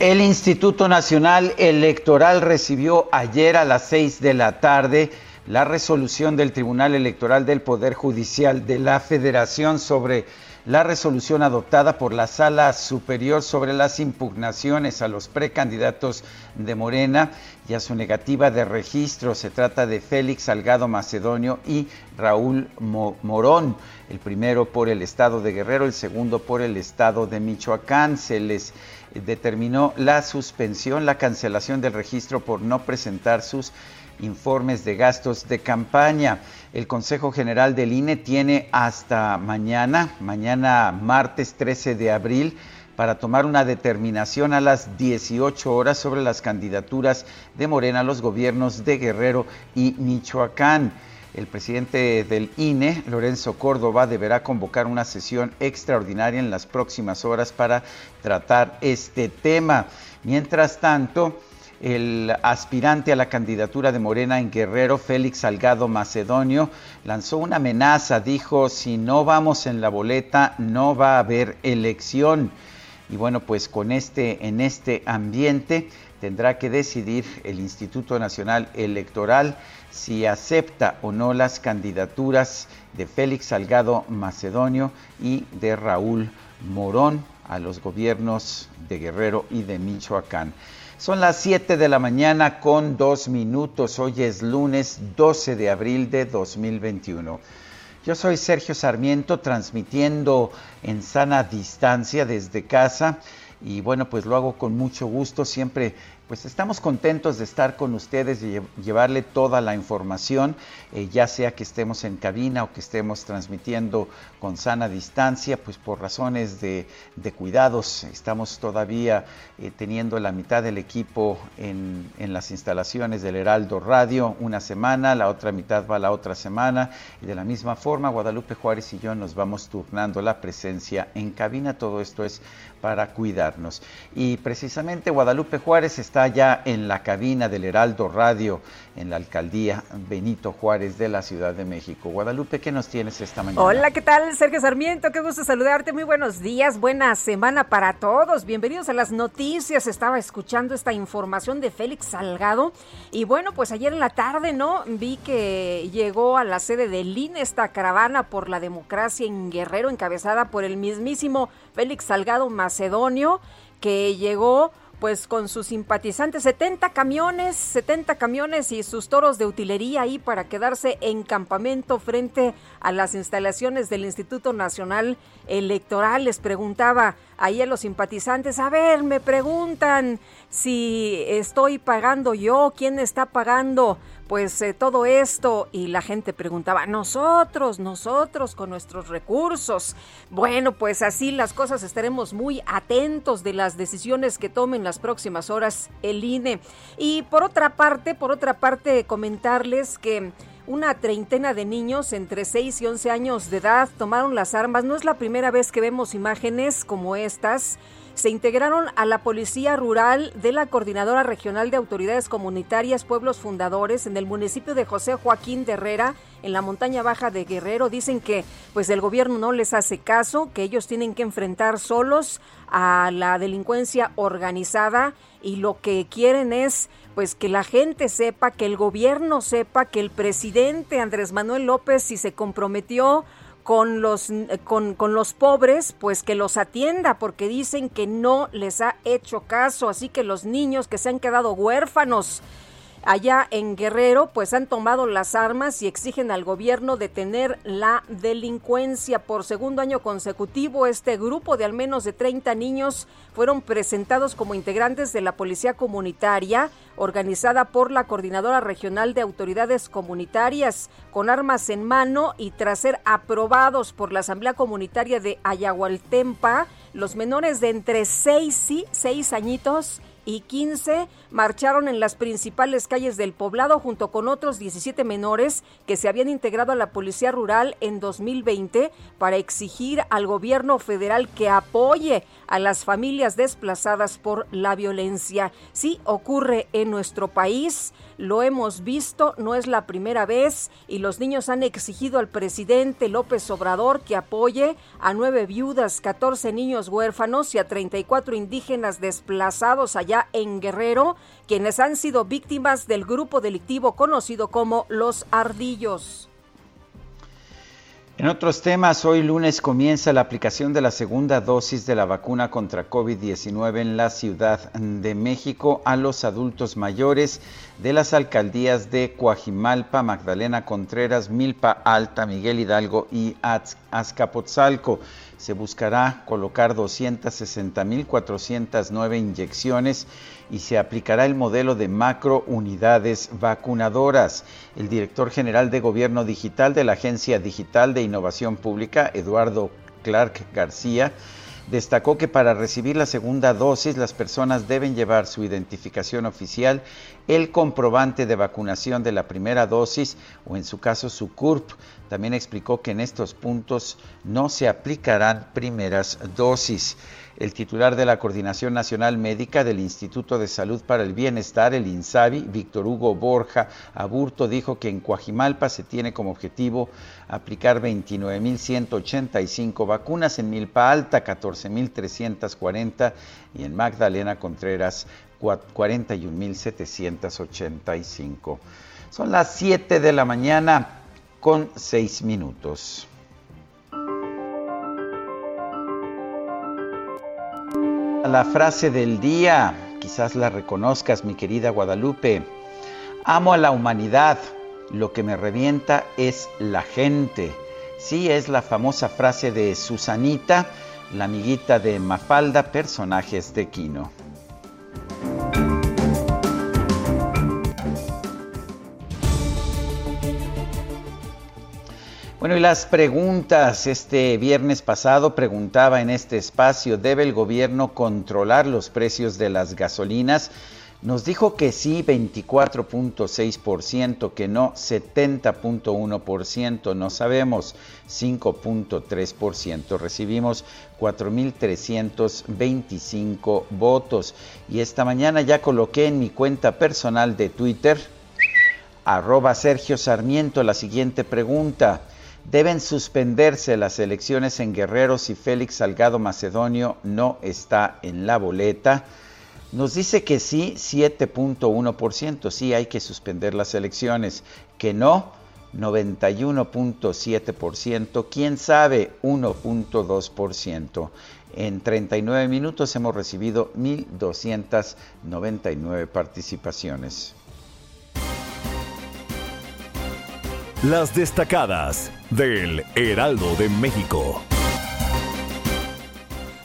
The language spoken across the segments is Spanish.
El Instituto Nacional Electoral recibió ayer a las seis de la tarde la resolución del Tribunal Electoral del Poder Judicial de la Federación sobre la resolución adoptada por la Sala Superior sobre las impugnaciones a los precandidatos de Morena y a su negativa de registro. Se trata de Félix Salgado Macedonio y Raúl Morón, el primero por el estado de Guerrero, el segundo por el estado de Michoacán. Se les determinó la suspensión, la cancelación del registro por no presentar sus informes de gastos de campaña. El Consejo General del INE tiene hasta mañana, mañana martes 13 de abril, para tomar una determinación a las 18 horas sobre las candidaturas de Morena a los gobiernos de Guerrero y Michoacán. El presidente del INE, Lorenzo Córdoba, deberá convocar una sesión extraordinaria en las próximas horas para tratar este tema. Mientras tanto, el aspirante a la candidatura de Morena en Guerrero, Félix Salgado Macedonio, lanzó una amenaza, dijo, si no vamos en la boleta, no va a haber elección. Y bueno, pues con este, en este ambiente tendrá que decidir el Instituto Nacional Electoral si acepta o no las candidaturas de Félix Salgado Macedonio y de Raúl Morón a los gobiernos de Guerrero y de Michoacán. Son las 7 de la mañana con dos minutos. Hoy es lunes 12 de abril de 2021. Yo soy Sergio Sarmiento transmitiendo en sana distancia desde casa y bueno, pues lo hago con mucho gusto. Siempre pues estamos contentos de estar con ustedes y llevarle toda la información, eh, ya sea que estemos en cabina o que estemos transmitiendo con sana distancia, pues por razones de, cuidados. Estamos todavía eh, teniendo la mitad del equipo en, en, las instalaciones del Heraldo Radio una semana, la otra mitad va la otra semana y de la misma forma Guadalupe Juárez y yo nos vamos turnando la presencia en cabina. Todo esto es para cuidarnos. Y precisamente Guadalupe Juárez está ya en la cabina del Heraldo Radio en la alcaldía Benito Juárez de la Ciudad de México. Guadalupe, ¿qué nos tienes esta mañana? Hola, ¿qué tal? Sergio Sarmiento, qué gusto saludarte. Muy buenos días, buena semana para todos. Bienvenidos a las noticias. Estaba escuchando esta información de Félix Salgado y bueno, pues ayer en la tarde, ¿no? Vi que llegó a la sede del INE esta caravana por la democracia en Guerrero encabezada por el mismísimo Félix Salgado Macedonio que llegó pues con sus simpatizantes, 70 camiones, 70 camiones y sus toros de utilería ahí para quedarse en campamento frente a las instalaciones del Instituto Nacional Electoral. Les preguntaba ahí a los simpatizantes, a ver, me preguntan si estoy pagando yo, quién está pagando pues eh, todo esto y la gente preguntaba, nosotros, nosotros con nuestros recursos. Bueno, pues así las cosas estaremos muy atentos de las decisiones que tomen las próximas horas el INE. Y por otra parte, por otra parte, comentarles que una treintena de niños entre 6 y 11 años de edad tomaron las armas. No es la primera vez que vemos imágenes como estas se integraron a la Policía Rural de la Coordinadora Regional de Autoridades Comunitarias Pueblos Fundadores en el municipio de José Joaquín de Herrera, en la montaña baja de Guerrero. Dicen que pues el gobierno no les hace caso, que ellos tienen que enfrentar solos a la delincuencia organizada y lo que quieren es pues que la gente sepa, que el gobierno sepa, que el presidente Andrés Manuel López, si se comprometió con los, con, con, los pobres, pues que los atienda, porque dicen que no les ha hecho caso, así que los niños que se han quedado huérfanos allá en Guerrero, pues han tomado las armas y exigen al gobierno detener la delincuencia. Por segundo año consecutivo, este grupo de al menos de 30 niños fueron presentados como integrantes de la Policía Comunitaria, organizada por la Coordinadora Regional de Autoridades Comunitarias, con armas en mano y tras ser aprobados por la Asamblea Comunitaria de Ayahualtempa, los menores de entre 6 y 6 añitos y 15 marcharon en las principales calles del poblado junto con otros 17 menores que se habían integrado a la Policía Rural en 2020 para exigir al gobierno federal que apoye a las familias desplazadas por la violencia. Sí ocurre en nuestro país, lo hemos visto, no es la primera vez y los niños han exigido al presidente López Obrador que apoye a nueve viudas, 14 niños huérfanos y a 34 indígenas desplazados allá en Guerrero, quienes han sido víctimas del grupo delictivo conocido como los Ardillos. En otros temas, hoy lunes comienza la aplicación de la segunda dosis de la vacuna contra COVID-19 en la Ciudad de México a los adultos mayores de las alcaldías de Coajimalpa, Magdalena Contreras, Milpa Alta, Miguel Hidalgo y Azcapotzalco se buscará colocar 260.409 inyecciones y se aplicará el modelo de macro unidades vacunadoras. El director general de Gobierno Digital de la Agencia Digital de Innovación Pública, Eduardo Clark García, Destacó que para recibir la segunda dosis las personas deben llevar su identificación oficial, el comprobante de vacunación de la primera dosis o en su caso su CURP. También explicó que en estos puntos no se aplicarán primeras dosis. El titular de la Coordinación Nacional Médica del Instituto de Salud para el Bienestar, el INSABI, Víctor Hugo Borja Aburto, dijo que en Coajimalpa se tiene como objetivo aplicar 29.185 vacunas, en Milpa Alta 14.340 y en Magdalena Contreras 41.785. Son las 7 de la mañana con 6 minutos. La frase del día, quizás la reconozcas, mi querida Guadalupe. Amo a la humanidad, lo que me revienta es la gente. Sí, es la famosa frase de Susanita, la amiguita de Mafalda, personajes de Kino. Bueno, y las preguntas. Este viernes pasado preguntaba en este espacio, ¿debe el gobierno controlar los precios de las gasolinas? Nos dijo que sí, 24.6%, que no, 70.1%, no sabemos, 5.3%. Recibimos 4.325 votos. Y esta mañana ya coloqué en mi cuenta personal de Twitter, arroba Sergio Sarmiento, la siguiente pregunta. Deben suspenderse las elecciones en Guerrero si Félix Salgado Macedonio no está en la boleta. Nos dice que sí, 7.1%, sí hay que suspender las elecciones, que no, 91.7%, quién sabe, 1.2%. En 39 minutos hemos recibido 1.299 participaciones. Las destacadas del Heraldo de México.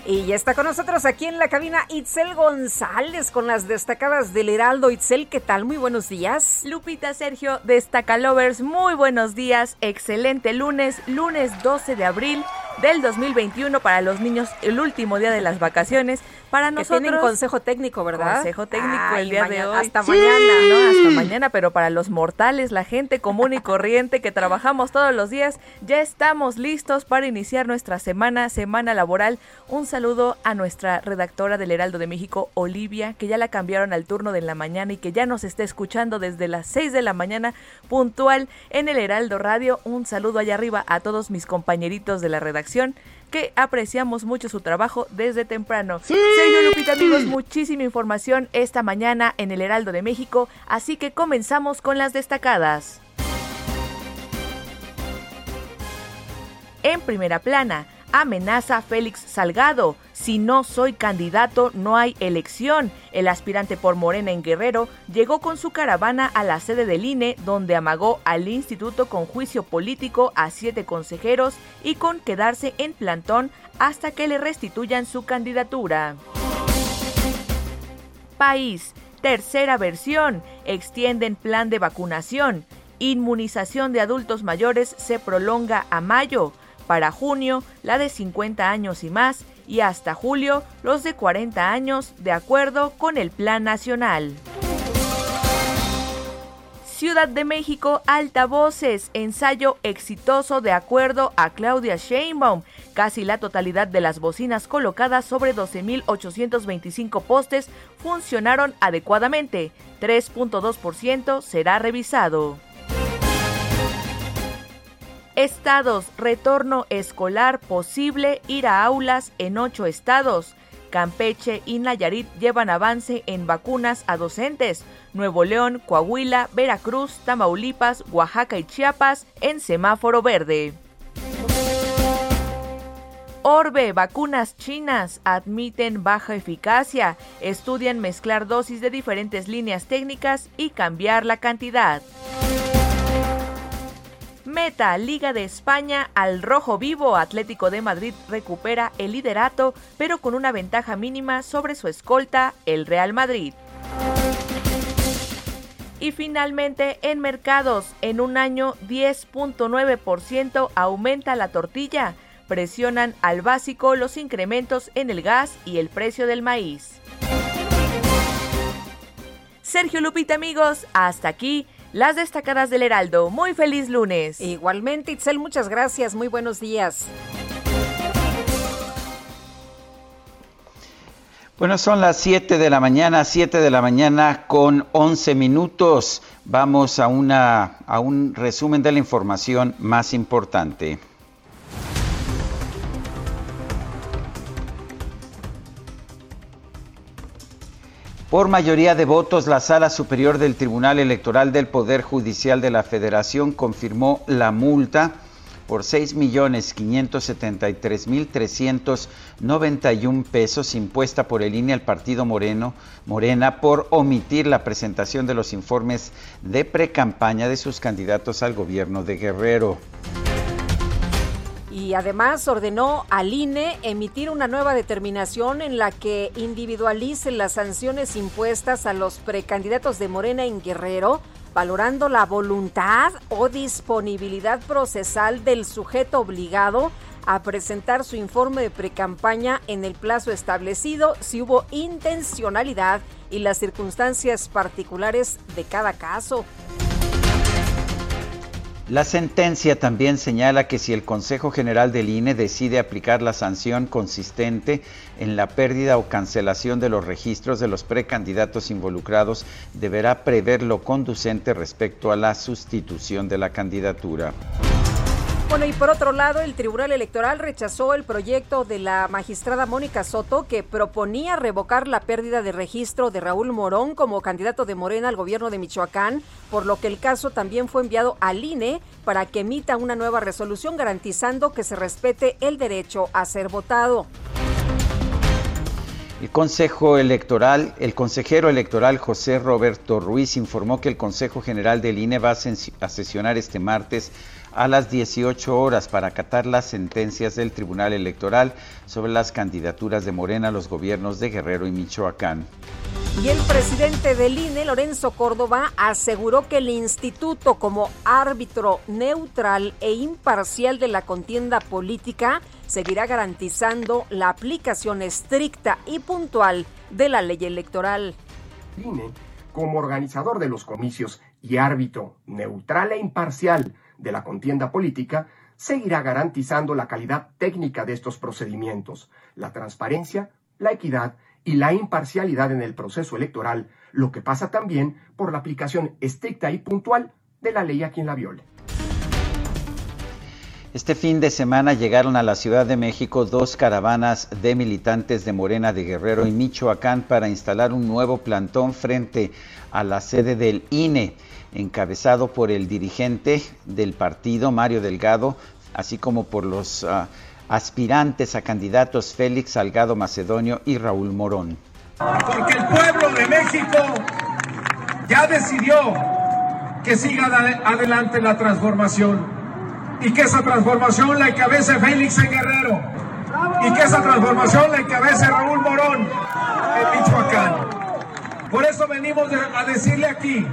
Y ya está con nosotros aquí en la cabina Itzel González con las destacadas del Heraldo. Itzel, ¿qué tal? Muy buenos días. Lupita Sergio, Destaca Lovers, muy buenos días. Excelente lunes, lunes 12 de abril del 2021 para los niños, el último día de las vacaciones. Para nosotros. tienen consejo técnico, ¿verdad? Consejo técnico el día de hoy. Hasta mañana. No, hasta mañana, pero para los mortales, la gente común y corriente que trabajamos todos los días, ya estamos listos para iniciar nuestra semana, semana laboral. Un saludo a nuestra redactora del Heraldo de México, Olivia, que ya la cambiaron al turno de la mañana y que ya nos está escuchando desde las 6 de la mañana, puntual en el Heraldo Radio. Un saludo allá arriba a todos mis compañeritos de la redacción redacción que apreciamos mucho su trabajo desde temprano. ¡Sí! Sergio Lupita, amigos, muchísima información esta mañana en el Heraldo de México, así que comenzamos con las destacadas. En primera plana, amenaza Félix Salgado. Si no soy candidato, no hay elección. El aspirante por Morena en Guerrero llegó con su caravana a la sede del INE, donde amagó al instituto con juicio político a siete consejeros y con quedarse en plantón hasta que le restituyan su candidatura. País. Tercera versión. Extienden plan de vacunación. Inmunización de adultos mayores se prolonga a mayo. Para junio, la de 50 años y más, y hasta julio, los de 40 años, de acuerdo con el Plan Nacional. Ciudad de México, altavoces, ensayo exitoso de acuerdo a Claudia Sheinbaum. Casi la totalidad de las bocinas colocadas sobre 12.825 postes funcionaron adecuadamente. 3.2% será revisado. Estados, retorno escolar posible, ir a aulas en ocho estados. Campeche y Nayarit llevan avance en vacunas a docentes. Nuevo León, Coahuila, Veracruz, Tamaulipas, Oaxaca y Chiapas en semáforo verde. Orbe, vacunas chinas admiten baja eficacia. Estudian mezclar dosis de diferentes líneas técnicas y cambiar la cantidad. Meta, Liga de España al rojo vivo. Atlético de Madrid recupera el liderato, pero con una ventaja mínima sobre su escolta, el Real Madrid. Y finalmente, en mercados, en un año 10.9% aumenta la tortilla. Presionan al básico los incrementos en el gas y el precio del maíz. Sergio Lupita amigos, hasta aquí las destacadas del Heraldo. Muy feliz lunes. Igualmente, Itzel, muchas gracias. Muy buenos días. Bueno, son las 7 de la mañana, 7 de la mañana con 11 minutos. Vamos a, una, a un resumen de la información más importante. Por mayoría de votos, la Sala Superior del Tribunal Electoral del Poder Judicial de la Federación confirmó la multa por 6.573.391 pesos impuesta por el INE al Partido Moreno, Morena por omitir la presentación de los informes de precampaña de sus candidatos al gobierno de Guerrero y además ordenó al INE emitir una nueva determinación en la que individualice las sanciones impuestas a los precandidatos de Morena en Guerrero, valorando la voluntad o disponibilidad procesal del sujeto obligado a presentar su informe de precampaña en el plazo establecido si hubo intencionalidad y las circunstancias particulares de cada caso. La sentencia también señala que si el Consejo General del INE decide aplicar la sanción consistente en la pérdida o cancelación de los registros de los precandidatos involucrados, deberá prever lo conducente respecto a la sustitución de la candidatura. Bueno, y por otro lado, el Tribunal Electoral rechazó el proyecto de la magistrada Mónica Soto que proponía revocar la pérdida de registro de Raúl Morón como candidato de Morena al gobierno de Michoacán, por lo que el caso también fue enviado al INE para que emita una nueva resolución garantizando que se respete el derecho a ser votado. El Consejo Electoral, el consejero electoral José Roberto Ruiz informó que el Consejo General del INE va a sesionar este martes a las 18 horas para acatar las sentencias del Tribunal Electoral sobre las candidaturas de Morena a los gobiernos de Guerrero y Michoacán. Y el presidente del INE, Lorenzo Córdoba, aseguró que el instituto como árbitro neutral e imparcial de la contienda política seguirá garantizando la aplicación estricta y puntual de la ley electoral. INE, como organizador de los comicios y árbitro neutral e imparcial de la contienda política, seguirá garantizando la calidad técnica de estos procedimientos, la transparencia, la equidad y la imparcialidad en el proceso electoral, lo que pasa también por la aplicación estricta y puntual de la ley a quien la viole. Este fin de semana llegaron a la Ciudad de México dos caravanas de militantes de Morena de Guerrero y Michoacán para instalar un nuevo plantón frente a la sede del INE, encabezado por el dirigente del partido, Mario Delgado, así como por los uh, aspirantes a candidatos Félix Salgado Macedonio y Raúl Morón. Porque el pueblo de México ya decidió que siga adelante la transformación y que esa transformación la encabece Félix en Guerrero y que esa transformación la encabece Raúl Morón en Michoacán. Por eso venimos a decirle aquí,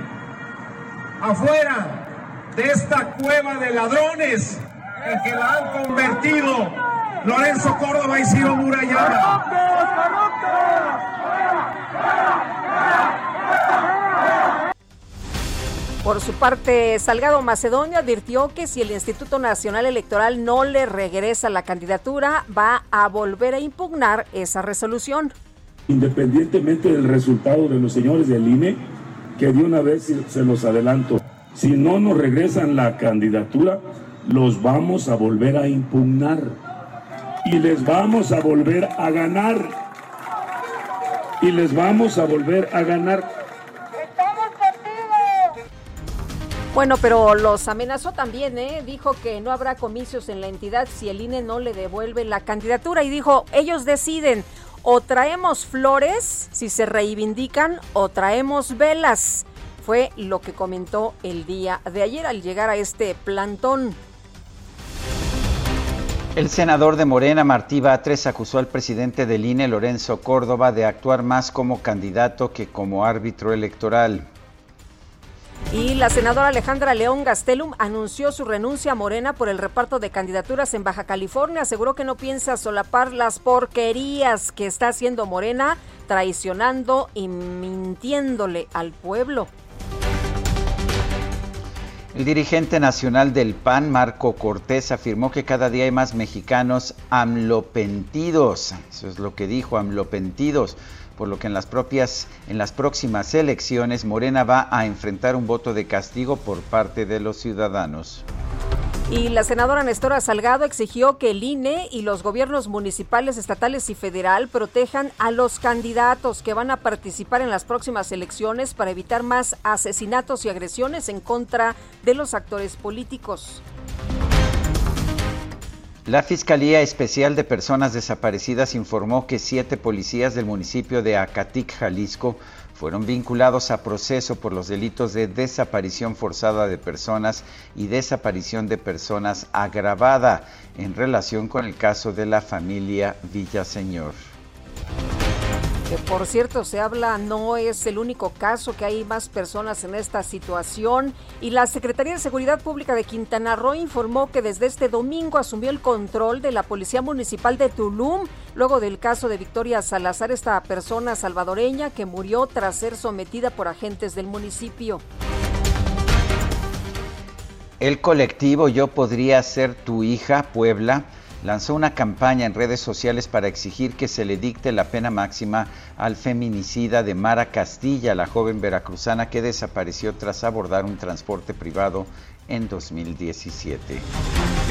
afuera de esta cueva de ladrones en que la han convertido Lorenzo Córdoba y Ciro Murayama. Por su parte, Salgado Macedonio advirtió que si el Instituto Nacional Electoral no le regresa la candidatura, va a volver a impugnar esa resolución. Independientemente del resultado de los señores del INE, que de una vez se los adelanto, si no nos regresan la candidatura, los vamos a volver a impugnar y les vamos a volver a ganar. Y les vamos a volver a ganar. Bueno, pero los amenazó también, ¿eh? Dijo que no habrá comicios en la entidad si el INE no le devuelve la candidatura y dijo, ellos deciden, o traemos flores si se reivindican o traemos velas. Fue lo que comentó el día de ayer al llegar a este plantón. El senador de Morena, Martí Batres, acusó al presidente del INE, Lorenzo Córdoba, de actuar más como candidato que como árbitro electoral. Y la senadora Alejandra León Gastelum anunció su renuncia a Morena por el reparto de candidaturas en Baja California. Aseguró que no piensa solapar las porquerías que está haciendo Morena, traicionando y mintiéndole al pueblo. El dirigente nacional del PAN, Marco Cortés, afirmó que cada día hay más mexicanos amlopentidos. Eso es lo que dijo, amlopentidos por lo que en las propias en las próximas elecciones Morena va a enfrentar un voto de castigo por parte de los ciudadanos. Y la senadora Nestora Salgado exigió que el INE y los gobiernos municipales, estatales y federal protejan a los candidatos que van a participar en las próximas elecciones para evitar más asesinatos y agresiones en contra de los actores políticos. La Fiscalía Especial de Personas Desaparecidas informó que siete policías del municipio de Acatic, Jalisco, fueron vinculados a proceso por los delitos de desaparición forzada de personas y desaparición de personas agravada en relación con el caso de la familia Villaseñor que por cierto se habla no es el único caso que hay más personas en esta situación y la Secretaría de Seguridad Pública de Quintana Roo informó que desde este domingo asumió el control de la Policía Municipal de Tulum luego del caso de Victoria Salazar, esta persona salvadoreña que murió tras ser sometida por agentes del municipio. El colectivo Yo podría ser tu hija, Puebla, lanzó una campaña en redes sociales para exigir que se le dicte la pena máxima al feminicida de Mara Castilla, la joven veracruzana que desapareció tras abordar un transporte privado en 2017.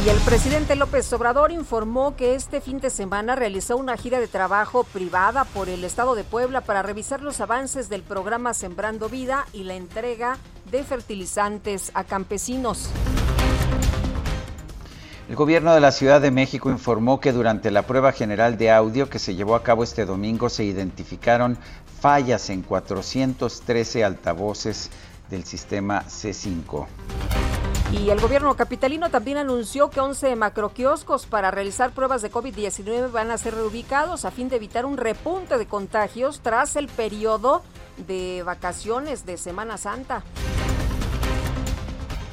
Y el presidente López Obrador informó que este fin de semana realizó una gira de trabajo privada por el estado de Puebla para revisar los avances del programa Sembrando Vida y la entrega de fertilizantes a campesinos. El gobierno de la Ciudad de México informó que durante la prueba general de audio que se llevó a cabo este domingo se identificaron fallas en 413 altavoces del sistema C5. Y el gobierno capitalino también anunció que 11 macroquioscos para realizar pruebas de COVID-19 van a ser reubicados a fin de evitar un repunte de contagios tras el periodo de vacaciones de Semana Santa.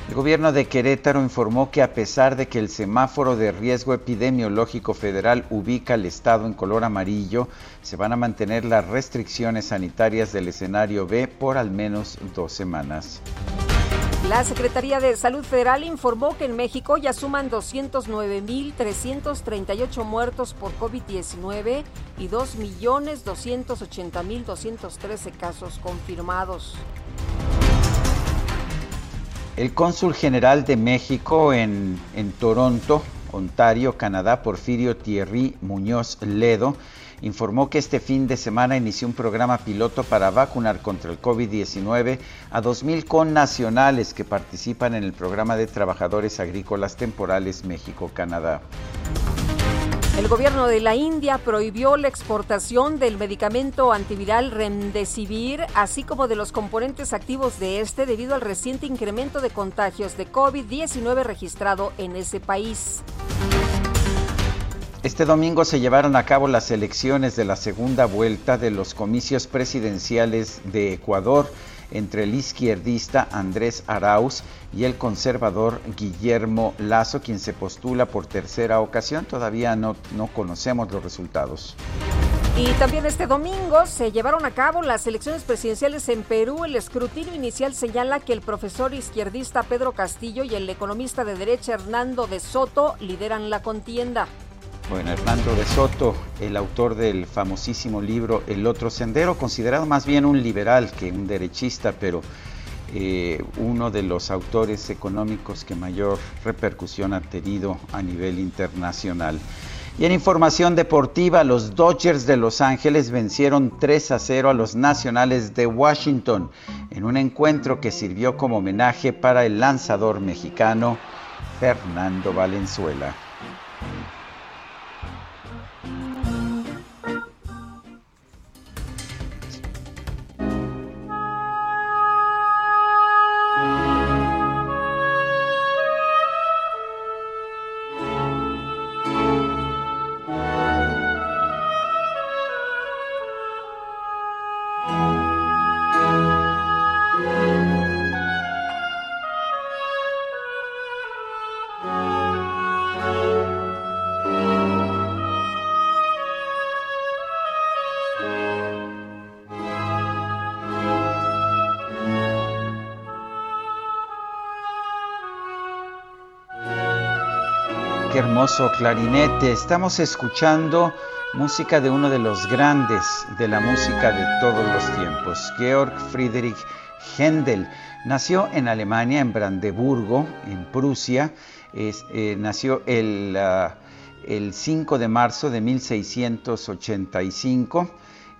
El gobierno de Querétaro informó que a pesar de que el semáforo de riesgo epidemiológico federal ubica al estado en color amarillo, se van a mantener las restricciones sanitarias del escenario B por al menos dos semanas. La Secretaría de Salud Federal informó que en México ya suman 209.338 muertos por COVID-19 y 2.280.213 casos confirmados. El cónsul general de México en, en Toronto, Ontario, Canadá, Porfirio Thierry Muñoz Ledo, informó que este fin de semana inició un programa piloto para vacunar contra el COVID-19 a 2.000 connacionales que participan en el programa de trabajadores agrícolas temporales México-Canadá. El gobierno de la India prohibió la exportación del medicamento antiviral Remdesivir, así como de los componentes activos de este, debido al reciente incremento de contagios de COVID-19 registrado en ese país. Este domingo se llevaron a cabo las elecciones de la segunda vuelta de los comicios presidenciales de Ecuador entre el izquierdista Andrés Arauz y el conservador Guillermo Lazo, quien se postula por tercera ocasión. Todavía no, no conocemos los resultados. Y también este domingo se llevaron a cabo las elecciones presidenciales en Perú. El escrutinio inicial señala que el profesor izquierdista Pedro Castillo y el economista de derecha Hernando de Soto lideran la contienda. Bueno, Hernando de Soto, el autor del famosísimo libro El otro sendero, considerado más bien un liberal que un derechista, pero eh, uno de los autores económicos que mayor repercusión ha tenido a nivel internacional. Y en información deportiva, los Dodgers de Los Ángeles vencieron 3 a 0 a los Nacionales de Washington en un encuentro que sirvió como homenaje para el lanzador mexicano Fernando Valenzuela. Hermoso clarinete. Estamos escuchando música de uno de los grandes de la música de todos los tiempos, Georg Friedrich Händel. Nació en Alemania, en Brandeburgo, en Prusia. Eh, nació el, ah, el 5 de marzo de 1685.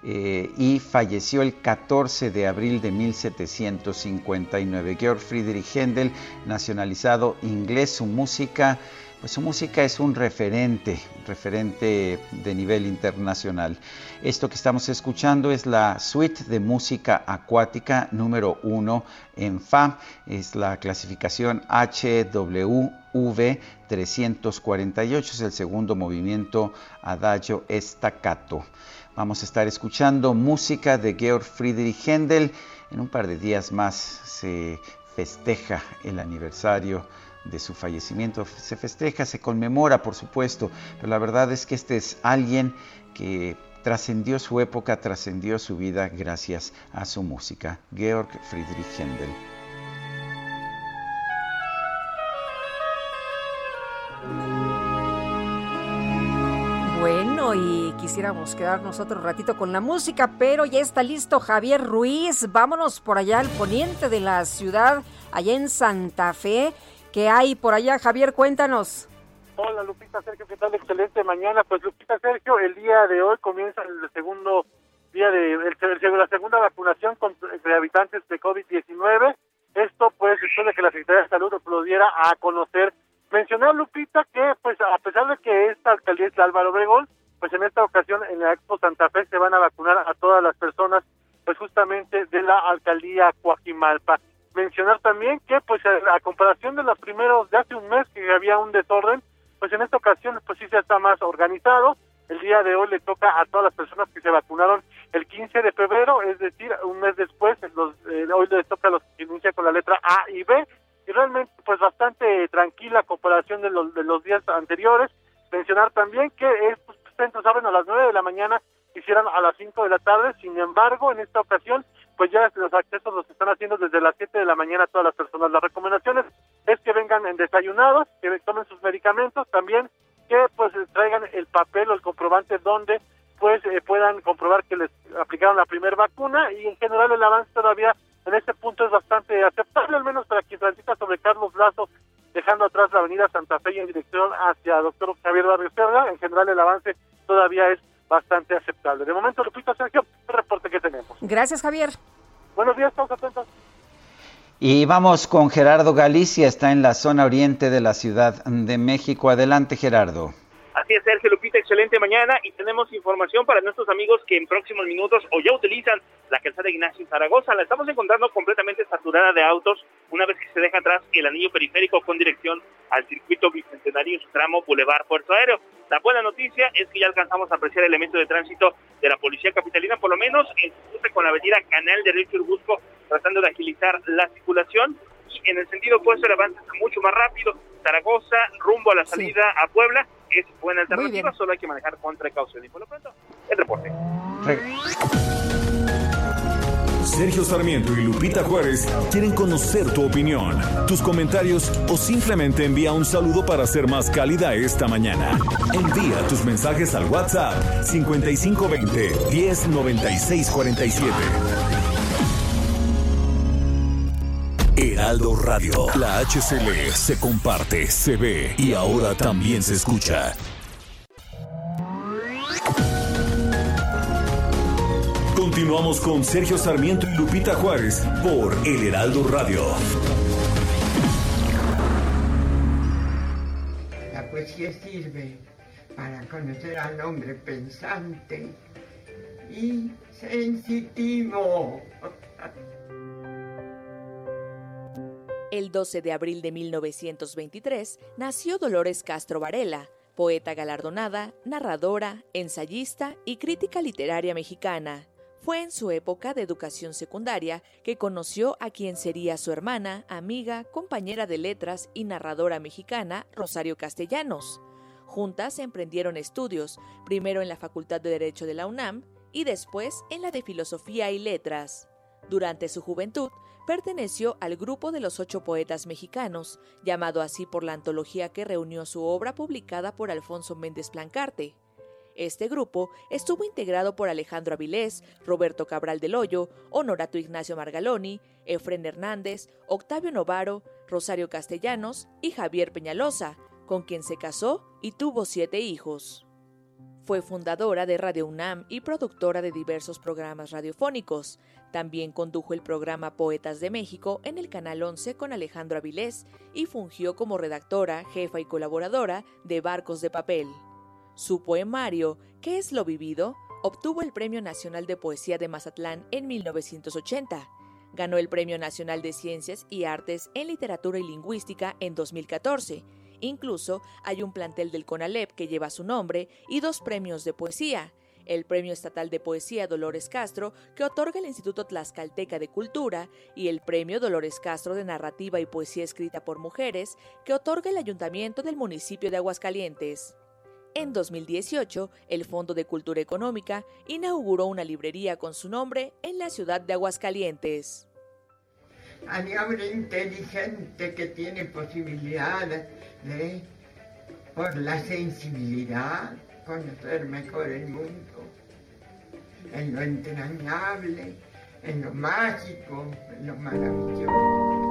Eh, y falleció el 14 de abril de 1759. Georg Friedrich Händel, nacionalizado inglés, su música pues su música es un referente, referente de nivel internacional. Esto que estamos escuchando es la suite de música acuática número 1 en Fa, es la clasificación HWV 348, es el segundo movimiento adagio staccato. Vamos a estar escuchando música de Georg Friedrich Händel. En un par de días más se festeja el aniversario de su fallecimiento. Se festeja, se conmemora, por supuesto, pero la verdad es que este es alguien que trascendió su época, trascendió su vida gracias a su música. Georg Friedrich Händel. Bueno, y quisiéramos quedarnos otro ratito con la música, pero ya está listo Javier Ruiz. Vámonos por allá al poniente de la ciudad, allá en Santa Fe. ¿Qué hay por allá, Javier? Cuéntanos. Hola Lupita Sergio, ¿qué tal? Excelente mañana. Pues Lupita Sergio, el día de hoy comienza el segundo día de la segunda vacunación contra habitantes de COVID-19. Esto pues después de que la Secretaría de Salud lo diera a conocer. Mencionar Lupita que pues a pesar de que esta alcaldía es de Álvaro Obregón, pues en esta ocasión en la Expo Santa Fe se van a vacunar a todas las personas pues justamente de la alcaldía Coajimalpa mencionar también que pues a, comparación de los primeros de hace un mes que había un desorden, pues en esta ocasión pues sí se está más organizado. El día de hoy le toca a todas las personas que se vacunaron el 15 de febrero, es decir, un mes después, los, eh, hoy les toca a los que inicia con la letra A y B, y realmente pues bastante tranquila comparación de los, de los días anteriores. Mencionar también que estos centros abren a las 9 de la mañana, hicieron a las 5 de la tarde, sin embargo, en esta ocasión pues ya los accesos los están haciendo desde las 7 de la mañana a todas las personas. Las recomendaciones es que vengan en desayunados, que tomen sus medicamentos, también que pues traigan el papel o el comprobante donde pues eh, puedan comprobar que les aplicaron la primera vacuna y en general el avance todavía en este punto es bastante aceptable, al menos para quien transita sobre Carlos Lazo, dejando atrás la avenida Santa Fe y en dirección hacia Doctor Javier Barrio Cerda. En general el avance todavía es bastante aceptable. De momento, Lupita Sergio, el reporte que tenemos. Gracias, Javier. Buenos días, estamos atentos. Y vamos con Gerardo Galicia, está en la zona oriente de la Ciudad de México. Adelante, Gerardo. Así es, Sergio Lupita, excelente mañana y tenemos información para nuestros amigos que en próximos minutos o ya utilizan la calzada Ignacio Zaragoza. La estamos encontrando completamente saturada de autos una vez que se deja atrás el anillo periférico con dirección al circuito bicentenario en su tramo Boulevard Puerto Aéreo. La buena noticia es que ya alcanzamos a apreciar elementos de tránsito de la Policía Capitalina, por lo menos en su cruce con la avenida Canal de Río Churubusco, tratando de agilizar la circulación y en el sentido opuesto el avance mucho más rápido. Zaragoza, rumbo a la salida a Puebla, es buena alternativa, solo hay que manejar con precaución. Y por lo pronto, el reporte. Sergio Sarmiento y Lupita Juárez quieren conocer tu opinión, tus comentarios o simplemente envía un saludo para ser más cálida esta mañana. Envía tus mensajes al WhatsApp 5520 109647. Heraldo Radio. La HCL se comparte, se ve y ahora también se escucha. Continuamos con Sergio Sarmiento y Lupita Juárez por El Heraldo Radio. La poesía sirve para conocer al hombre pensante y sensitivo. El 12 de abril de 1923 nació Dolores Castro Varela, poeta galardonada, narradora, ensayista y crítica literaria mexicana. Fue en su época de educación secundaria que conoció a quien sería su hermana, amiga, compañera de letras y narradora mexicana, Rosario Castellanos. Juntas emprendieron estudios, primero en la Facultad de Derecho de la UNAM y después en la de Filosofía y Letras. Durante su juventud, perteneció al grupo de los ocho poetas mexicanos, llamado así por la antología que reunió su obra publicada por Alfonso Méndez Plancarte. Este grupo estuvo integrado por Alejandro Avilés, Roberto Cabral del Hoyo, Honorato Ignacio Margaloni, Efren Hernández, Octavio Novaro, Rosario Castellanos y Javier Peñalosa, con quien se casó y tuvo siete hijos. Fue fundadora de Radio UNAM y productora de diversos programas radiofónicos. También condujo el programa Poetas de México en el Canal 11 con Alejandro Avilés y fungió como redactora, jefa y colaboradora de Barcos de Papel. Su poemario, ¿Qué es lo vivido?, obtuvo el Premio Nacional de Poesía de Mazatlán en 1980. Ganó el Premio Nacional de Ciencias y Artes en Literatura y Lingüística en 2014. Incluso hay un plantel del CONALEP que lleva su nombre y dos premios de poesía. El Premio Estatal de Poesía Dolores Castro, que otorga el Instituto Tlaxcalteca de Cultura, y el Premio Dolores Castro de Narrativa y Poesía Escrita por Mujeres, que otorga el Ayuntamiento del municipio de Aguascalientes. En 2018, el Fondo de Cultura Económica inauguró una librería con su nombre en la ciudad de Aguascalientes. Inteligente que tiene posibilidad de, por la sensibilidad, conocer mejor el mundo, en lo entrañable, en lo mágico, en lo maravilloso.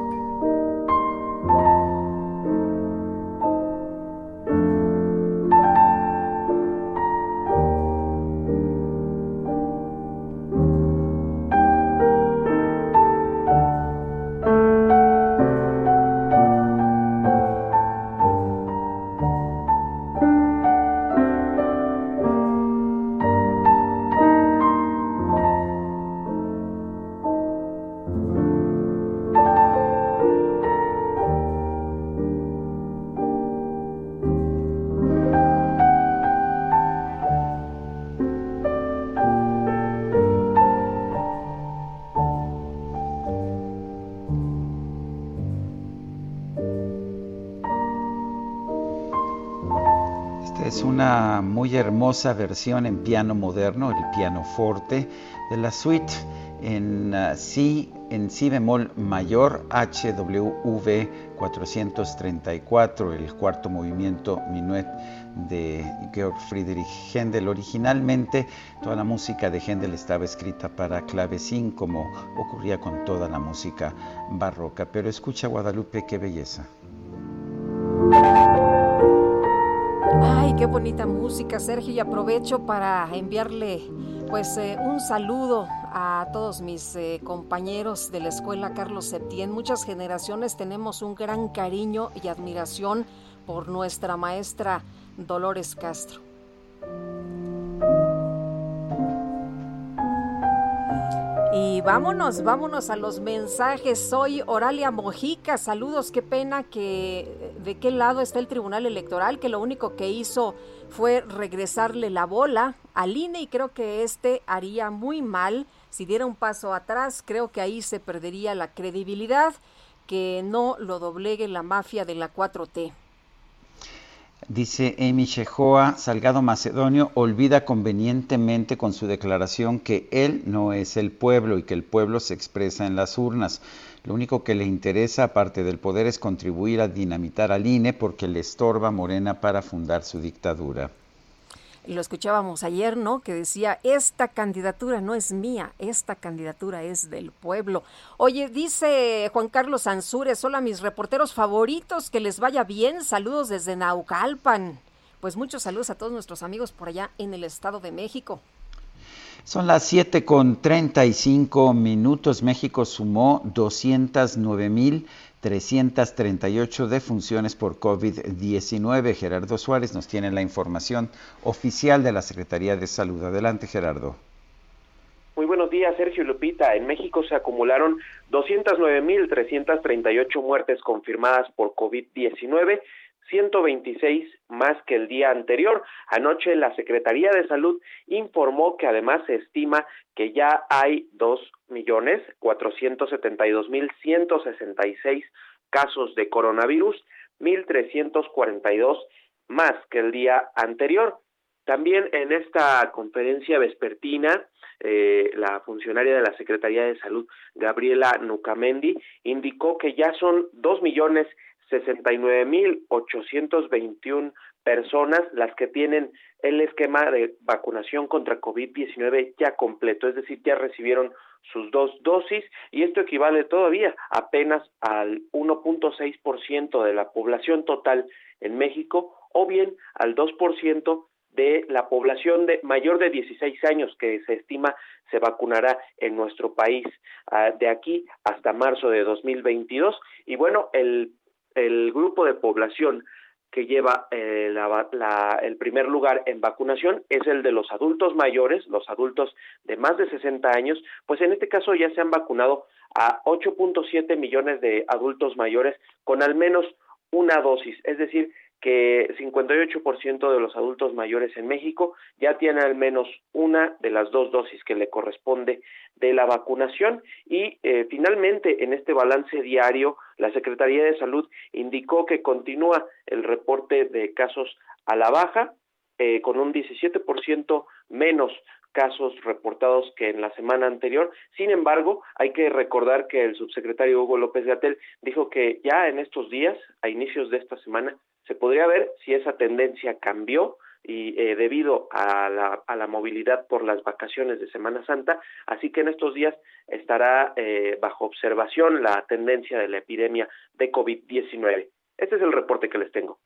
Muy hermosa versión en piano moderno, el piano forte, de la suite en uh, si, en si bemol mayor HWV 434, el cuarto movimiento minuet de Georg Friedrich Händel. Originalmente toda la música de Händel estaba escrita para clavecín, como ocurría con toda la música barroca. Pero escucha Guadalupe, qué belleza. Qué bonita música, Sergio, y aprovecho para enviarle pues eh, un saludo a todos mis eh, compañeros de la escuela Carlos Septién. Muchas generaciones tenemos un gran cariño y admiración por nuestra maestra Dolores Castro. Y vámonos, vámonos a los mensajes. Soy Oralia Mojica. Saludos, qué pena que de qué lado está el Tribunal Electoral, que lo único que hizo fue regresarle la bola al INE y creo que este haría muy mal si diera un paso atrás. Creo que ahí se perdería la credibilidad, que no lo doblegue la mafia de la 4T. Dice Amy Shehoa, Salgado Macedonio olvida convenientemente con su declaración que él no es el pueblo y que el pueblo se expresa en las urnas. Lo único que le interesa, aparte del poder, es contribuir a dinamitar al INE porque le estorba Morena para fundar su dictadura lo escuchábamos ayer, ¿no? Que decía, esta candidatura no es mía, esta candidatura es del pueblo. Oye, dice Juan Carlos Ansúrez, hola mis reporteros favoritos, que les vaya bien, saludos desde Naucalpan. Pues muchos saludos a todos nuestros amigos por allá en el Estado de México. Son las 7 con 35 minutos. México sumó 209 mil 338 defunciones por COVID-19. Gerardo Suárez nos tiene la información oficial de la Secretaría de Salud. Adelante, Gerardo. Muy buenos días, Sergio Lupita. En México se acumularon 209.338 muertes confirmadas por COVID-19 126 más que el día anterior. Anoche la Secretaría de Salud informó que además se estima que ya hay dos millones cuatrocientos setenta y dos mil ciento sesenta y seis casos de coronavirus, mil trescientos cuarenta y dos más que el día anterior. También en esta conferencia vespertina, eh, la funcionaria de la Secretaría de Salud, Gabriela Nucamendi, indicó que ya son dos millones 69.821 personas las que tienen el esquema de vacunación contra COVID-19 ya completo, es decir, ya recibieron sus dos dosis y esto equivale todavía apenas al 1.6% de la población total en México o bien al 2% de la población de mayor de 16 años que se estima se vacunará en nuestro país ah, de aquí hasta marzo de 2022 y bueno el el grupo de población que lleva eh, el primer lugar en vacunación es el de los adultos mayores, los adultos de más de 60 años, pues en este caso ya se han vacunado a 8.7 millones de adultos mayores con al menos una dosis, es decir, que 58% de los adultos mayores en México ya tienen al menos una de las dos dosis que le corresponde de la vacunación y eh, finalmente en este balance diario la Secretaría de Salud indicó que continúa el reporte de casos a la baja eh, con un 17% menos casos reportados que en la semana anterior. Sin embargo, hay que recordar que el subsecretario Hugo López Gatel dijo que ya en estos días, a inicios de esta semana, se podría ver si esa tendencia cambió y eh, debido a la, a la movilidad por las vacaciones de Semana Santa, así que en estos días estará eh, bajo observación la tendencia de la epidemia de COVID-19. Este es el reporte que les tengo.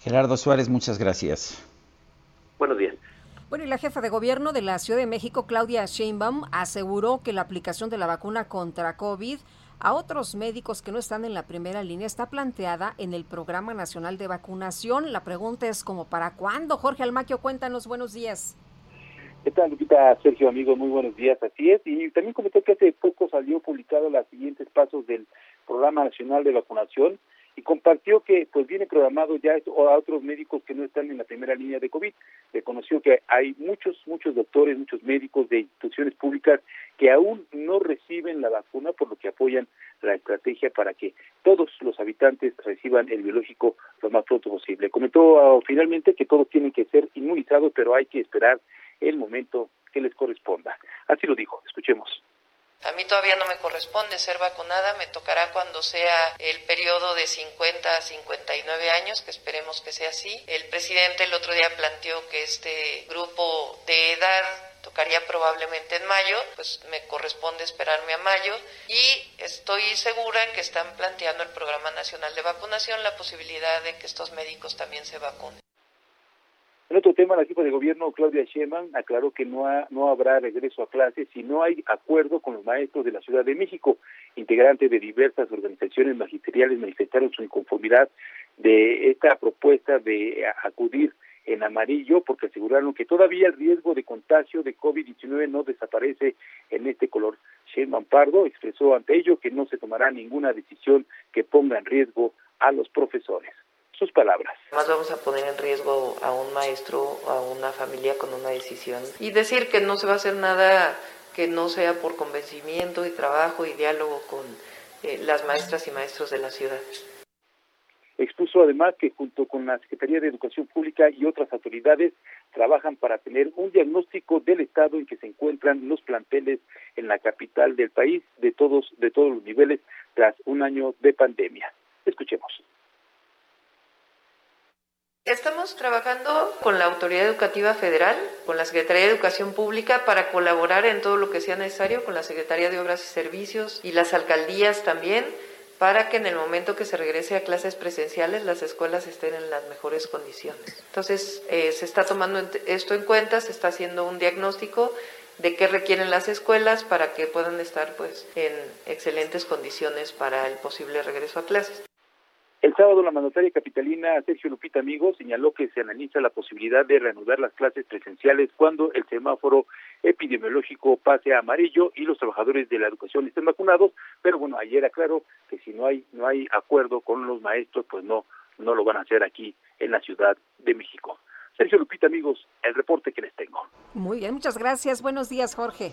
Gerardo Suárez, muchas gracias. Buenos días. Bueno, y la jefa de gobierno de la Ciudad de México, Claudia Sheinbaum, aseguró que la aplicación de la vacuna contra COVID a otros médicos que no están en la primera línea está planteada en el Programa Nacional de Vacunación. La pregunta es como para cuándo. Jorge Almaquio, cuéntanos, buenos días. ¿Qué tal, Lupita? Sergio, amigo, muy buenos días. Así es. Y también comenté que hace poco salió publicado los siguientes pasos del Programa Nacional de Vacunación. Y compartió que pues viene programado ya a otros médicos que no están en la primera línea de COVID. Reconoció que hay muchos, muchos doctores, muchos médicos de instituciones públicas que aún no reciben la vacuna, por lo que apoyan la estrategia para que todos los habitantes reciban el biológico lo más pronto posible. Comentó ah, finalmente que todos tienen que ser inmunizados, pero hay que esperar el momento que les corresponda. Así lo dijo, escuchemos. A mí todavía no me corresponde ser vacunada, me tocará cuando sea el periodo de 50 a 59 años, que esperemos que sea así. El presidente el otro día planteó que este grupo de edad tocaría probablemente en mayo, pues me corresponde esperarme a mayo y estoy segura que están planteando el Programa Nacional de Vacunación la posibilidad de que estos médicos también se vacunen. En otro tema, la jefa de gobierno, Claudia Sheinbaum, aclaró que no, no habrá regreso a clases si no hay acuerdo con los maestros de la Ciudad de México. Integrantes de diversas organizaciones magisteriales manifestaron su inconformidad de esta propuesta de acudir en amarillo porque aseguraron que todavía el riesgo de contagio de COVID-19 no desaparece en este color. Sheinbaum Pardo expresó ante ello que no se tomará ninguna decisión que ponga en riesgo a los profesores sus palabras. Más vamos a poner en riesgo a un maestro, a una familia con una decisión y decir que no se va a hacer nada que no sea por convencimiento y trabajo y diálogo con eh, las maestras y maestros de la ciudad. Expuso además que junto con la Secretaría de Educación Pública y otras autoridades trabajan para tener un diagnóstico del estado en que se encuentran los planteles en la capital del país de todos de todos los niveles tras un año de pandemia. Escuchemos. Estamos trabajando con la Autoridad Educativa Federal, con la Secretaría de Educación Pública para colaborar en todo lo que sea necesario, con la Secretaría de Obras y Servicios y las alcaldías también, para que en el momento que se regrese a clases presenciales las escuelas estén en las mejores condiciones. Entonces, eh, se está tomando esto en cuenta, se está haciendo un diagnóstico de qué requieren las escuelas para que puedan estar pues en excelentes condiciones para el posible regreso a clases. El sábado la mandataria capitalina Sergio Lupita Amigo señaló que se analiza la posibilidad de reanudar las clases presenciales cuando el semáforo epidemiológico pase a amarillo y los trabajadores de la educación estén vacunados, pero bueno, ayer aclaró que si no hay no hay acuerdo con los maestros, pues no no lo van a hacer aquí en la Ciudad de México. Sergio Lupita, amigos, el reporte que les tengo. Muy bien, muchas gracias. Buenos días, Jorge.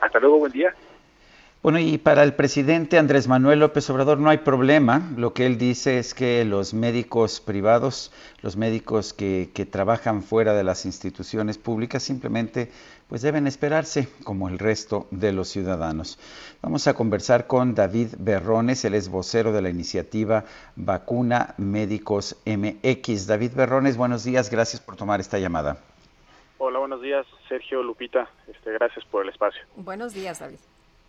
Hasta luego, buen día. Bueno, y para el presidente Andrés Manuel López Obrador no hay problema. Lo que él dice es que los médicos privados, los médicos que, trabajan fuera de las instituciones públicas, simplemente pues deben esperarse como el resto de los ciudadanos. Vamos a conversar con David Berrones, él es vocero de la iniciativa Vacuna Médicos MX. David Berrones, buenos días, gracias por tomar esta llamada. Hola, buenos días, Sergio Lupita, este, gracias por el espacio. Buenos días, David.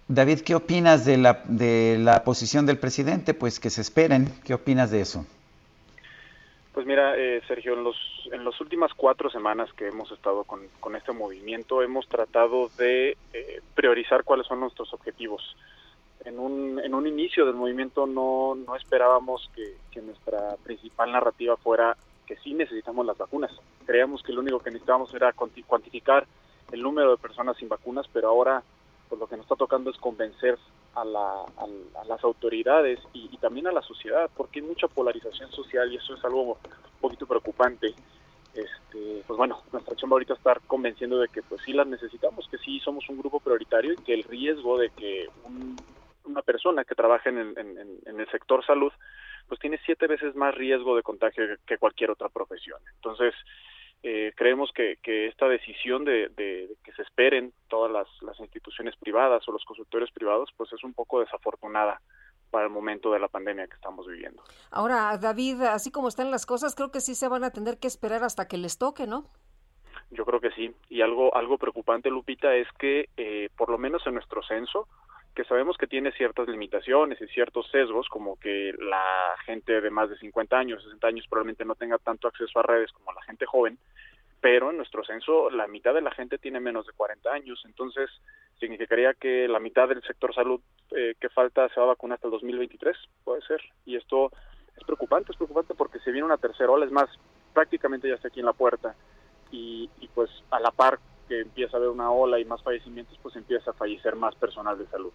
David, ¿qué opinas de la, de la posición del presidente? Pues que se esperen. ¿Qué opinas de eso? Pues mira, eh, Sergio, en los en las últimas cuatro semanas que hemos estado con, este movimiento, hemos tratado de eh, priorizar cuáles son nuestros objetivos. En un, en un inicio del movimiento no, no esperábamos que, que nuestra principal narrativa fuera que sí necesitamos las vacunas. Creíamos que lo único que necesitábamos era cuantificar el número de personas sin vacunas, pero ahora pues lo que nos está tocando es convencer a, las autoridades y, también a la sociedad, porque hay mucha polarización social y eso es algo un poquito preocupante. Este, pues bueno, nuestra chamba ahorita estar convenciendo de que pues sí las necesitamos, que sí somos un grupo prioritario y que el riesgo de que una persona que trabaje en, en el sector salud pues tiene siete veces más riesgo de contagio que cualquier otra profesión. Entonces, eh, creemos que, esta decisión de, que se esperen todas las, instituciones privadas o los consultores privados, pues es un poco desafortunada para el momento de la pandemia que estamos viviendo. Ahora, David, así como están las cosas, creo que sí se van a tener que esperar hasta que les toque, ¿no? Yo creo que sí. Y algo, algo preocupante, Lupita, es que eh, por lo menos en nuestro censo, que sabemos que tiene ciertas limitaciones y ciertos sesgos, como que la gente de más de 50 años, 60 años probablemente no tenga tanto acceso a redes como la gente joven, pero en nuestro censo la mitad de la gente tiene menos de 40 años, entonces significaría que la mitad del sector salud eh, que falta se va a vacunar hasta el 2023, puede ser, y esto es preocupante, es preocupante porque se viene una tercera ola, es más, prácticamente ya está aquí en la puerta, y, y pues a la par que empieza a haber una ola y más fallecimientos, pues empieza a fallecer más personal de salud.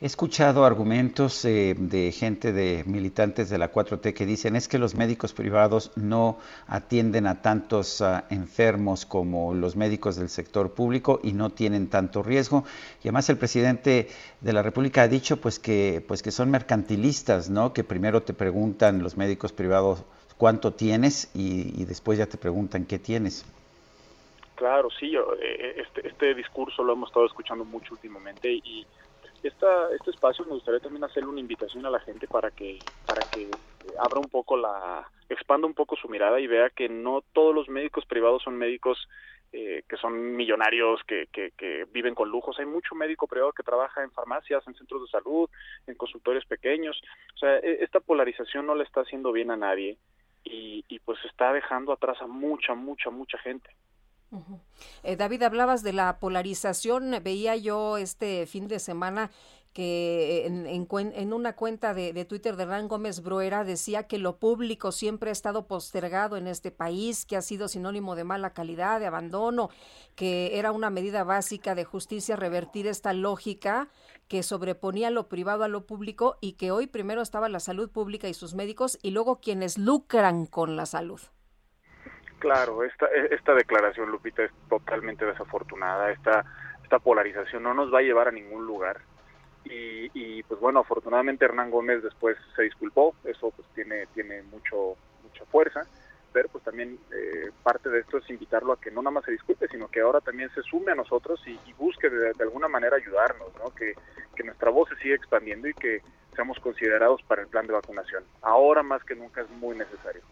He escuchado argumentos eh, de gente, de militantes de la 4T que dicen es que los médicos privados no atienden a tantos ah, enfermos como los médicos del sector público y no tienen tanto riesgo. Y además el presidente de la República ha dicho pues que, pues que son mercantilistas, ¿no? que primero te preguntan los médicos privados cuánto tienes y, después ya te preguntan qué tienes. Claro, sí, eh, este, este discurso lo hemos estado escuchando mucho últimamente y esta, este espacio me gustaría también hacerle una invitación a la gente para que, para que abra un poco la, expanda un poco su mirada y vea que no todos los médicos privados son médicos eh, que son millonarios, que, que, que, viven con lujos. Hay mucho médico privado que trabaja en farmacias, en centros de salud, en consultorios pequeños. O sea, e, esta polarización no le está haciendo bien a nadie y, y pues está dejando atrás a mucha, mucha, mucha gente. Eh, David, hablabas de la polarización. Veía yo este fin de semana que en, en, una cuenta de, Twitter de Hernán Gómez Bruera decía que lo público siempre ha estado postergado en este país, que ha sido sinónimo de mala calidad, de abandono, que era una medida básica de justicia revertir esta lógica que sobreponía lo privado a lo público y que hoy primero estaba la salud pública y sus médicos y luego quienes lucran con la salud. Claro, esta, e, esta declaración, Lupita, es totalmente desafortunada. Esta, esta polarización no nos va a llevar a ningún lugar. Y, y, pues bueno, afortunadamente Hernán Gómez después se disculpó, eso pues tiene, tiene mucho, mucha fuerza, pero pues también eh, parte de esto es invitarlo a que no nada más se disculpe, sino que ahora también se sume a nosotros y, busque de, alguna manera ayudarnos, ¿no? que nuestra voz se siga expandiendo y que seamos considerados para el plan de vacunación. Ahora más que nunca es muy necesario.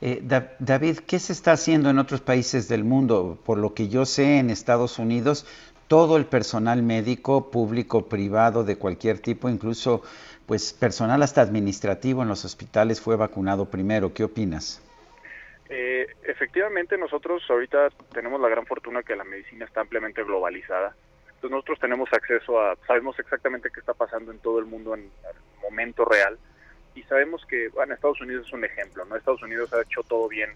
Eh, David, ¿qué se está haciendo en otros países del mundo? Por lo que yo sé, en Estados Unidos, todo el personal médico, público, privado, de cualquier tipo, incluso pues personal hasta administrativo en los hospitales fue vacunado primero. ¿Qué opinas? Eh, efectivamente, nosotros ahorita tenemos la gran fortuna que la medicina está ampliamente globalizada. Entonces nosotros tenemos acceso a, sabemos exactamente qué está pasando en todo el mundo en el momento real y sabemos que, bueno, Estados Unidos es un ejemplo, ¿no? Estados Unidos ha hecho todo bien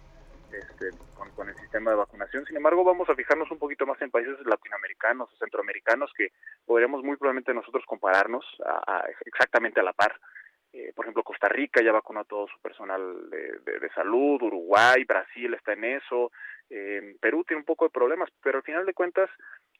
este, con, el sistema de vacunación. Sin embargo, vamos a fijarnos un poquito más en países latinoamericanos o centroamericanos que podríamos muy probablemente nosotros compararnos a, exactamente a la par. Eh, por ejemplo, Costa Rica ya vacunó a todo su personal de, de, salud, Uruguay, Brasil está en eso, eh, Perú tiene un poco de problemas, pero al final de cuentas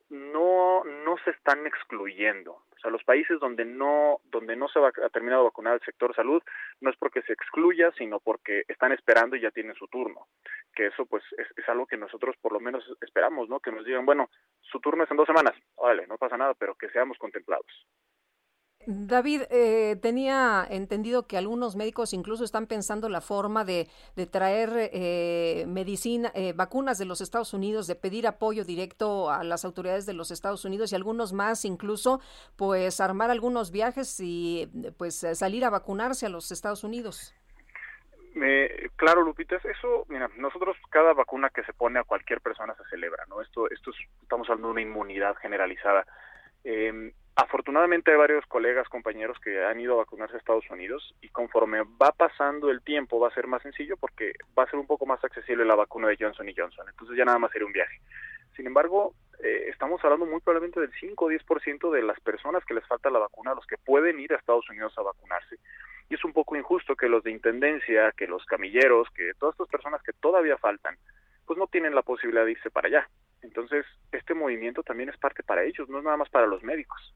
no, no se están excluyendo. O sea, los países donde no, donde no se ha terminado de vacunar el sector salud no es porque se excluya, sino porque están esperando y ya tienen su turno. Que eso pues es, es algo que nosotros por lo menos esperamos, ¿no? Que nos digan, bueno, su turno es en dos semanas, vale, no pasa nada, pero que seamos contemplados. David, eh, tenía entendido que algunos médicos incluso están pensando la forma de, traer eh, medicina, eh, vacunas de los Estados Unidos, de pedir apoyo directo a las autoridades de los Estados Unidos y algunos más incluso, pues armar algunos viajes y pues salir a vacunarse a los Estados Unidos. claro, Lupita, eso, mira, nosotros cada vacuna que se pone a cualquier persona se celebra, ¿no? Esto, esto es, estamos hablando de una inmunidad generalizada. Eh, Afortunadamente hay varios colegas, compañeros que han ido a vacunarse a Estados Unidos y conforme va pasando el tiempo va a ser más sencillo porque va a ser un poco más accesible la vacuna de Johnson y Johnson. Entonces ya nada más sería un viaje. Sin embargo, eh, estamos hablando muy probablemente del 5 o 10% de las personas que les falta la vacuna, los que pueden ir a Estados Unidos a vacunarse. Y es un poco injusto que los de intendencia, que los camilleros, que todas estas personas que todavía faltan, pues no tienen la posibilidad de irse para allá. Entonces, este movimiento también es parte para ellos, no es nada más para los médicos.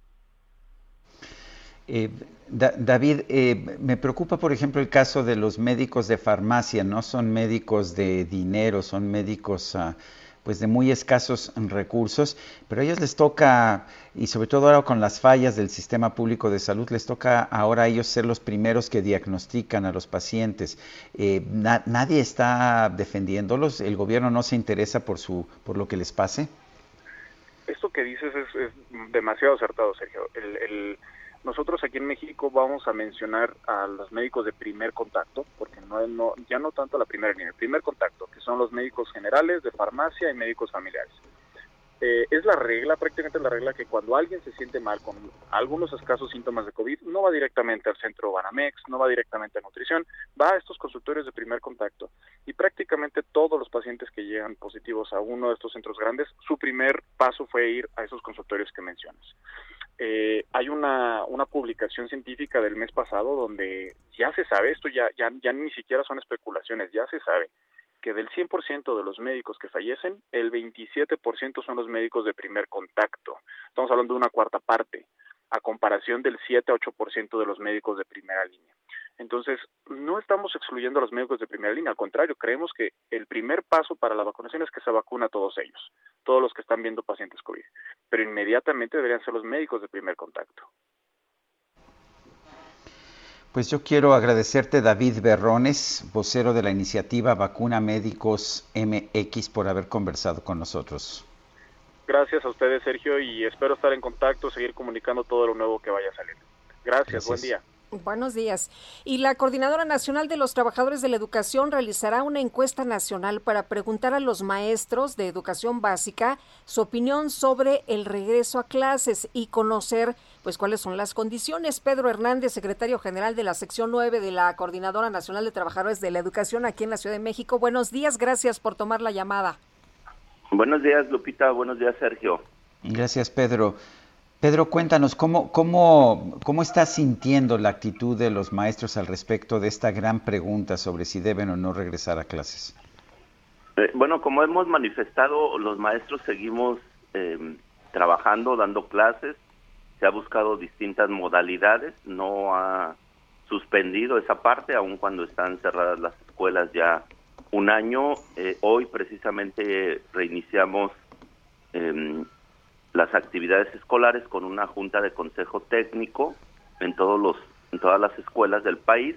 Eh, David, eh, me preocupa, por ejemplo, el caso de los médicos de farmacia. No son médicos de dinero, son médicos ah, pues de muy escasos recursos, pero a ellos les toca, y sobre todo ahora con las fallas del sistema público de salud, les toca ahora a ellos ser los primeros que diagnostican a los pacientes. Eh, ¿Nadie está defendiéndolos? ¿El gobierno no se interesa por, su, por lo que les pase? Esto que dices es, demasiado acertado, Sergio. Nosotros aquí en México vamos a mencionar a los médicos de primer contacto, porque no, no, ya no tanto la primera línea, el primer contacto, que son los médicos generales de farmacia y médicos familiares. Eh, es la regla, prácticamente la regla que cuando alguien se siente mal con algunos escasos síntomas de COVID, no va directamente al centro Banamex, no va directamente a nutrición, va a estos consultorios de primer contacto. Y prácticamente todos los pacientes que llegan positivos a uno de estos centros grandes, su primer paso fue ir a esos consultorios que mencionas. eh, hay una, una publicación científica del mes pasado donde ya se sabe, esto ya, ya, ya ni siquiera son especulaciones, ya se sabe que del 100% de los médicos que fallecen, el 27% son los médicos de primer contacto. Estamos hablando de una cuarta parte, a comparación del 7 a 8% de los médicos de primera línea. Entonces, no estamos excluyendo a los médicos de primera línea, al contrario, creemos que el primer paso para la vacunación es que se vacuna a todos ellos, todos los que están viendo pacientes COVID, pero inmediatamente deberían ser los médicos de primer contacto. Pues yo quiero agradecerte, David Berrones, vocero de la iniciativa Vacuna Médicos MX, por haber conversado con nosotros. Gracias a ustedes, Sergio, y espero estar en contacto, seguir comunicando todo lo nuevo que vaya a salir. Gracias. buen día. Buenos días. Y la Coordinadora Nacional de los Trabajadores de la Educación realizará una encuesta nacional para preguntar a los maestros de educación básica su opinión sobre el regreso a clases y conocer pues cuáles son las condiciones. Pedro Hernández, secretario general de la sección 9 de la Coordinadora Nacional de Trabajadores de la Educación aquí en la Ciudad de México. Buenos días, gracias por tomar la llamada. Buenos días, Lupita. Buenos días, Sergio. Gracias, Pedro. Pedro, cuéntanos, ¿cómo, cómo, ¿cómo estás sintiendo la actitud de los maestros al respecto de esta gran pregunta sobre si deben o no regresar a clases? Eh, bueno, como hemos manifestado, los maestros seguimos eh, trabajando, dando clases, se ha buscado distintas modalidades, no ha suspendido esa parte, aun cuando están cerradas las escuelas ya un año. Eh, hoy precisamente reiniciamos em, las actividades escolares con una junta de consejo técnico en todos los en todas las escuelas del país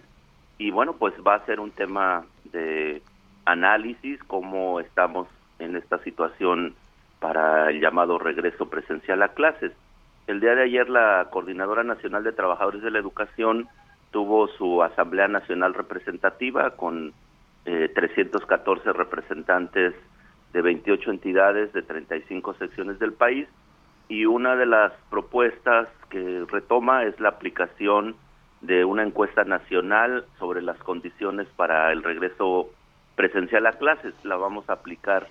y bueno pues va a ser un tema de análisis cómo estamos en esta situación para el llamado regreso presencial a clases. El día de ayer la Coordinadora Nacional de Trabajadores de la Educación tuvo su Asamblea Nacional Representativa con eh, 314 representantes de 28 entidades de 35 secciones del país y una de las propuestas que retoma es la aplicación de una encuesta nacional sobre las condiciones para el regreso presencial a clases. La vamos a aplicar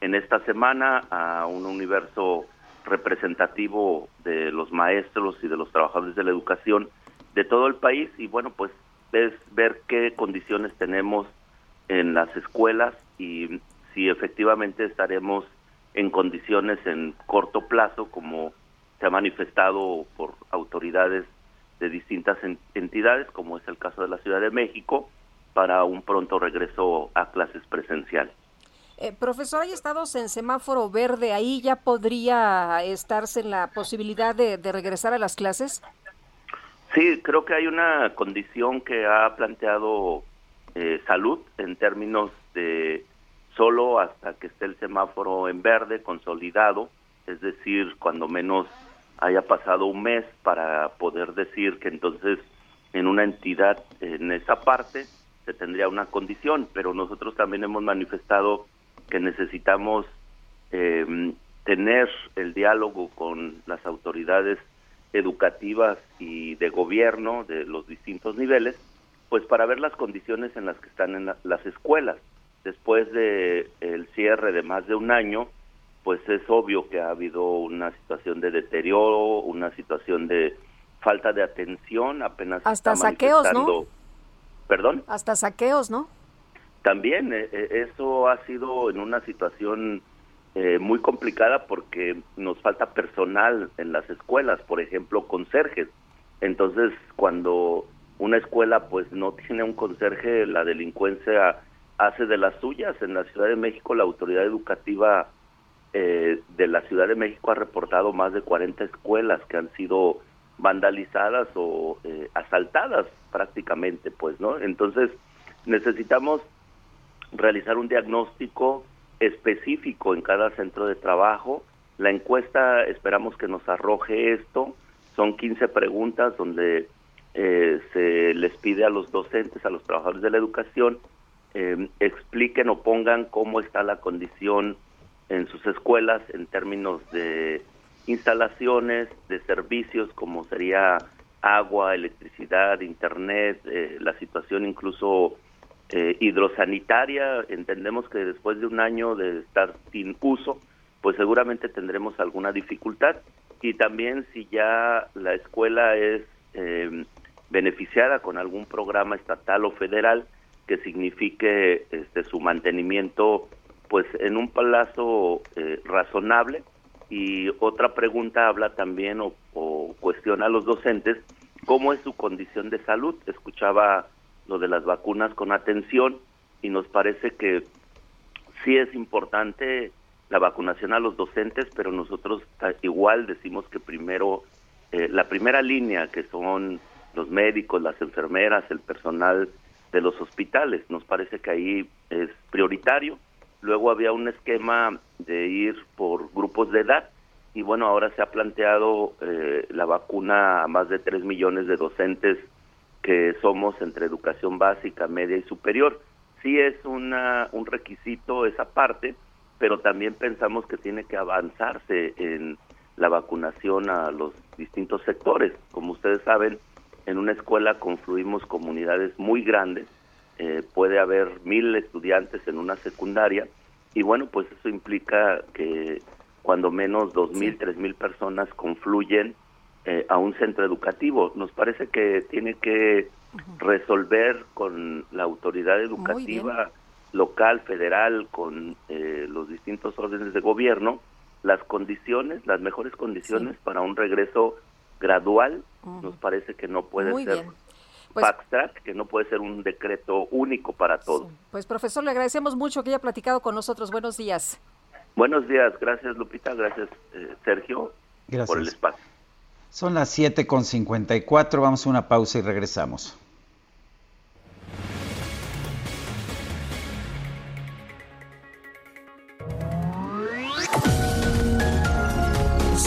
en esta semana a un universo representativo de los maestros y de los trabajadores de la educación de todo el país y bueno, pues es ver qué condiciones tenemos en las escuelas y si efectivamente estaremos en condiciones en corto plazo, como se ha manifestado por autoridades de distintas entidades, como es el caso de la Ciudad de México, para un pronto regreso a clases presencial. Eh, profesor, hay estados en semáforo verde, ¿ahí ya podría estarse en la posibilidad de, regresar a las clases? Sí, creo que hay una condición que ha planteado eh, salud en términos de solo hasta que esté el semáforo en verde consolidado, es decir, cuando menos haya pasado un mes para poder decir que entonces en una entidad en esa parte se tendría una condición, pero nosotros también hemos manifestado que necesitamos em, tener el diálogo con las autoridades educativas y de gobierno de los distintos niveles, pues para ver las condiciones en las que están en las escuelas después de el cierre de más de un año, pues es obvio que ha habido una situación de deterioro, una situación de falta de atención, apenas hasta saqueos, ¿no? Perdón. Hasta saqueos, ¿no? También eh, eh, eso ha sido en una situación eh, muy complicada porque nos falta personal en las escuelas, por ejemplo, conserjes. Entonces, cuando una escuela pues no tiene un conserje, la delincuencia hace de las suyas. En la Ciudad de México la autoridad educativa eh, de la Ciudad de México ha reportado más de 40 escuelas que han sido vandalizadas o eh, asaltadas prácticamente, pues, ¿no? Entonces necesitamos realizar un diagnóstico específico en cada centro de trabajo. La encuesta esperamos que nos arroje esto. Son 15 preguntas donde eh, se les pide a los docentes, a los trabajadores de la educación, eh, expliquen o pongan cómo está la condición en sus escuelas en términos de instalaciones, de servicios como sería agua, electricidad, internet, eh, la situación incluso eh, hidrosanitaria. Entendemos que después de un año de estar sin uso, pues seguramente tendremos alguna dificultad y también si ya la escuela es eh, beneficiada con algún programa estatal o federal que signifique este su mantenimiento pues en un plazo eh, razonable. Y otra pregunta habla también o, cuestiona a los docentes cómo es su condición de salud. Escuchaba lo de las vacunas con atención y nos parece que sí es importante la vacunación a los docentes pero nosotros igual decimos que primero eh, la primera línea que son los médicos las enfermeras el personal de los hospitales. Nos parece que ahí es prioritario. Luego había un esquema de ir por grupos de edad y bueno, ahora se ha planteado eh, la vacuna a más de 3 millones de docentes que somos entre educación básica, media y superior. Sí es una, un requisito esa parte, pero también pensamos que tiene que avanzarse en la vacunación a los distintos sectores. Como ustedes saben, en una escuela confluimos comunidades muy grandes, eh, puede haber mil estudiantes en una secundaria y bueno, pues eso implica que cuando menos dos mil, tres mil personas confluyen eh, a un centro educativo. Nos parece que tiene que resolver con la autoridad educativa local, federal, con eh, los distintos órdenes de gobierno, las condiciones, las mejores condiciones para un regreso gradual, nos parece que no puede ser pues, track, que no puede ser un decreto único para todos. Pues profesor, le agradecemos mucho que haya platicado con nosotros. Buenos días. Buenos días, gracias Lupita, gracias eh, Sergio por el espacio. Son las 7.54, vamos a una pausa y regresamos.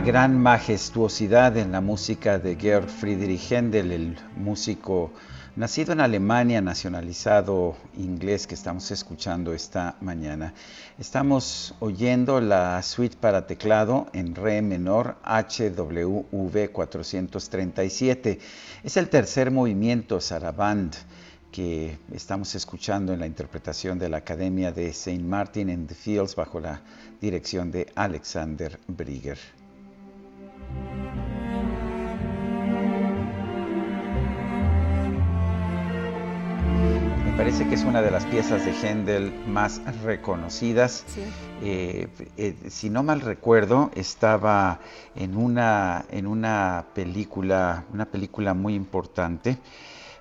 Gran majestuosidad en la música de Georg Friedrich Händel, el músico nacido en Alemania, nacionalizado inglés que estamos escuchando esta mañana. Estamos oyendo la suite para teclado en re menor HWV 437. Es el tercer movimiento Saraband que estamos escuchando en la interpretación de la Academia de St. Martin in the Fields bajo la dirección de Alexander Brigger. Me parece que es una de las piezas de Händel más reconocidas. Eh, eh, si no mal recuerdo, estaba en una, en una película, una película muy importante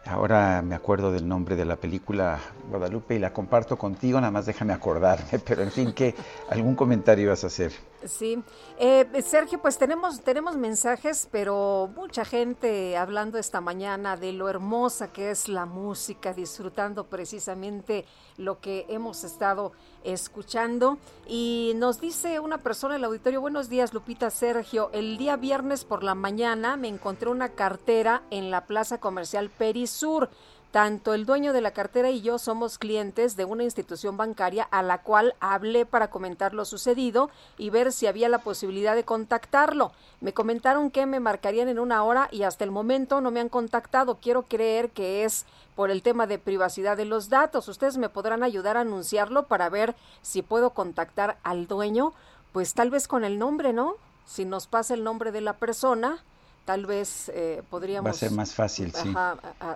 Ahora me acuerdo del nombre de la película Guadalupe y la comparto contigo, nada más déjame acordarme, pero en fin, ¿qué, ¿algún comentario vas a hacer? Sí, eh, Sergio, pues tenemos, tenemos mensajes, pero mucha gente hablando esta mañana de lo hermosa que es la música, disfrutando precisamente lo que hemos estado escuchando. Y nos dice una persona en el auditorio, buenos días Lupita Sergio, el día viernes por la mañana me encontré una cartera en la plaza comercial Perisur. Tanto el dueño de la cartera y yo somos clientes de una institución bancaria a la cual hablé para comentar lo sucedido y ver si había la posibilidad de contactarlo. Me comentaron que me marcarían en una hora y hasta el momento no me han contactado. Quiero creer que es por el tema de privacidad de los datos. Ustedes me podrán ayudar a anunciarlo para ver si puedo contactar al dueño, pues tal vez con el nombre, ¿no? Si nos pasa el nombre de la persona, tal vez eh, podríamos... Va a ser más fácil, sí.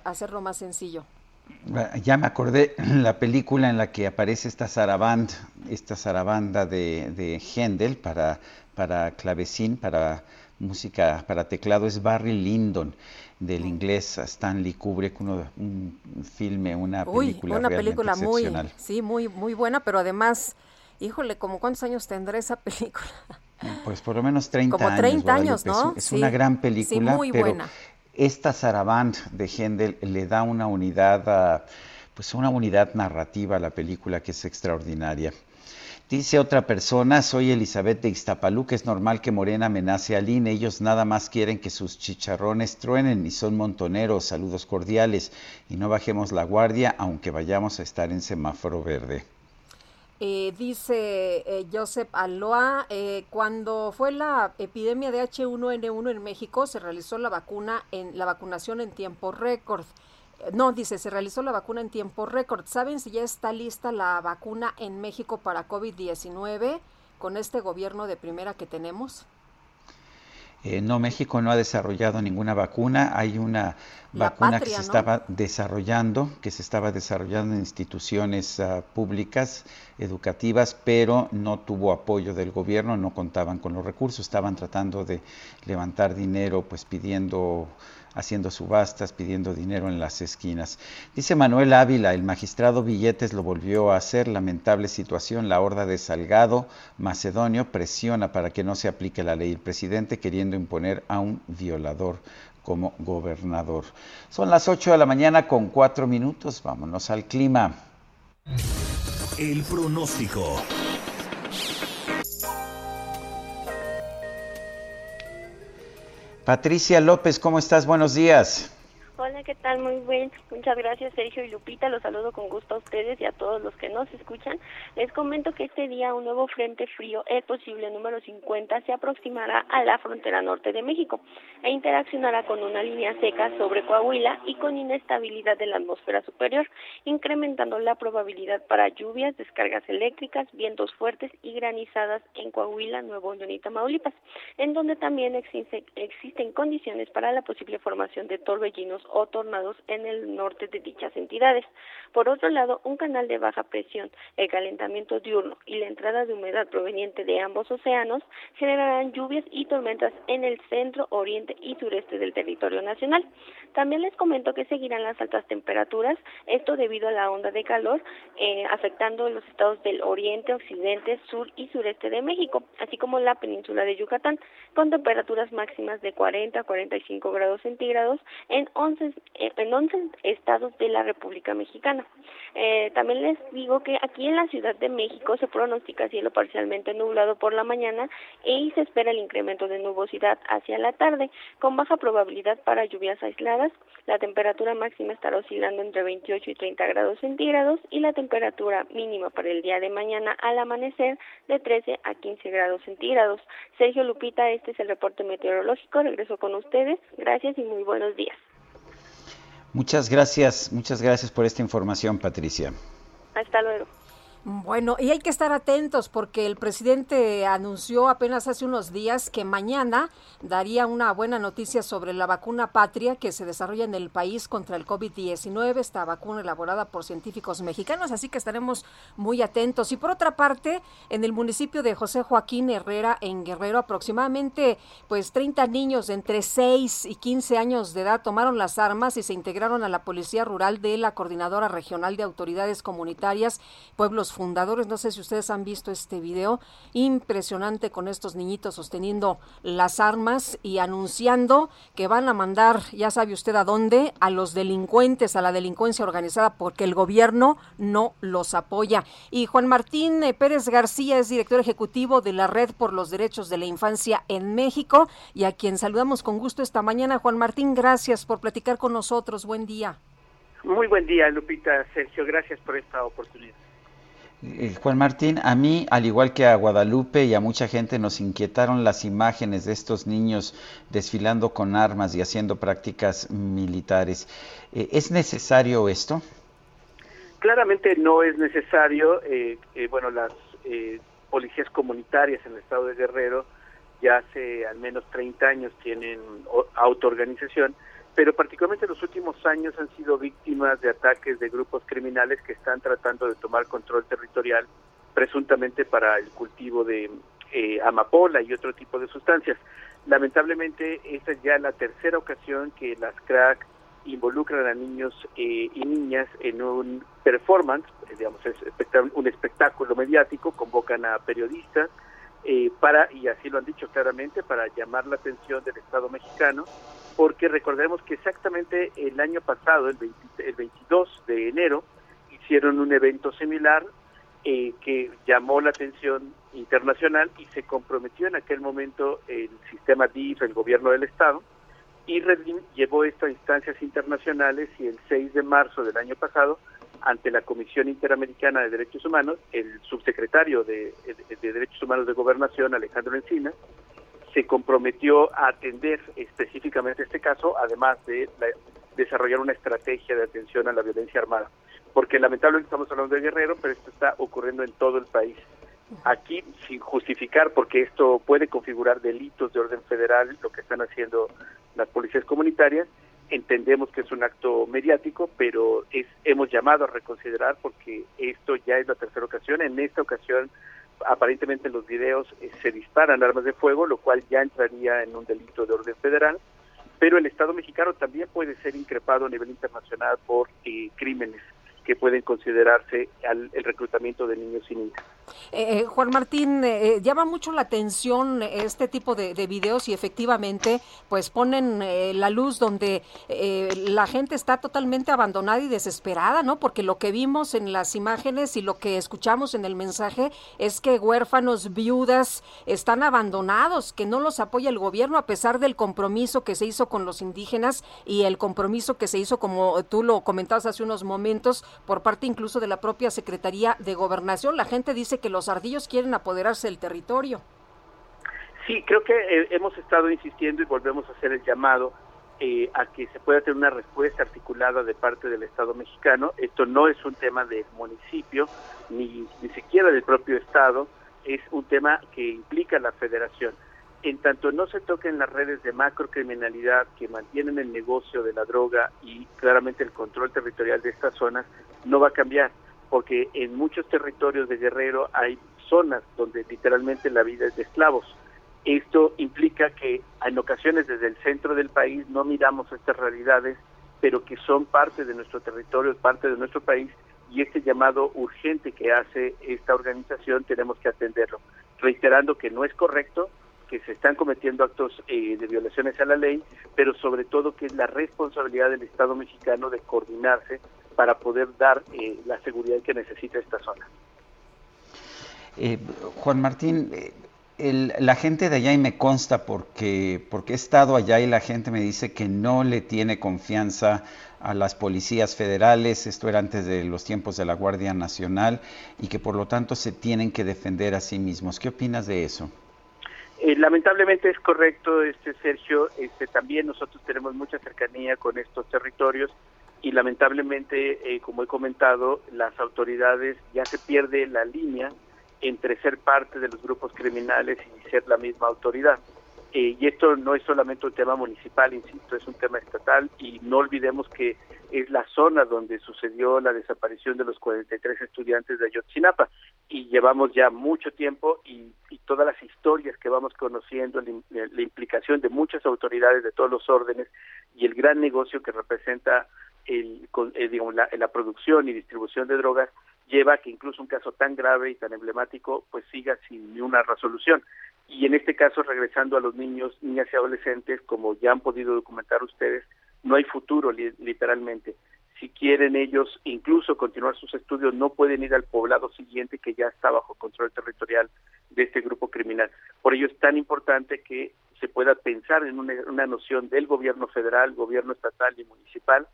hacerlo más sencillo. Ya me acordé la película en la que aparece esta zarabanda, esta zarabanda de, de Händel para, para clavecín, para música, para teclado, es Barry Lyndon, del inglés Stanley Kubrick, uno, un filme, una película una película muy, sí, muy, muy buena, pero además, híjole, como cuántos años tendrá esa película? Pues por lo menos 30 Como 30 años, ¿no? Es, una gran película, muy pero buena. esta Saraband de Händel le da una unidad, pues una unidad narrativa a la película que es extraordinaria. Dice otra persona, soy Elizabeth de Iztapalú, es normal que Morena amenace a Lin, ellos nada más quieren que sus chicharrones truenen y son montoneros, saludos cordiales y no bajemos la guardia aunque vayamos a estar en semáforo verde. Eh, dice eh, Joseph Aloa, eh, cuando fue la epidemia de H1N1 en México, se realizó la vacuna en la vacunación en tiempo récord. No, dice, se realizó la vacuna en tiempo récord. ¿Saben si ya está lista la vacuna en México para COVID-19 con este gobierno de primera que tenemos? Eh, no, México no ha desarrollado ninguna vacuna. Hay una vacuna que se estaba desarrollando, que se estaba desarrollando en instituciones ah, públicas, educativas, pero no tuvo apoyo del gobierno, no contaban con los recursos, estaban tratando de levantar dinero, pues pidiendo haciendo subastas, pidiendo dinero en las esquinas. Dice Manuel Ávila, el magistrado Billetes lo volvió a hacer, lamentable situación, la horda de Salgado, Macedonio, presiona para que no se aplique la ley, el presidente queriendo imponer a un violador como gobernador. Son las 8 de la mañana con 4 minutos, vámonos al clima. El pronóstico. Patricia López, ¿cómo estás? Buenos días. Hola, ¿qué tal? Muy bien. Muchas gracias, Sergio y Lupita. Los saludo con gusto a ustedes y a todos los que nos escuchan. Les comento que este día un nuevo frente frío, el posible número 50, se aproximará a la frontera norte de México e interaccionará con una línea seca sobre Coahuila y con inestabilidad de la atmósfera superior, incrementando la probabilidad para lluvias, descargas eléctricas, vientos fuertes y granizadas en Coahuila, Nuevo León y Tamaulipas, en donde también existen condiciones para la posible formación de torbellinos o tornados en el norte de dichas entidades. Por otro lado, un canal de baja presión, el calentamiento diurno y la entrada de humedad proveniente de ambos océanos generarán lluvias y tormentas en el centro, oriente y sureste del territorio nacional. También les comento que seguirán las altas temperaturas, esto debido a la onda de calor eh, afectando los estados del oriente, occidente, sur y sureste de México, así como la península de Yucatán, con temperaturas máximas de 40 a 45 grados centígrados en 11, eh, en 11 estados de la República Mexicana. Eh, también les digo que aquí en la Ciudad de México se pronostica cielo parcialmente nublado por la mañana y se espera el incremento de nubosidad hacia la tarde, con baja probabilidad para lluvias aisladas. La temperatura máxima estará oscilando entre 28 y 30 grados centígrados y la temperatura mínima para el día de mañana al amanecer de 13 a 15 grados centígrados. Sergio Lupita, este es el reporte meteorológico. Regreso con ustedes. Gracias y muy buenos días. Muchas gracias, muchas gracias por esta información, Patricia. Hasta luego. Bueno, y hay que estar atentos porque el presidente anunció apenas hace unos días que mañana daría una buena noticia sobre la vacuna patria que se desarrolla en el país contra el COVID-19, esta vacuna elaborada por científicos mexicanos, así que estaremos muy atentos. Y por otra parte, en el municipio de José Joaquín Herrera, en Guerrero, aproximadamente pues 30 niños de entre 6 y 15 años de edad tomaron las armas y se integraron a la Policía Rural de la Coordinadora Regional de Autoridades Comunitarias Pueblos fundadores. No sé si ustedes han visto este video impresionante con estos niñitos sosteniendo las armas y anunciando que van a mandar, ya sabe usted a dónde, a los delincuentes, a la delincuencia organizada, porque el gobierno no los apoya. Y Juan Martín eh, Pérez García es director ejecutivo de la Red por los Derechos de la Infancia en México y a quien saludamos con gusto esta mañana. Juan Martín, gracias por platicar con nosotros. Buen día. Muy buen día, Lupita, Sergio, gracias por esta oportunidad. Eh, Juan Martín, a mí, al igual que a Guadalupe y a mucha gente, nos inquietaron las imágenes de estos niños desfilando con armas y haciendo prácticas militares. Eh, ¿Es necesario esto? Claramente no es necesario. Eh, bueno, las policías comunitarias en el estado de Guerrero ya hace al menos 30 años tienen autoorganización pero particularmente en los últimos años han sido víctimas de ataques de grupos criminales que están tratando de tomar control territorial presuntamente para el cultivo de eh, amapola y otro tipo de sustancias. Lamentablemente, esta es ya la tercera ocasión que las crack involucran a niños eh, y niñas en un performance, eh, digamos, un espectáculo mediático, convocan a periodistas, para, y así lo han dicho claramente, para llamar la atención del Estado mexicano porque recordemos que exactamente el año pasado, el, 22 de enero, hicieron un evento similar eh, que llamó la atención internacional y se comprometió en aquel momento el sistema DIF, el gobierno del Estado, y llevó esto a instancias internacionales y el 6 de marzo del año pasado, ante la Comisión Interamericana de Derechos Humanos, el subsecretario de Derechos Humanos de Gobernación, Alejandro Encina, se comprometió a atender específicamente este caso, además de desarrollar una estrategia de atención a la violencia armada. Porque lamentablemente estamos hablando de Guerrero, pero esto está ocurriendo en todo el país. Aquí, sin justificar, porque esto puede configurar delitos de orden federal, lo que están haciendo las policías comunitarias, entendemos que es un acto mediático, pero es, hemos llamado a reconsiderar porque esto ya es la tercera ocasión. En esta ocasión aparentemente en los videos eh, se disparan armas de fuego, lo cual ya entraría en un delito de orden federal, pero el Estado mexicano también puede ser increpado a nivel internacional por eh, crímenes que pueden considerarse al, el reclutamiento de niños y niñas. Eh, eh, Juan Martín, eh, llama mucho la atención este tipo de, videos y efectivamente pues ponen la luz donde la gente está totalmente abandonada y desesperada, ¿no? Porque lo que vimos en las imágenes y lo que escuchamos en el mensaje es que huérfanos, viudas están abandonados, que no los apoya el gobierno a pesar del compromiso que se hizo con los indígenas y el compromiso que se hizo, como tú lo comentabas hace unos momentos, por parte incluso de la propia Secretaría de Gobernación. La gente dice que los ardillos quieren apoderarse del territorio. Sí, creo que eh, hemos estado insistiendo y volvemos a hacer el llamado eh, a que se pueda tener una respuesta articulada de parte del Estado mexicano. Esto no es un tema del municipio, ni, ni siquiera del propio Estado, es un tema que implica la federación. En tanto no se toquen las redes de macrocriminalidad que mantienen el negocio de la droga y claramente el control territorial de estas zonas, no va a cambiar porque en muchos territorios de Guerrero hay zonas donde literalmente la vida es de esclavos. Esto implica que en ocasiones desde el centro del país no miramos estas realidades, pero que son parte de nuestro territorio, parte de nuestro país, y este llamado urgente que hace esta organización tenemos que atenderlo, reiterando que no es correcto, que se están cometiendo actos eh, de violaciones a la ley, pero sobre todo que es la responsabilidad del Estado mexicano de coordinarse para poder dar eh, la seguridad que necesita esta zona. Eh, Juan Martín, eh, la gente de allá y me consta porque, porque he estado allá y la gente me dice que no le tiene confianza a las policías federales, esto era antes de los tiempos de la Guardia Nacional, y que por lo tanto se tienen que defender a sí mismos. ¿Qué opinas de eso? lamentablemente es correcto, este Sergio. Este, también nosotros tenemos mucha cercanía con estos territorios y lamentablemente, eh, como he comentado, las autoridades ya se pierde la línea entre ser parte de los grupos criminales y ser la misma autoridad. Eh, y esto no es solamente un tema municipal, insisto, es un tema estatal y no olvidemos que es la zona donde sucedió la desaparición de los 43 estudiantes de Ayotzinapa y llevamos ya mucho tiempo y, todas las historias que vamos conociendo, la, implicación de muchas autoridades de todos los órdenes y el gran negocio que representa el, eh, digamos, la, la, producción y distribución de drogas lleva a que incluso un caso tan grave y tan emblemático pues siga sin una resolución. Y en este caso, regresando a los niños, niñas y adolescentes, como ya han podido documentar ustedes, no hay futuro literalmente. Si quieren ellos incluso continuar sus estudios, no pueden ir al poblado siguiente que ya está bajo control territorial de este grupo criminal. Por ello es tan importante que se pueda pensar en una, una noción del gobierno federal, gobierno estatal y municipal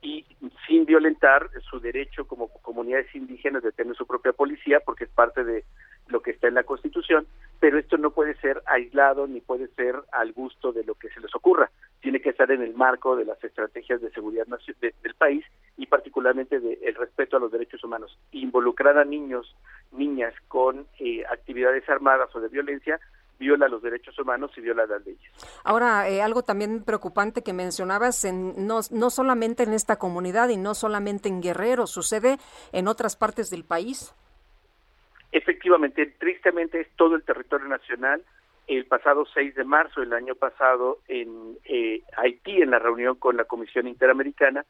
y sin violentar su derecho como comunidades indígenas de tener su propia policía, porque es parte de lo que está en la Constitución, pero esto no puede ser aislado ni puede ser al gusto de lo que se les ocurra. Tiene que estar en el marco de las estrategias de seguridad del país y particularmente del respeto a los derechos humanos. Involucrar a niños, niñas con eh, actividades armadas o de violencia viola los derechos humanos y viola las leyes. Ahora, eh, algo también preocupante que mencionabas, en, no, no solamente en esta comunidad y no solamente en Guerrero, sucede en otras partes del país. Efectivamente, tristemente es todo el territorio nacional. El pasado 6 de marzo del año pasado en eh, Haití, en la reunión con la Comisión Interamericana,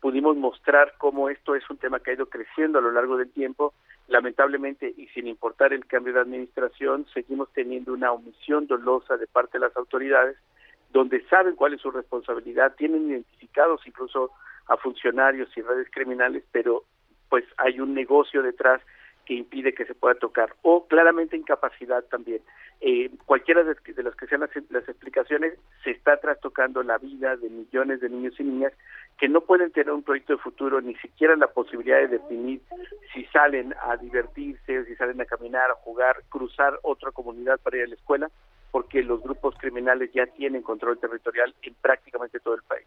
pudimos mostrar cómo esto es un tema que ha ido creciendo a lo largo del tiempo. Lamentablemente, y sin importar el cambio de administración, seguimos teniendo una omisión dolosa de parte de las autoridades, donde saben cuál es su responsabilidad, tienen identificados incluso a funcionarios y redes criminales, pero pues hay un negocio detrás que impide que se pueda tocar, o claramente incapacidad también. Eh, cualquiera de, las que sean las, las, explicaciones, se está trastocando la vida de millones de niños y niñas que no pueden tener un proyecto de futuro, ni siquiera la posibilidad de definir si salen a divertirse, si salen a caminar, a jugar, cruzar otra comunidad para ir a la escuela, porque los grupos criminales ya tienen control territorial en prácticamente todo el país.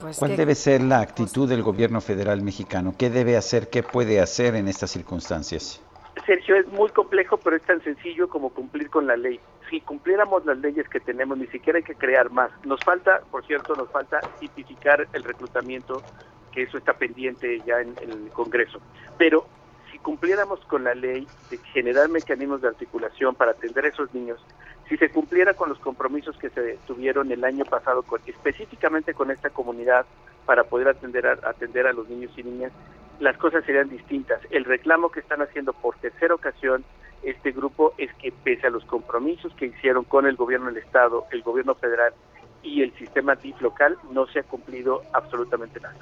Pues ¿Cuál debe ser la actitud del gobierno federal mexicano? ¿Qué debe hacer? ¿Qué puede hacer en estas circunstancias? Sergio, es muy complejo, pero es tan sencillo como cumplir con la ley. Si cumpliéramos las leyes que tenemos, ni siquiera hay que crear más. Nos falta, por cierto, nos falta tipificar el reclutamiento, que eso está pendiente ya en, en el Congreso. Pero si cumpliéramos con la ley de generar mecanismos de articulación para atender a esos niños, si se cumpliera con los compromisos que se tuvieron el año pasado, con, específicamente con esta comunidad, para poder atender a, atender a los niños y niñas, las cosas serían distintas. El reclamo que están haciendo por tercera ocasión este grupo es que pese a los compromisos que hicieron con el gobierno del Estado, el gobierno federal y el sistema DIF local, no se ha cumplido absolutamente nada.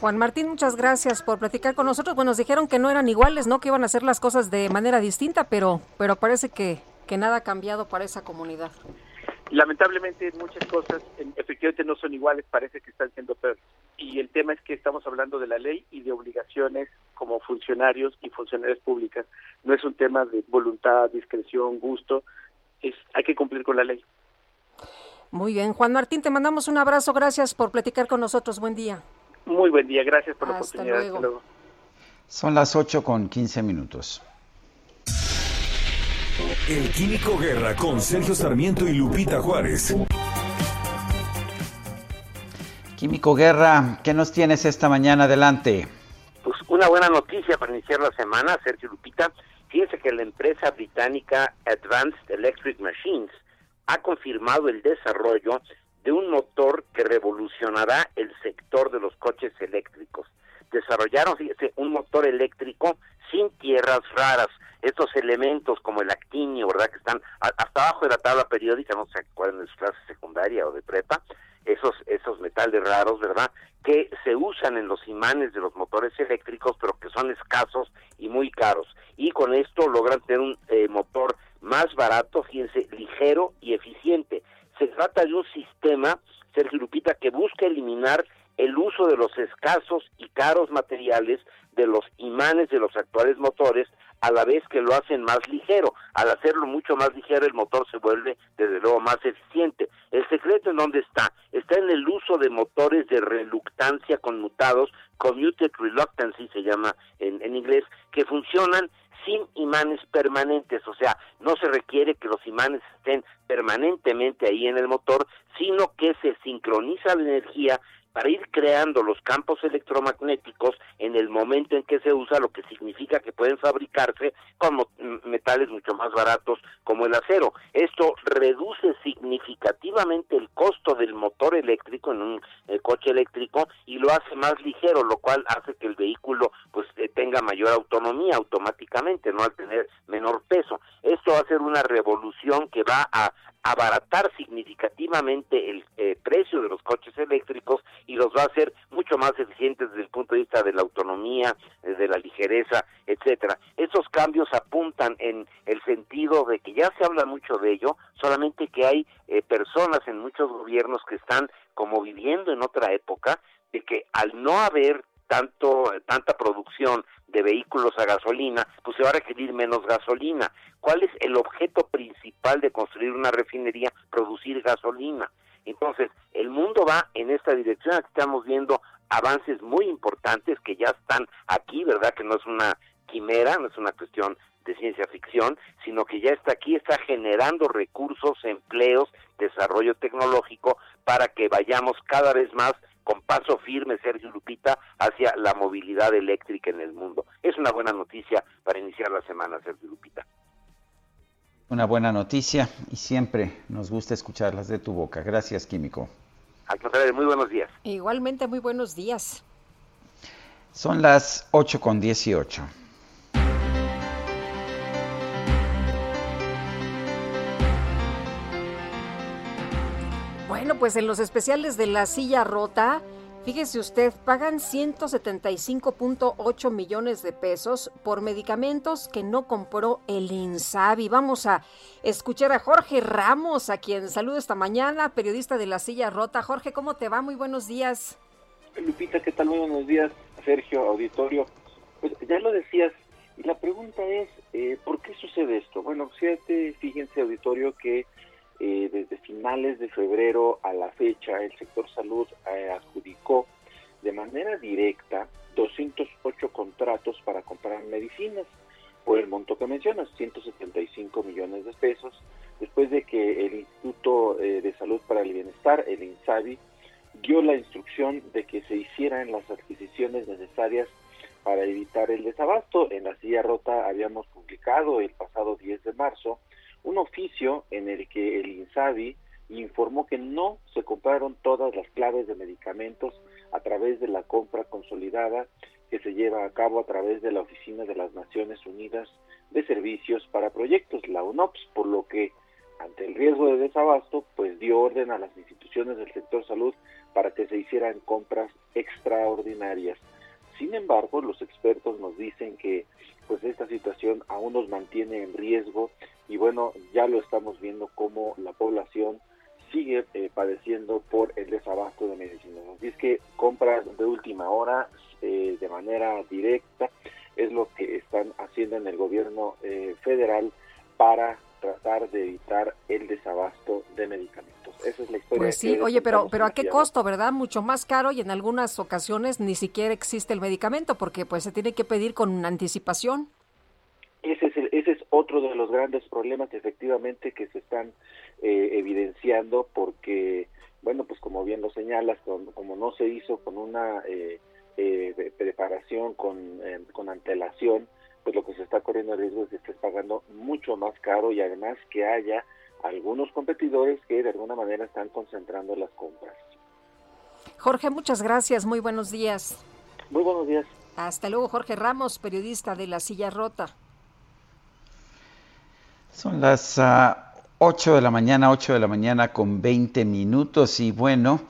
Juan Martín, muchas gracias por platicar con nosotros. Bueno, nos dijeron que no eran iguales, ¿no? Que iban a hacer las cosas de manera distinta, pero, pero parece que que nada ha cambiado para esa comunidad. Lamentablemente muchas cosas efectivamente no son iguales, parece que están siendo peores. Y el tema es que estamos hablando de la ley y de obligaciones como funcionarios y funcionarias públicas. No es un tema de voluntad, discreción, gusto, es hay que cumplir con la ley. Muy bien, Juan Martín, te mandamos un abrazo, gracias por platicar con nosotros, buen día. Muy buen día, gracias por la oportunidad. Luego. Son las 8 con 15 minutos. El Químico Guerra con Sergio Sarmiento y Lupita Juárez. Químico Guerra, ¿qué nos tienes esta mañana adelante? Pues una buena noticia para iniciar la semana, Sergio Lupita. Fíjense que la empresa británica Advanced Electric Machines ha confirmado el desarrollo de un motor que revolucionará el sector de los coches eléctricos. Desarrollaron fíjese, un motor eléctrico sin tierras raras, estos elementos como el actinio, ¿verdad? Que están hasta abajo de la tabla periódica, no sé cuál es su clase secundaria o de prepa, esos, esos metales raros, ¿verdad? Que se usan en los imanes de los motores eléctricos, pero que son escasos y muy caros. Y con esto logran tener un eh, motor más barato, fíjense, ligero y eficiente. Se trata de un sistema, Sergio Lupita, que busca eliminar el uso de los escasos y caros materiales de los imanes de los actuales motores a la vez que lo hacen más ligero. Al hacerlo mucho más ligero, el motor se vuelve, desde luego, más eficiente. ¿El secreto en dónde está? Está en el uso de motores de reluctancia conmutados, commuted reluctancy se llama en, en inglés, que funcionan sin imanes permanentes, o sea, no se requiere que los imanes estén permanentemente ahí en el motor, sino que se sincroniza la energía para ir creando los campos electromagnéticos en el momento en que se usa, lo que significa que pueden fabricarse con metales mucho más baratos como el acero. Esto reduce significativamente el costo del motor eléctrico en un eh, coche eléctrico y lo hace más ligero, lo cual hace que el vehículo pues eh, tenga mayor autonomía automáticamente, no al tener menor peso. Esto va a ser una revolución que va a abaratar significativamente el eh, precio de los coches eléctricos y los va a hacer mucho más eficientes desde el punto de vista de la autonomía, eh, de la ligereza, etcétera. Esos cambios apuntan en el sentido de que ya se habla mucho de ello, solamente que hay eh, personas en muchos gobiernos que están como viviendo en otra época de que al no haber tanto tanta producción de vehículos a gasolina, pues se va a requerir menos gasolina. ¿Cuál es el objeto principal de construir una refinería? Producir gasolina. Entonces, el mundo va en esta dirección, aquí estamos viendo avances muy importantes que ya están aquí, ¿verdad? Que no es una quimera, no es una cuestión de ciencia ficción, sino que ya está aquí, está generando recursos, empleos, desarrollo tecnológico para que vayamos cada vez más con paso firme, Sergio Lupita, hacia la movilidad eléctrica en el mundo. Es una buena noticia para iniciar la semana, Sergio Lupita. Una buena noticia y siempre nos gusta escucharlas de tu boca. Gracias, Químico. Al contrario, muy buenos días. Igualmente, muy buenos días. Son las 8 con 18. Bueno, pues en los especiales de la silla rota, fíjese usted, pagan 175.8 millones de pesos por medicamentos que no compró el INSABI. Vamos a escuchar a Jorge Ramos, a quien saludo esta mañana, periodista de la silla rota. Jorge, ¿cómo te va? Muy buenos días. Lupita, ¿qué tal? Muy buenos días, Sergio, auditorio. Pues ya lo decías, y la pregunta es, eh, ¿por qué sucede esto? Bueno, fíjate, fíjense, auditorio, que eh, desde finales de febrero a la fecha, el sector salud eh, adjudicó de manera directa 208 contratos para comprar medicinas por el monto que mencionas, 175 millones de pesos, después de que el Instituto eh, de Salud para el Bienestar, el INSABI, dio la instrucción de que se hicieran las adquisiciones necesarias para evitar el desabasto. En la silla rota habíamos publicado el pasado 10 de marzo un oficio en el que el INSABI informó que no se compraron todas las claves de medicamentos a través de la compra consolidada que se lleva a cabo a través de la Oficina de las Naciones Unidas de Servicios para Proyectos, la UNOPS, por lo que ante el riesgo de desabasto, pues dio orden a las instituciones del sector salud para que se hicieran compras extraordinarias. Sin embargo, los expertos nos dicen que pues esta situación aún nos mantiene en riesgo y bueno, ya lo estamos viendo como la población sigue eh, padeciendo por el desabasto de medicinas. Así es que compras de última hora eh, de manera directa es lo que están haciendo en el gobierno eh, federal para tratar de evitar el desabasto de medicamentos. Esa es la historia. Pues sí, oye, pero, pero ¿a qué costo, verdad? Mucho más caro y en algunas ocasiones ni siquiera existe el medicamento porque pues se tiene que pedir con anticipación. Ese es, ese es otro de los grandes problemas efectivamente que se están eh, evidenciando porque, bueno, pues como bien lo señalas, como no se hizo con una eh, eh, preparación, con, con antelación, pues lo que se está corriendo el riesgo es que estés pagando mucho más caro y además que haya algunos competidores que de alguna manera están concentrando las compras. Jorge, muchas gracias, muy buenos días. Muy buenos días. Hasta luego, Jorge Ramos, periodista de La Silla Rota. Son las 8 ah, de la mañana, 8 de la mañana con 20 minutos y bueno,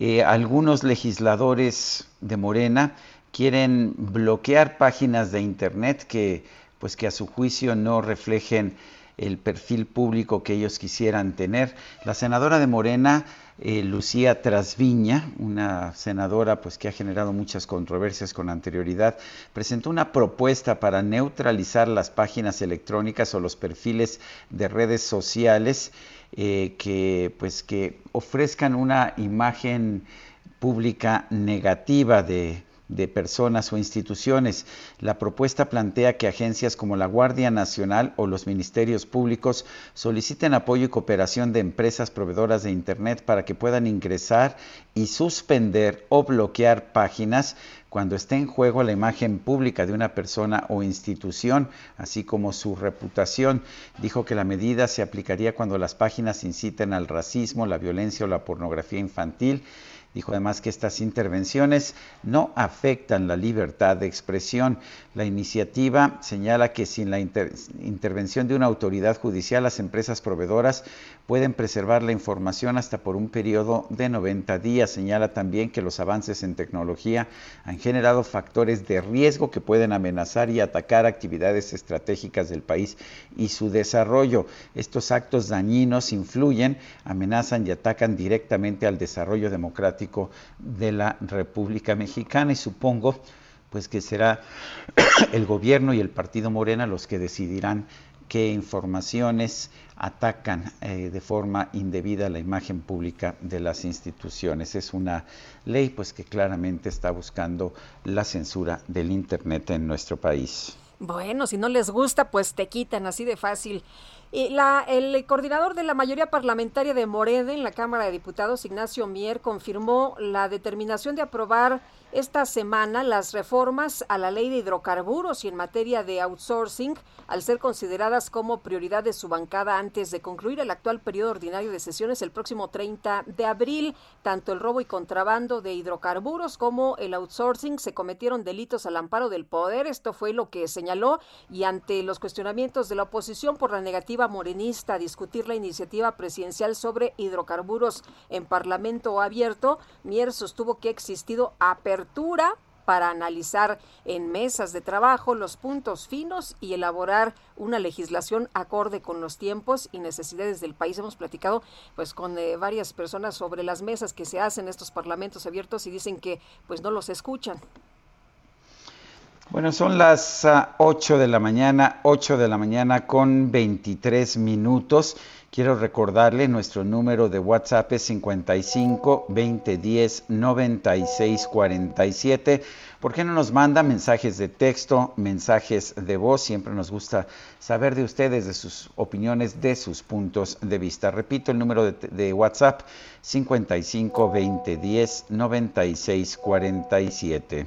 eh, algunos legisladores de Morena quieren bloquear páginas de internet que pues que a su juicio no reflejen el perfil público que ellos quisieran tener. La senadora de Morena, eh, Lucía Trasviña, una senadora pues que ha generado muchas controversias con anterioridad, presentó una propuesta para neutralizar las páginas electrónicas o los perfiles de redes sociales eh, que pues que ofrezcan una imagen pública negativa de de personas o instituciones. La propuesta plantea que agencias como la Guardia Nacional o los ministerios públicos soliciten apoyo y cooperación de empresas proveedoras de Internet para que puedan ingresar y suspender o bloquear páginas cuando esté en juego la imagen pública de una persona o institución, así como su reputación. Dijo que la medida se aplicaría cuando las páginas inciten al racismo, la violencia o la pornografía infantil Dijo además que estas intervenciones no afectan la libertad de expresión. La iniciativa señala que sin la intervención de una autoridad judicial, las empresas proveedoras pueden preservar la información hasta por un periodo de 90 días. Señala también que los avances en tecnología han generado factores de riesgo que pueden amenazar y atacar actividades estratégicas del país y su desarrollo. Estos actos dañinos influyen, amenazan y atacan directamente al desarrollo democrático de la República Mexicana y supongo pues que será el gobierno y el partido Morena los que decidirán qué informaciones atacan eh, de forma indebida la imagen pública de las instituciones. Es una ley pues que claramente está buscando la censura del internet en nuestro país. Bueno, si no les gusta, pues te quitan así de fácil. Y la, el coordinador de la mayoría parlamentaria de Morena en la Cámara de Diputados, Ignacio Mier, confirmó la determinación de aprobar esta semana las reformas a la ley de hidrocarburos y en materia de outsourcing, al ser consideradas como prioridad de su bancada antes de concluir el actual periodo ordinario de sesiones el próximo 30 de abril, tanto el robo y contrabando de hidrocarburos como el outsourcing se cometieron delitos al amparo del poder. Esto fue lo que señaló y ante los cuestionamientos de la oposición por la negativa morenista a discutir la iniciativa presidencial sobre hidrocarburos en Parlamento abierto, Mier sostuvo que ha existido apertura para analizar en mesas de trabajo los puntos finos y elaborar una legislación acorde con los tiempos y necesidades del país. Hemos platicado pues con eh, varias personas sobre las mesas que se hacen en estos parlamentos abiertos y dicen que pues no los escuchan. Bueno, son las 8 ah, de la mañana, 8 de la mañana con 23 minutos. Quiero recordarle nuestro número de WhatsApp es 55 20 10 96 47. ¿Por qué no nos manda mensajes de texto, mensajes de voz? Siempre nos gusta saber de ustedes, de sus opiniones, de sus puntos de vista. Repito el número de, de WhatsApp 55 20 10 96 47.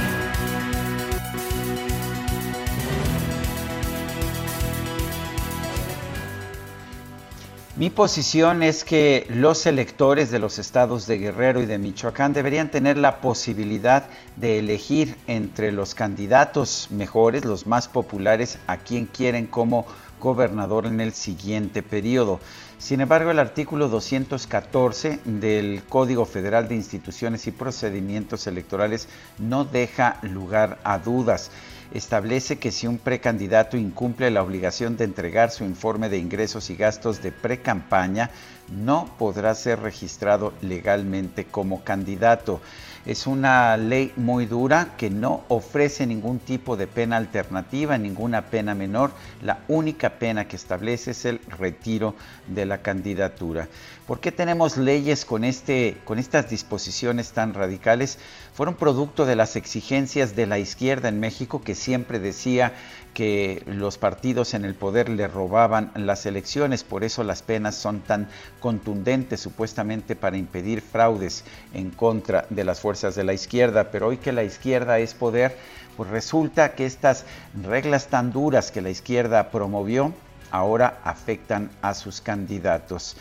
Mi posición es que los electores de los estados de Guerrero y de Michoacán deberían tener la posibilidad de elegir entre los candidatos mejores, los más populares, a quien quieren como gobernador en el siguiente periodo. Sin embargo, el artículo 214 del Código Federal de Instituciones y Procedimientos Electorales no deja lugar a dudas establece que si un precandidato incumple la obligación de entregar su informe de ingresos y gastos de precampaña, no podrá ser registrado legalmente como candidato. Es una ley muy dura que no ofrece ningún tipo de pena alternativa, ninguna pena menor. La única pena que establece es el retiro de la candidatura. ¿Por qué tenemos leyes con, este, con estas disposiciones tan radicales? Fueron producto de las exigencias de la izquierda en México que siempre decía que los partidos en el poder le robaban las elecciones, por eso las penas son tan contundentes supuestamente para impedir fraudes en contra de las fuerzas de la izquierda, pero hoy que la izquierda es poder, pues resulta que estas reglas tan duras que la izquierda promovió ahora afectan a sus candidatos.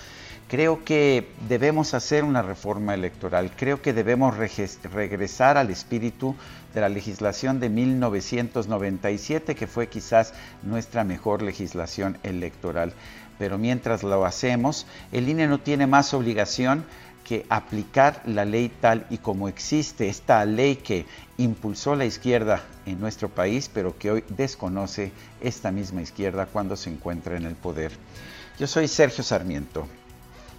Creo que debemos hacer una reforma electoral, creo que debemos regresar al espíritu de la legislación de 1997, que fue quizás nuestra mejor legislación electoral. Pero mientras lo hacemos, el INE no tiene más obligación que aplicar la ley tal y como existe, esta ley que impulsó la izquierda en nuestro país, pero que hoy desconoce esta misma izquierda cuando se encuentra en el poder. Yo soy Sergio Sarmiento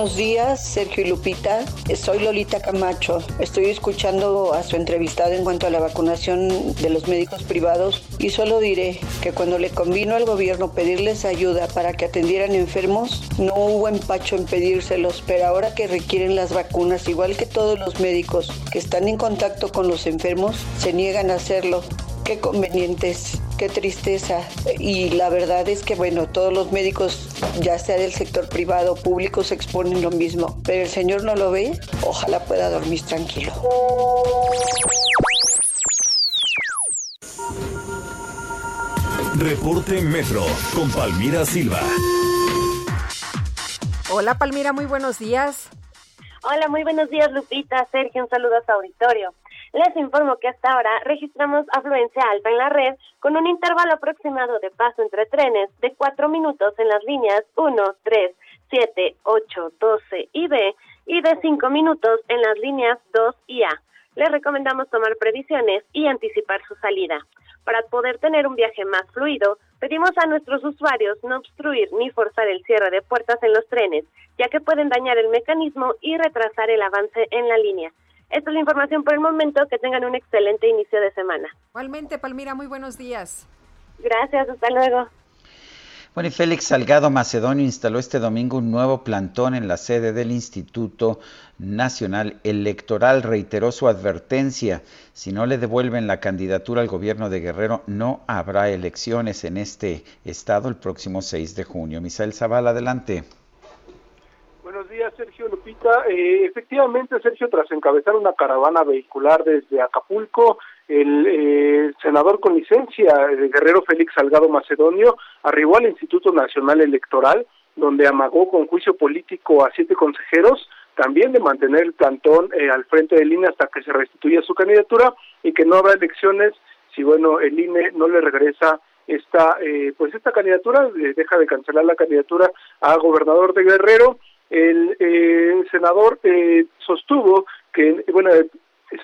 Buenos días, Sergio y Lupita. Soy Lolita Camacho. Estoy escuchando a su entrevistado en cuanto a la vacunación de los médicos privados y solo diré que cuando le convino al gobierno pedirles ayuda para que atendieran enfermos, no hubo empacho en pedírselos, pero ahora que requieren las vacunas, igual que todos los médicos que están en contacto con los enfermos, se niegan a hacerlo qué convenientes, qué tristeza. Y la verdad es que, bueno, todos los médicos, ya sea del sector privado o público, se exponen lo mismo. Pero el Señor no lo ve, ojalá pueda dormir tranquilo. Reporte Metro con Palmira Silva. Hola Palmira, muy buenos días. Hola, muy buenos días Lupita, Sergio, un saludo a su auditorio. Les informo que hasta ahora registramos afluencia alta en la red con un intervalo aproximado de paso entre trenes de 4 minutos en las líneas 1, 3, 7, 8, 12 y B y de 5 minutos en las líneas 2 y A. Les recomendamos tomar previsiones y anticipar su salida. Para poder tener un viaje más fluido, pedimos a nuestros usuarios no obstruir ni forzar el cierre de puertas en los trenes, ya que pueden dañar el mecanismo y retrasar el avance en la línea. Esta es la información por el momento. Que tengan un excelente inicio de semana. Igualmente, Palmira, muy buenos días. Gracias, hasta luego. Bueno, y Félix Salgado Macedonio instaló este domingo un nuevo plantón en la sede del Instituto Nacional Electoral. Reiteró su advertencia, si no le devuelven la candidatura al gobierno de Guerrero, no habrá elecciones en este estado el próximo 6 de junio. Misael Zavala, adelante. Buenos días, Sergio Lupita. Eh, efectivamente, Sergio, tras encabezar una caravana vehicular desde Acapulco, el eh, senador con licencia, el Guerrero Félix Salgado Macedonio, arribó al Instituto Nacional Electoral, donde amagó con juicio político a siete consejeros, también de mantener el plantón eh, al frente del INE hasta que se restituya su candidatura y que no habrá elecciones si, bueno, el INE no le regresa esta, pues esta candidatura, deja de cancelar la candidatura a gobernador de Guerrero el eh, senador eh, sostuvo que, bueno,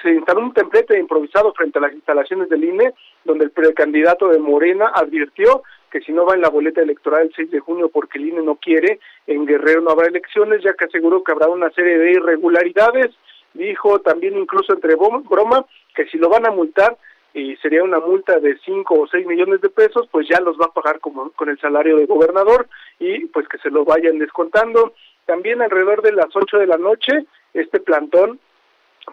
se instaló un templete improvisado frente a las instalaciones del INE, donde el precandidato de Morena advirtió que si no va en la boleta electoral el 6 de junio porque el INE no quiere, en Guerrero no habrá elecciones, ya que aseguró que habrá una serie de irregularidades. Dijo también, incluso entre broma, que si lo van a multar, y sería una multa de 5 o 6 millones de pesos, pues ya los va a pagar como, con el salario de gobernador y pues que se lo vayan descontando. También alrededor de las 8 de la noche, este plantón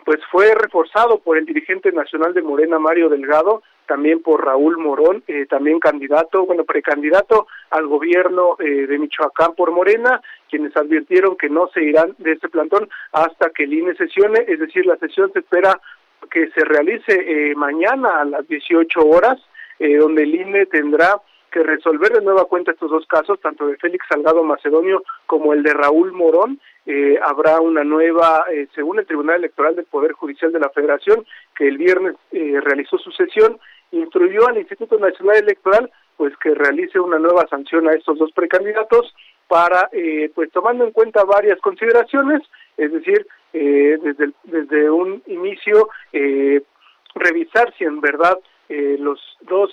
pues fue reforzado por el dirigente nacional de Morena, Mario Delgado, también por Raúl Morón, eh, también candidato, bueno, precandidato al gobierno eh, de Michoacán por Morena, quienes advirtieron que no se irán de este plantón hasta que el INE sesione, es decir, la sesión se espera que se realice eh, mañana a las 18 horas, donde el INE tendrá que resolver de nueva cuenta estos dos casos, tanto de Félix Salgado Macedonio como el de Raúl Morón. Eh, habrá una nueva, eh, según el Tribunal Electoral del Poder Judicial de la Federación, que el viernes eh, realizó su sesión, instruyó al Instituto Nacional Electoral pues que realice una nueva sanción a estos dos precandidatos para, pues tomando en cuenta varias consideraciones, es decir, desde, desde un inicio, revisar si en verdad los dos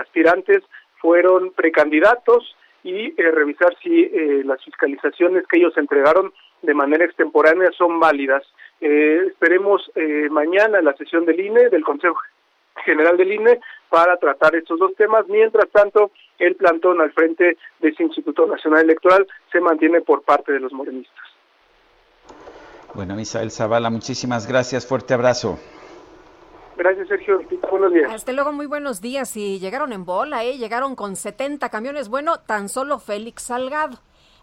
aspirantes fueron precandidatos y eh, revisar si eh, las fiscalizaciones que ellos entregaron de manera extemporánea son válidas. Eh, esperemos eh, mañana la sesión del INE, del Consejo General del INE, para tratar estos dos temas. Mientras tanto, el plantón al frente de ese Instituto Nacional Electoral se mantiene por parte de los morenistas. Bueno, Misael Zavala, muchísimas gracias. Fuerte abrazo. Gracias, Sergio. Buenos días. Hasta luego, muy buenos días. Y llegaron en bola, ¿eh? Llegaron con 70 camiones. Bueno, tan solo Félix Salgado.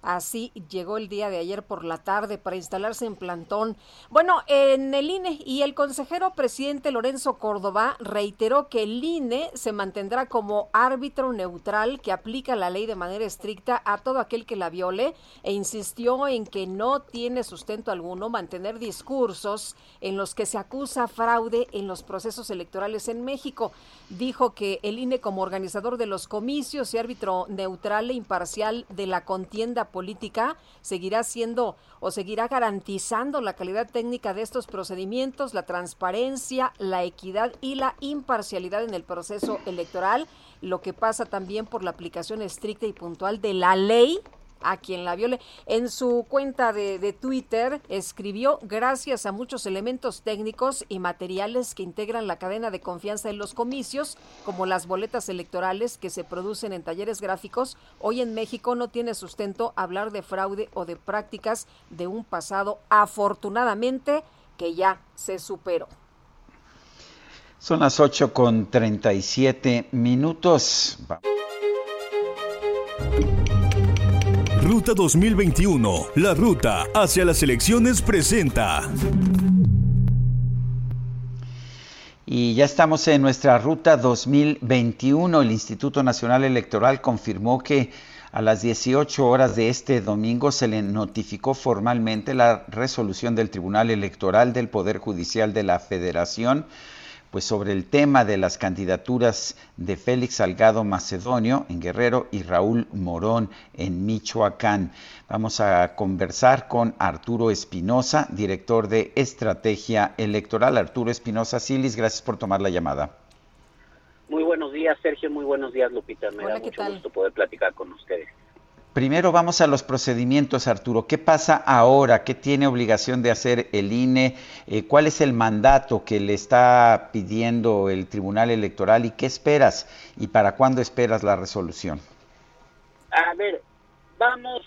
Así llegó el día de ayer por la tarde para instalarse en plantón. Bueno, en el INE y el consejero presidente Lorenzo Córdoba reiteró que el INE se mantendrá como árbitro neutral que aplica la ley de manera estricta a todo aquel que la viole e insistió en que no tiene sustento alguno mantener discursos en los que se acusa fraude en los procesos electorales en México. Dijo que el INE como organizador de los comicios y árbitro neutral e imparcial de la contienda política seguirá siendo o seguirá garantizando la calidad técnica de estos procedimientos, la transparencia, la equidad y la imparcialidad en el proceso electoral, lo que pasa también por la aplicación estricta y puntual de la ley a quien la viole. En su cuenta de, Twitter escribió, gracias a muchos elementos técnicos y materiales que integran la cadena de confianza en los comicios, como las boletas electorales que se producen en talleres gráficos, hoy en México no tiene sustento hablar de fraude o de prácticas de un pasado, afortunadamente, que ya se superó. Son las 8 con 37 minutos. Ruta 2021, la ruta hacia las elecciones presenta. Y ya estamos en nuestra ruta 2021. El Instituto Nacional Electoral confirmó que a las 18 horas de este domingo se le notificó formalmente la resolución del Tribunal Electoral del Poder Judicial de la Federación pues sobre el tema de las candidaturas de Félix Salgado Macedonio en Guerrero y Raúl Morón en Michoacán. Vamos a conversar con Arturo Espinosa, director de Estrategia Electoral. Arturo Espinosa Silis, gracias por tomar la llamada. Muy buenos días, Sergio. Muy buenos días, Lupita. Me da mucho gusto poder platicar con ustedes. Primero vamos a los procedimientos, Arturo. ¿Qué pasa ahora? ¿Qué tiene obligación de hacer el INE? Eh, ¿Cuál es el mandato que le está pidiendo el Tribunal Electoral y qué esperas? ¿Y para cuándo esperas la resolución? A ver, vamos.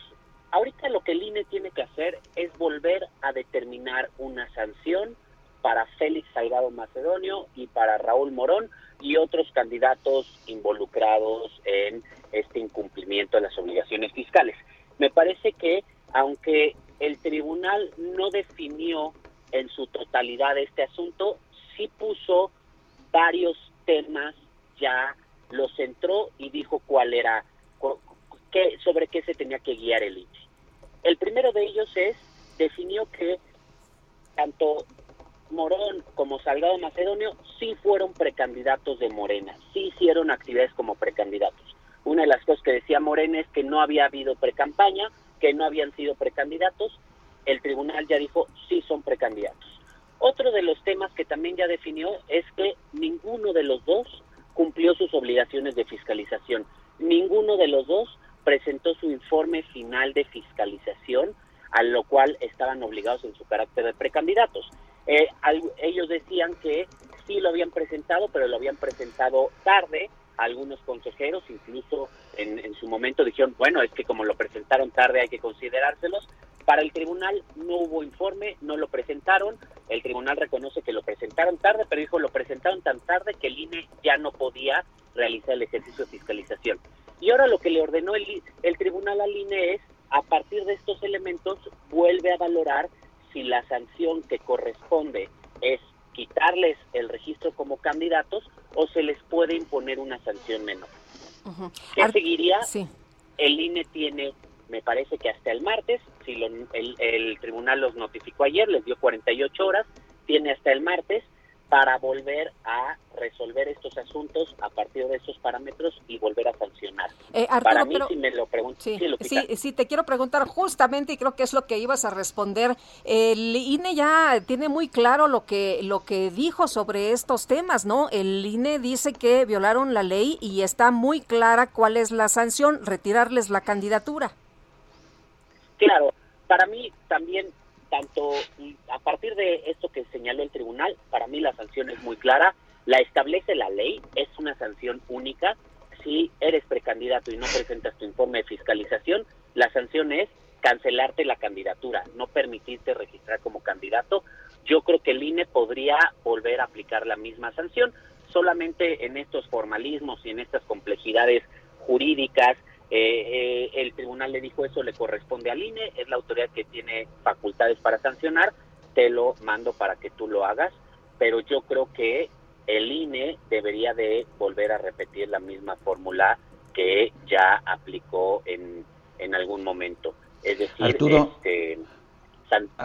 Ahorita lo que el INE tiene que hacer es volver a determinar una sanción para Félix Salgado Macedonio y para Raúl Morón y otros candidatos involucrados en este incumplimiento de las obligaciones fiscales. Me parece que aunque el tribunal no definió en su totalidad este asunto, sí puso varios temas, ya los centró y dijo cuál era, qué, sobre qué se tenía que guiar el INE. El primero de ellos es, definió que tanto Morón como Salgado Macedonio sí fueron precandidatos de Morena, sí hicieron actividades como precandidatos. Una de las cosas que decía Morena es que no había habido precampaña, que no habían sido precandidatos. El tribunal ya dijo sí son precandidatos. Otro de los temas que también ya definió es que ninguno de los dos cumplió sus obligaciones de fiscalización. Ninguno de los dos presentó su informe final de fiscalización, a lo cual estaban obligados en su carácter de precandidatos. Eh, ellos decían que sí lo habían presentado, pero lo habían presentado tarde. Algunos consejeros incluso en, en, su momento dijeron, bueno, es que como lo presentaron tarde hay que considerárselos. Para el tribunal no hubo informe, no lo presentaron. El tribunal reconoce que lo presentaron tarde, pero dijo, lo presentaron tan tarde que el INE ya no podía realizar el ejercicio de fiscalización. Y ahora lo que le ordenó el, el tribunal al INE es, a partir de estos elementos, vuelve a valorar si la sanción que corresponde es quitarles el registro como candidatos o se les puede imponer una sanción menor. ¿Qué seguiría? El INE tiene, me parece que hasta el martes, si lo, el, el tribunal los notificó ayer, les dio 48 horas, tiene hasta el martes para volver a resolver estos asuntos a partir de esos parámetros y volver a sancionar. Eh, Arturo, para mí, si me lo pregunto, sí, sí, sí, te quiero preguntar justamente, y creo que es lo que ibas a responder. El INE ya tiene muy claro lo que, lo que dijo sobre estos temas, ¿no? El INE dice que violaron la ley y está muy clara cuál es la sanción, retirarles la candidatura. Claro, para mí también, tanto a partir de esto que señaló el tribunal, para mí la sanción es muy clara, la establece la ley, es una sanción única. Si eres precandidato y no presentas tu informe de fiscalización, la sanción es cancelarte la candidatura, no permitirte registrar como candidato. Yo creo que el INE podría volver a aplicar la misma sanción, solamente en estos formalismos y en estas complejidades jurídicas. Eh, eh, el tribunal le dijo eso le corresponde al INE, es la autoridad que tiene facultades para sancionar, te lo mando para que tú lo hagas, pero yo creo que el INE debería de volver a repetir la misma fórmula que ya aplicó en, en algún momento. Es decir, este,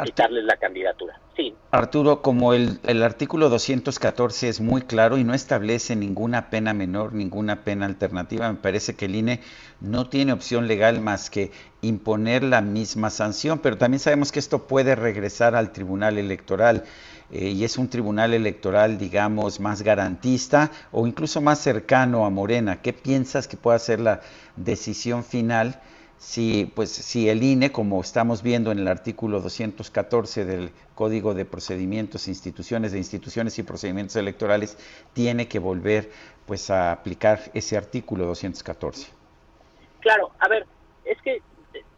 quitarles la candidatura. Sí. Arturo, como el, el, artículo 214 es muy claro y no establece ninguna pena menor, ninguna pena alternativa, me parece que el INE no tiene opción legal más que imponer la misma sanción, pero también sabemos que esto puede regresar al Tribunal Electoral. Eh, y es un tribunal electoral, digamos, más garantista o incluso más cercano a Morena. ¿Qué piensas que pueda ser la decisión final si, pues, si el INE, como estamos viendo en el artículo 214 del Código de Procedimientos, Instituciones de Instituciones y Procedimientos Electorales, tiene que volver pues, a aplicar ese artículo 214? Claro, a ver, es que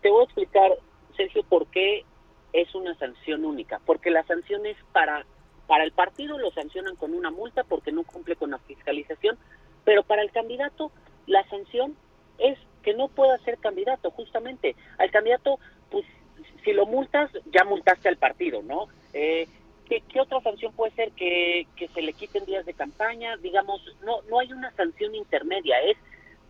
te voy a explicar, Sergio, por qué es una sanción única, porque la sanción es para, para el partido lo sancionan con una multa porque no cumple con la fiscalización, pero para el candidato la sanción es que no pueda ser candidato, justamente. Al candidato, pues si lo multas, ya multaste al partido, ¿no? Eh, ¿qué, ¿qué, otra sanción puede ser? Que, que se le quiten días de campaña, digamos, no, no hay una sanción intermedia, es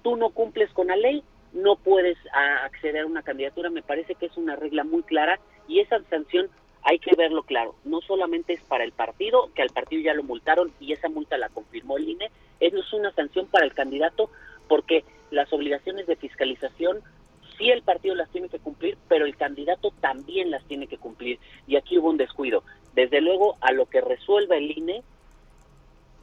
tú no cumples con la ley, no puedes acceder a una candidatura, me parece que es una regla muy clara y esa sanción hay que verlo claro, no solamente es para el partido, que al partido ya lo multaron y esa multa la confirmó el INE, es una sanción para el candidato porque las obligaciones de fiscalización sí el partido las tiene que cumplir, pero el candidato también las tiene que cumplir y aquí hubo un descuido. Desde luego a lo que resuelva el INE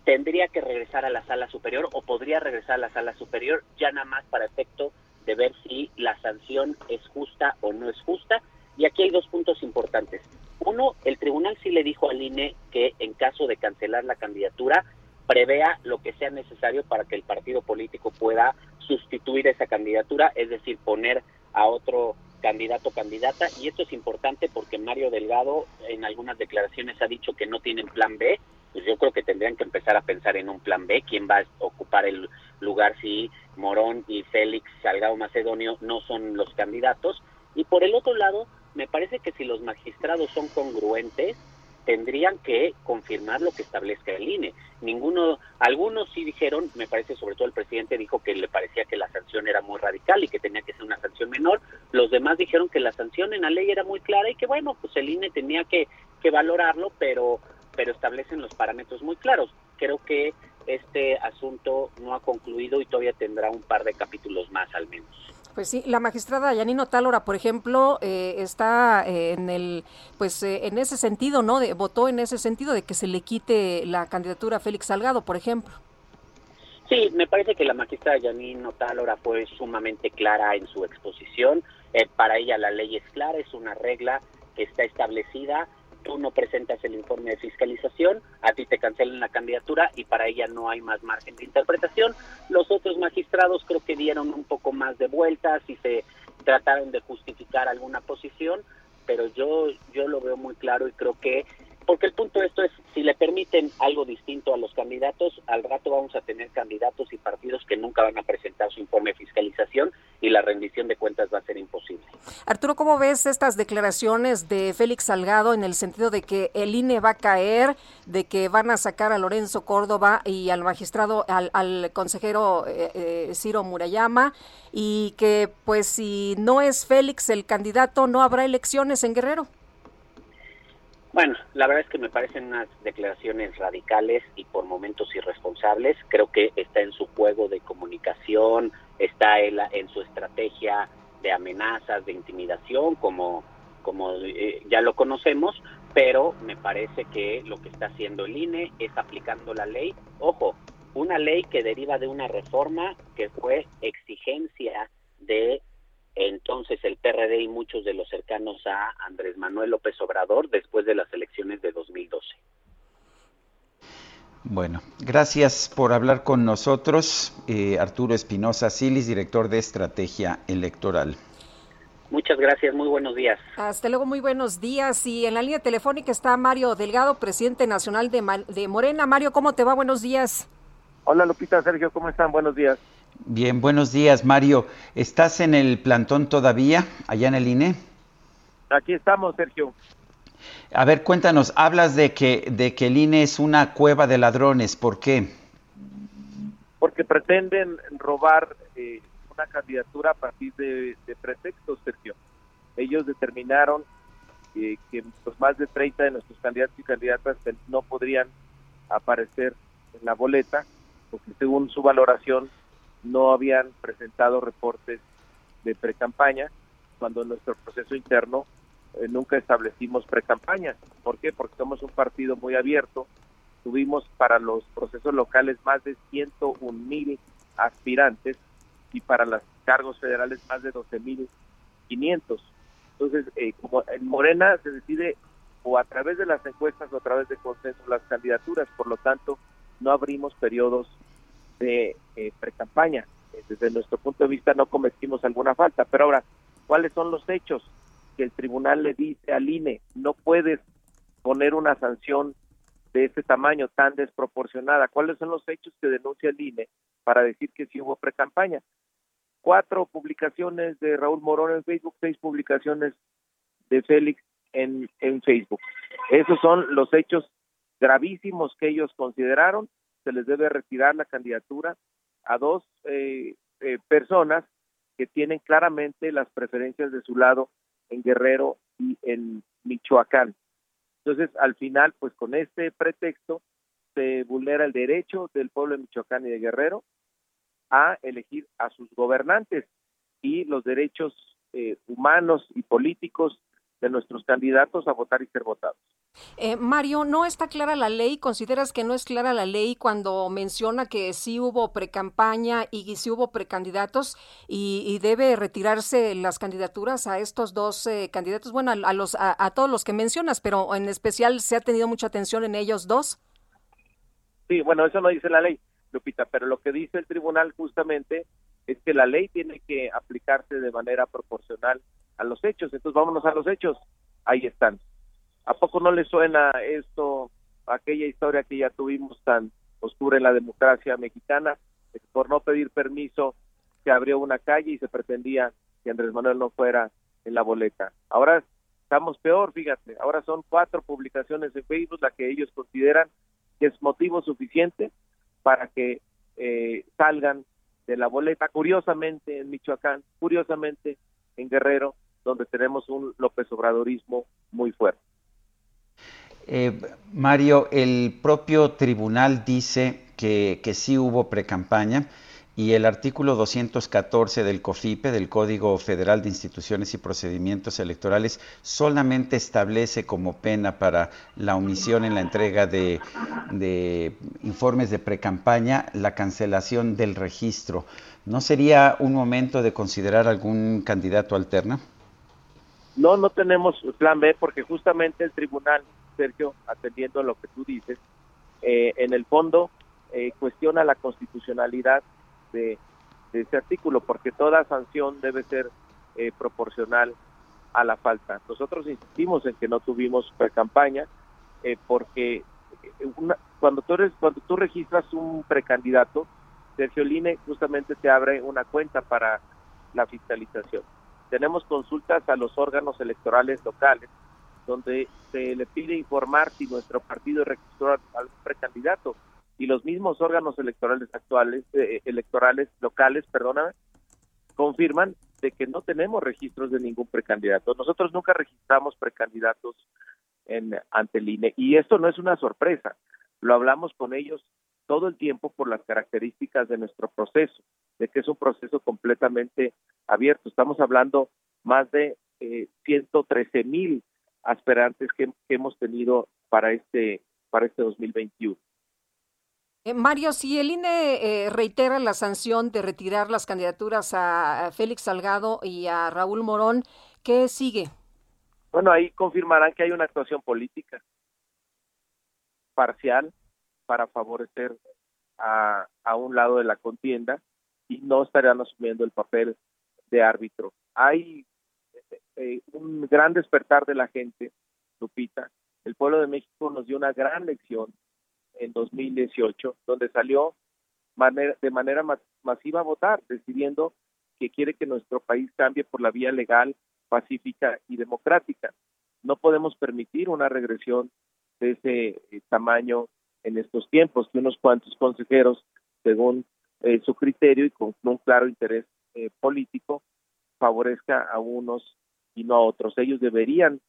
tendría que regresar a la sala superior o podría regresar a la sala superior ya nada más para efecto de ver si la sanción es justa o no es justa. Y aquí hay dos puntos importantes. Uno, el tribunal sí le dijo al INE que en caso de cancelar la candidatura, prevea lo que sea necesario para que el partido político pueda sustituir esa candidatura, es decir, poner a otro candidato o candidata. Y esto es importante porque Mario Delgado en algunas declaraciones ha dicho que no tienen plan B, pues yo creo que tendrían que empezar a pensar en un plan B, quién va a ocupar el lugar si Morón y Félix Salgado Macedonio no son los candidatos. Y por el otro lado, me parece que si los magistrados son congruentes, tendrían que confirmar lo que establezca el INE. Ninguno, algunos sí dijeron, me parece sobre todo el presidente dijo que le parecía que la sanción era muy radical y que tenía que ser una sanción menor. Los demás dijeron que la sanción en la ley era muy clara y que bueno, pues el INE tenía que, que valorarlo, pero pero establecen los parámetros muy claros. Creo que este asunto no ha concluido y todavía tendrá un par de capítulos más al menos. Pues sí, la magistrada Yanino Tálora, por ejemplo, eh, está eh, en el, pues eh, en ese sentido, ¿no? De, votó en ese sentido de que se le quite la candidatura a Félix Salgado, por ejemplo. Sí, me parece que la magistrada Yanino Tálora fue sumamente clara en su exposición. para ella la ley es clara, es una regla que está establecida tú no presentas el informe de fiscalización, a ti te cancelan la candidatura y para ella no hay más margen de interpretación. Los otros magistrados creo que dieron un poco más de vueltas y se trataron de justificar alguna posición, pero yo yo lo veo muy claro y creo que porque el punto de esto es, si le permiten algo distinto a los candidatos, al rato vamos a tener candidatos y partidos que nunca van a presentar su informe de fiscalización y la rendición de cuentas va a ser imposible. Arturo, ¿cómo ves estas declaraciones de Félix Salgado en el sentido de que el INE va a caer, de que van a sacar a Lorenzo Córdoba y al magistrado, al, consejero eh, eh, Ciro Murayama, y que pues si no es Félix el candidato, no habrá elecciones en Guerrero? Bueno, la verdad es que me parecen unas declaraciones radicales y por momentos irresponsables. Creo que está en su juego de comunicación, está en, en su estrategia de amenazas, de intimidación, como, como eh, ya lo conocemos, pero me parece que lo que está haciendo el INE es aplicando la ley. Ojo, una ley que deriva de una reforma que fue exigencia de entonces el PRD y muchos de los cercanos a Andrés Manuel López Obrador después de las elecciones de 2012. Bueno, gracias por hablar con nosotros, eh, Arturo Espinosa Silis, director de Estrategia Electoral. Muchas gracias, muy buenos días. Hasta luego, muy buenos días. Y en la línea telefónica está Mario Delgado, presidente nacional de, de Morena. Mario, ¿cómo te va? Buenos días. Hola Lupita, Sergio, ¿cómo están? Buenos días. Bien, buenos días, Mario. ¿Estás en el plantón todavía, allá en el INE? Aquí estamos, Sergio. A ver, cuéntanos, hablas de que, de que el INE es una cueva de ladrones, ¿por qué? Porque pretenden robar eh, una candidatura a partir de, pretextos, Sergio. Ellos determinaron eh, que los más de 30 de nuestros candidatos y candidatas no podrían aparecer en la boleta, porque según su valoración no habían presentado reportes de pre-campaña, cuando en nuestro proceso interno eh, nunca establecimos pre-campaña. ¿Por qué? Porque somos un partido muy abierto. Tuvimos para los procesos locales más de 101 mil aspirantes y para los cargos federales más de 12 mil 500. Entonces, eh, como en Morena se decide o a través de las encuestas o a través de consenso las candidaturas, por lo tanto, no abrimos periodos de eh, pre-campaña. Eh, desde nuestro punto de vista no cometimos alguna falta. Pero ahora, ¿cuáles son los hechos? Que el tribunal le dice al INE, no puedes poner una sanción de este tamaño tan desproporcionada. ¿Cuáles son los hechos que denuncia el INE para decir que sí hubo pre-campaña? Cuatro publicaciones de Raúl Morón en Facebook, seis publicaciones de Félix en, en Facebook. Esos son los hechos gravísimos que ellos consideraron se les debe retirar la candidatura a dos eh, eh, personas que tienen claramente las preferencias de su lado en Guerrero y en Michoacán. Entonces, al final, pues con este pretexto, se vulnera el derecho del pueblo de Michoacán y de Guerrero a elegir a sus gobernantes y los derechos eh, humanos y políticos de nuestros candidatos a votar y ser votados. Eh, Mario, ¿no está clara la ley? ¿Consideras que no es clara la ley cuando menciona que sí hubo precampaña y sí hubo precandidatos y, debe retirarse las candidaturas a estos dos eh, candidatos? Bueno, a, a, todos los que mencionas, pero en especial se ha tenido mucha atención en ellos dos. Sí, bueno, eso no dice la ley, Lupita, pero lo que dice el tribunal justamente es que la ley tiene que aplicarse de manera proporcional a los hechos. Entonces, vámonos a los hechos. Ahí están ¿A poco no le suena esto, aquella historia que ya tuvimos tan oscura en la democracia mexicana, por no pedir permiso se abrió una calle y se pretendía que Andrés Manuel no fuera en la boleta? Ahora estamos peor, fíjate, ahora son cuatro publicaciones en Facebook las que ellos consideran que es motivo suficiente para que eh, salgan de la boleta. Curiosamente en Michoacán, curiosamente en Guerrero, donde tenemos un López Obradorismo muy fuerte. Eh, Mario, el propio tribunal dice que, sí hubo precampaña y el artículo 214 del COFIPE, del Código Federal de Instituciones y Procedimientos Electorales, solamente establece como pena para la omisión en la entrega de, de informes de precampaña la cancelación del registro. ¿No sería un momento de considerar algún candidato alterno? No, no tenemos plan B porque justamente el tribunal Sergio, atendiendo a lo que tú dices, eh, en el fondo eh, cuestiona la constitucionalidad de, ese artículo, porque toda sanción debe ser eh, proporcional a la falta. Nosotros insistimos en que no tuvimos pre-campaña, porque cuando tú eres, cuando tú registras un precandidato, Sergio Line justamente te abre una cuenta para la fiscalización. Tenemos consultas a los órganos electorales locales donde se le pide informar si nuestro partido registró al precandidato y los mismos órganos electorales actuales, eh, electorales locales, perdóname, confirman de que no tenemos registros de ningún precandidato. Nosotros nunca registramos precandidatos en, ante el INE y esto no es una sorpresa. Lo hablamos con ellos todo el tiempo por las características de nuestro proceso, de que es un proceso completamente abierto. Estamos hablando más de eh, 113 mil aspirantes que, hemos tenido para este para este 2021. Eh, Mario, si el INE eh, reitera la sanción de retirar las candidaturas a, Félix Salgado y a Raúl Morón, ¿qué sigue? Bueno, ahí confirmarán que hay una actuación política parcial para favorecer a, a un lado de la contienda y no estarán asumiendo el papel de árbitro. Hay eh, un gran despertar de la gente, Lupita. El pueblo de México nos dio una gran lección en 2018, donde salió de manera masiva a votar, decidiendo que quiere que nuestro país cambie por la vía legal, pacífica y democrática. No podemos permitir una regresión de ese eh, tamaño en estos tiempos, que unos cuantos consejeros, según eh, su criterio y con un claro interés eh, político, favorezca a unos y no a otros. Ellos deberían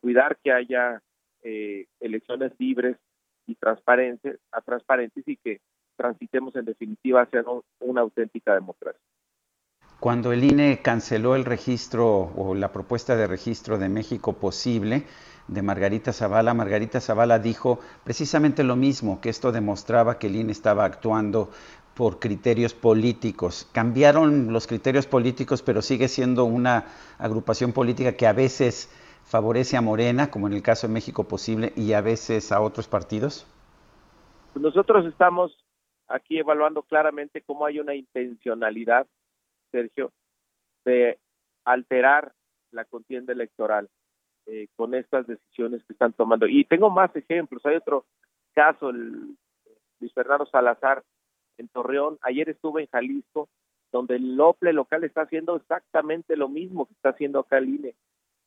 cuidar que haya elecciones libres, y transparentes, a transparentes y que transitemos en definitiva hacia una auténtica democracia. Cuando el INE canceló el registro o la propuesta de registro de México posible de Margarita Zavala, Margarita Zavala dijo precisamente lo mismo, que esto demostraba que el INE estaba actuando por criterios políticos. Cambiaron los criterios políticos, pero sigue siendo una agrupación política que a veces favorece a Morena, como en el caso de México Posible, y a veces a otros partidos? Pues nosotros estamos aquí evaluando claramente cómo hay una intencionalidad, Sergio, de alterar la contienda electoral eh, con estas decisiones que están tomando. Y tengo más ejemplos. Hay otro caso, el Luis Fernando Salazar en Torreón. Ayer estuve en Jalisco, donde el OPLE local está haciendo exactamente lo mismo que está haciendo acá el INE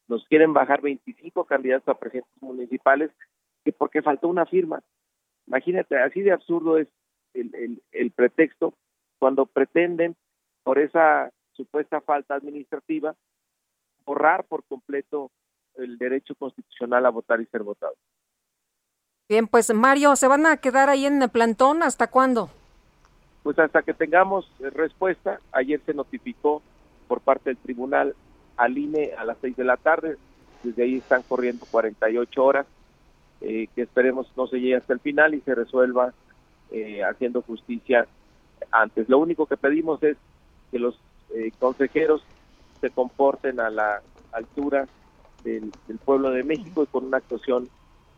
nos quieren bajar 25 candidatos a presidentes municipales que porque faltó una firma. Imagínate, así de absurdo es el, el, pretexto cuando pretenden, por esa supuesta falta administrativa, borrar por completo el derecho constitucional a votar y ser votado. Bien, pues Mario, ¿se van a quedar ahí en el plantón hasta cuándo? Pues hasta que tengamos respuesta. Ayer se notificó por parte del tribunal al INE a las 6 de la tarde. Desde ahí están corriendo 48 horas, eh, que esperemos no se llegue hasta el final y se resuelva eh, haciendo justicia antes. Lo único que pedimos es que los eh, consejeros se comporten a la altura del, del pueblo de México y con una actuación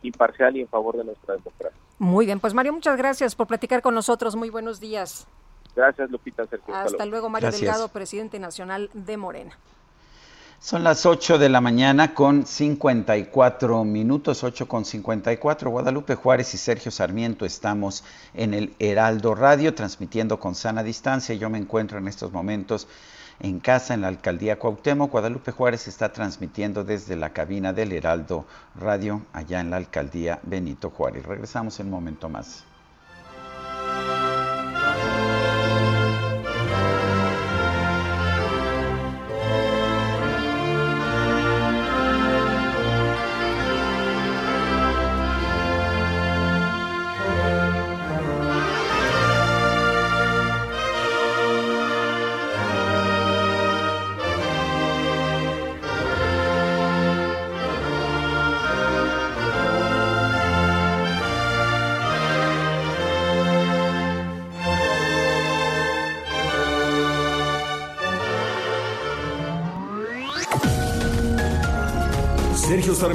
imparcial y en favor de nuestra democracia. Muy bien, pues Mario, muchas gracias por platicar con nosotros. Muy buenos días. Gracias, Lupita. Sergio. Hasta, luego, Mario Delgado, presidente nacional de Morena. Son las 8 de la mañana con 54 minutos, 8 con 54. Guadalupe Juárez y Sergio Sarmiento estamos en el Heraldo Radio transmitiendo con sana distancia. Yo me encuentro en estos momentos en casa en la alcaldía Cuauhtémoc. Guadalupe Juárez está transmitiendo desde la cabina del Heraldo Radio allá en la alcaldía Benito Juárez. Regresamos en un momento más.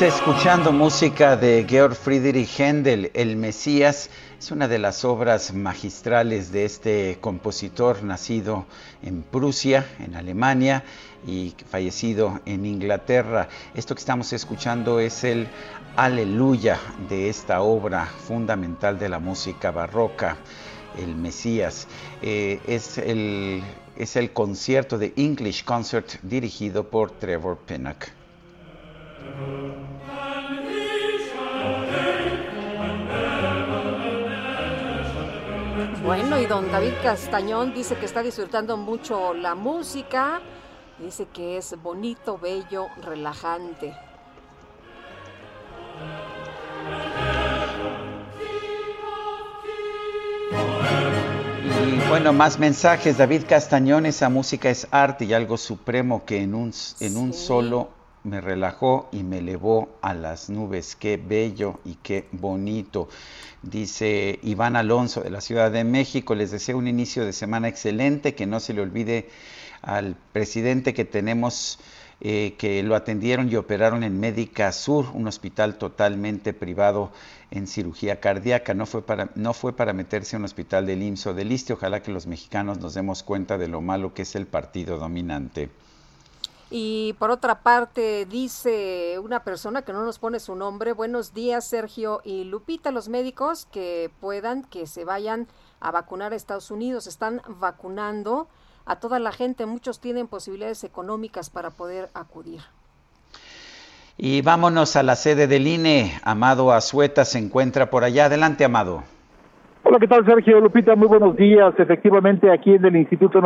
Escuchando música de Georg Friedrich Händel, El Mesías. Es una de las obras magistrales de este compositor nacido en Prusia, en Alemania, y fallecido en Inglaterra. Esto que estamos escuchando es el Aleluya de esta obra fundamental de la música barroca, El Mesías. Eh, es, el, es el concierto de English Concert dirigido por Trevor Pinnock. Bueno, y don David Castañón dice que está disfrutando mucho la música, dice que es bonito, bello, relajante. Y bueno, más mensajes. David Castañón, esa música es arte y algo supremo que en un, en un solo me relajó y me elevó a las nubes. Qué bello y qué bonito. Dice Iván Alonso de la Ciudad de México, les deseo un inicio de semana excelente, que no se le olvide al presidente que tenemos, eh, que lo atendieron y operaron en Médica Sur, un hospital totalmente privado en cirugía cardíaca. No fue para, no fue para meterse en un hospital del IMSS o del ISTE. Ojalá que los mexicanos nos demos cuenta de lo malo que es el partido dominante. Y por otra parte, dice una persona que no nos pone su nombre, buenos días Sergio y Lupita, los médicos que puedan, que se vayan a vacunar a Estados Unidos, están vacunando a toda la gente, muchos tienen posibilidades económicas para poder acudir. Y vámonos a la sede del INE, Amado Azueta se encuentra por allá, adelante Amado. Hola, ¿qué tal Sergio Lupita? Muy buenos días, efectivamente aquí en el Instituto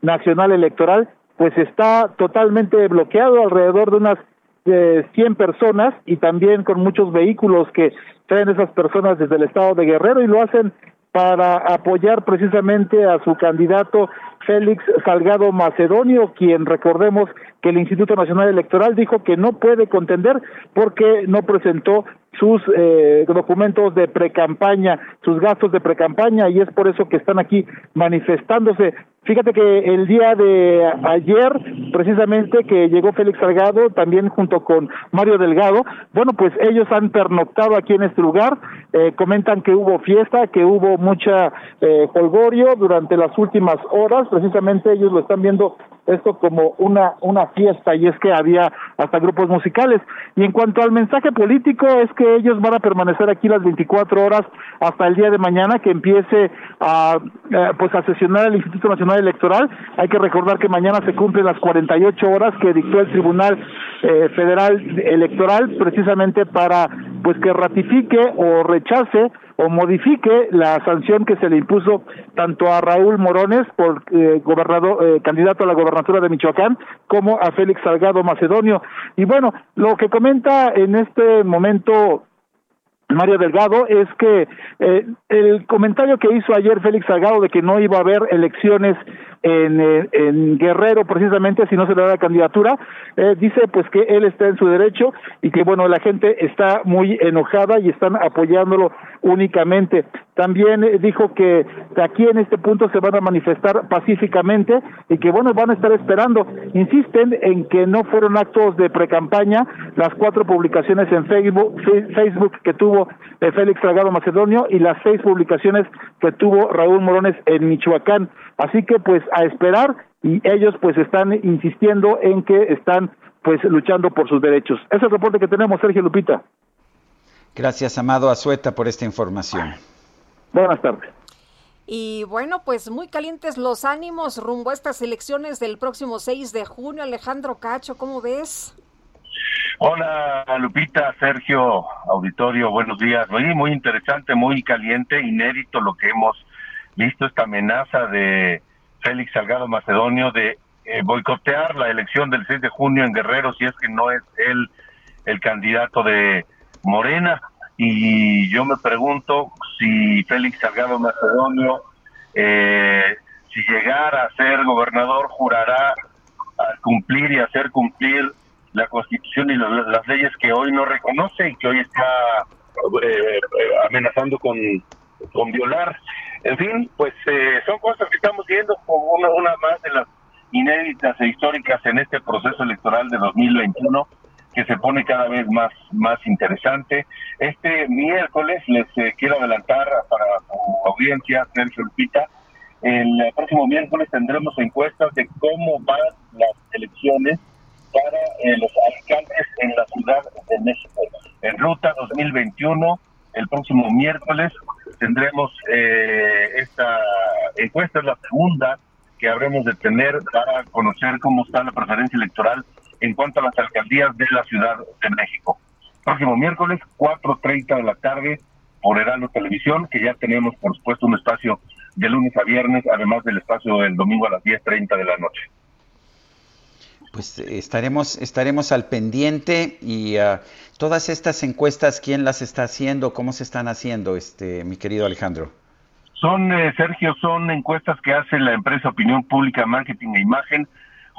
Nacional Electoral pues está totalmente bloqueado alrededor de unas eh, 100 personas y también con muchos vehículos que traen esas personas desde el estado de Guerrero y lo hacen para apoyar precisamente a su candidato Félix Salgado Macedonio, quien recordemos que el Instituto Nacional Electoral dijo que no puede contender porque no presentó sus eh, documentos de precampaña, sus gastos de precampaña y es por eso que están aquí manifestándose. Fíjate que el día de ayer, precisamente que llegó Félix Salgado, también junto con Mario Delgado, bueno, pues ellos han pernoctado aquí en este lugar, eh, comentan que hubo fiesta, que hubo mucha eh, durante las últimas horas, precisamente ellos lo están viendo esto como una, una fiesta y es que había hasta grupos musicales. Y en cuanto al mensaje político, es que ellos van a permanecer aquí las 24 horas hasta el día de mañana que empiece a, eh, pues a sesionar el Instituto Nacional Electoral. Hay que recordar que mañana se cumplen las 48 horas que dictó el Tribunal eh, Federal Electoral precisamente para pues que ratifique o rechace o modifique la sanción que se le impuso tanto a Raúl Morones por eh, gobernador eh, candidato a la gobernatura de Michoacán como a Félix Salgado Macedonio. Y bueno lo que comenta en este momento Mario Delgado es que eh, el comentario que hizo ayer Félix Salgado de que no iba a haber elecciones en, eh, en Guerrero precisamente si no se le da la candidatura, eh, dice pues que él está en su derecho y que bueno, la gente está muy enojada y están apoyándolo únicamente. También eh, dijo que aquí en este punto se van a manifestar pacíficamente y que bueno, van a estar esperando. Insisten en que no fueron actos de precampaña las cuatro publicaciones en Facebook, Facebook que tuvo Félix Salgado Macedonio y las seis publicaciones que tuvo Raúl Morones en Michoacán. Así que pues a esperar y ellos pues están insistiendo en que están pues luchando por sus derechos. Ese es el reporte que tenemos, Sergio Lupita. Gracias, Amado Azueta, por esta información. Buenas tardes. Y bueno, pues muy calientes los ánimos rumbo a estas elecciones del próximo 6 de junio. Alejandro Cacho, ¿cómo ves? Hola Lupita, Sergio, auditorio, buenos días. Muy, muy interesante, muy caliente, inédito lo que hemos visto, esta amenaza de Félix Salgado Macedonio de eh, boicotear la elección del 6 de junio en Guerrero si es que no es él el candidato de Morena. Y yo me pregunto si Félix Salgado Macedonio, eh, si llegara a ser gobernador, jurará a cumplir y hacer cumplir la constitución y las leyes que hoy no reconoce y que hoy está eh, amenazando con, con violar. En fin, pues eh, son cosas que estamos viendo como una, más de las inéditas e históricas en este proceso electoral de 2021. Que se pone cada vez más, más interesante. Este miércoles les eh, quiero adelantar para su audiencia, Sergio Lupita, el próximo miércoles tendremos encuestas de cómo van las elecciones para eh, los alcaldes en la Ciudad de México. En Ruta 2021, el próximo miércoles tendremos eh, esta encuesta, es la segunda que habremos de tener para conocer cómo está la preferencia electoral en cuanto a las alcaldías de la Ciudad de México. Próximo miércoles, 4.30 de la tarde, por Heraldo Televisión, que ya tenemos, por supuesto, un espacio de lunes a viernes, además del espacio del domingo a las 10.30 de la noche. Pues estaremos, estaremos al pendiente y uh, todas estas encuestas, ¿quién las está haciendo? ¿Cómo se están haciendo, este, mi querido Alejandro? Son, eh, Sergio, son encuestas que hace la empresa Opinión Pública, Marketing e Imagen,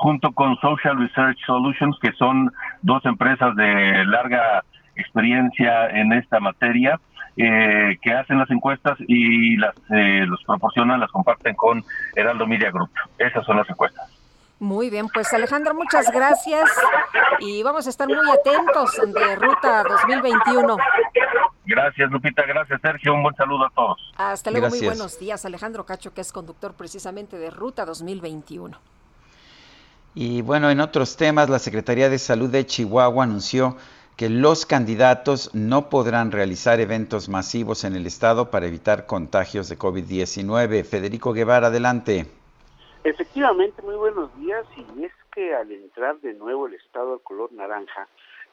junto con Social Research Solutions, que son dos empresas de larga experiencia en esta materia, eh, que hacen las encuestas y las eh, los proporcionan, las comparten con Heraldo Media Group. Esas son las encuestas. Muy bien, pues Alejandro, muchas gracias y vamos a estar muy atentos de Ruta 2021. Gracias, Lupita. Gracias, Sergio. Un buen saludo a todos. Hasta luego. Muy buenos días, Alejandro Cacho, que es conductor precisamente de Ruta 2021. Y bueno, en otros temas, la Secretaría de Salud de Chihuahua anunció que los candidatos no podrán realizar eventos masivos en el estado para evitar contagios de COVID-19. Federico Guevara, adelante. Efectivamente, muy buenos días. Y es que al entrar de nuevo el estado al color naranja,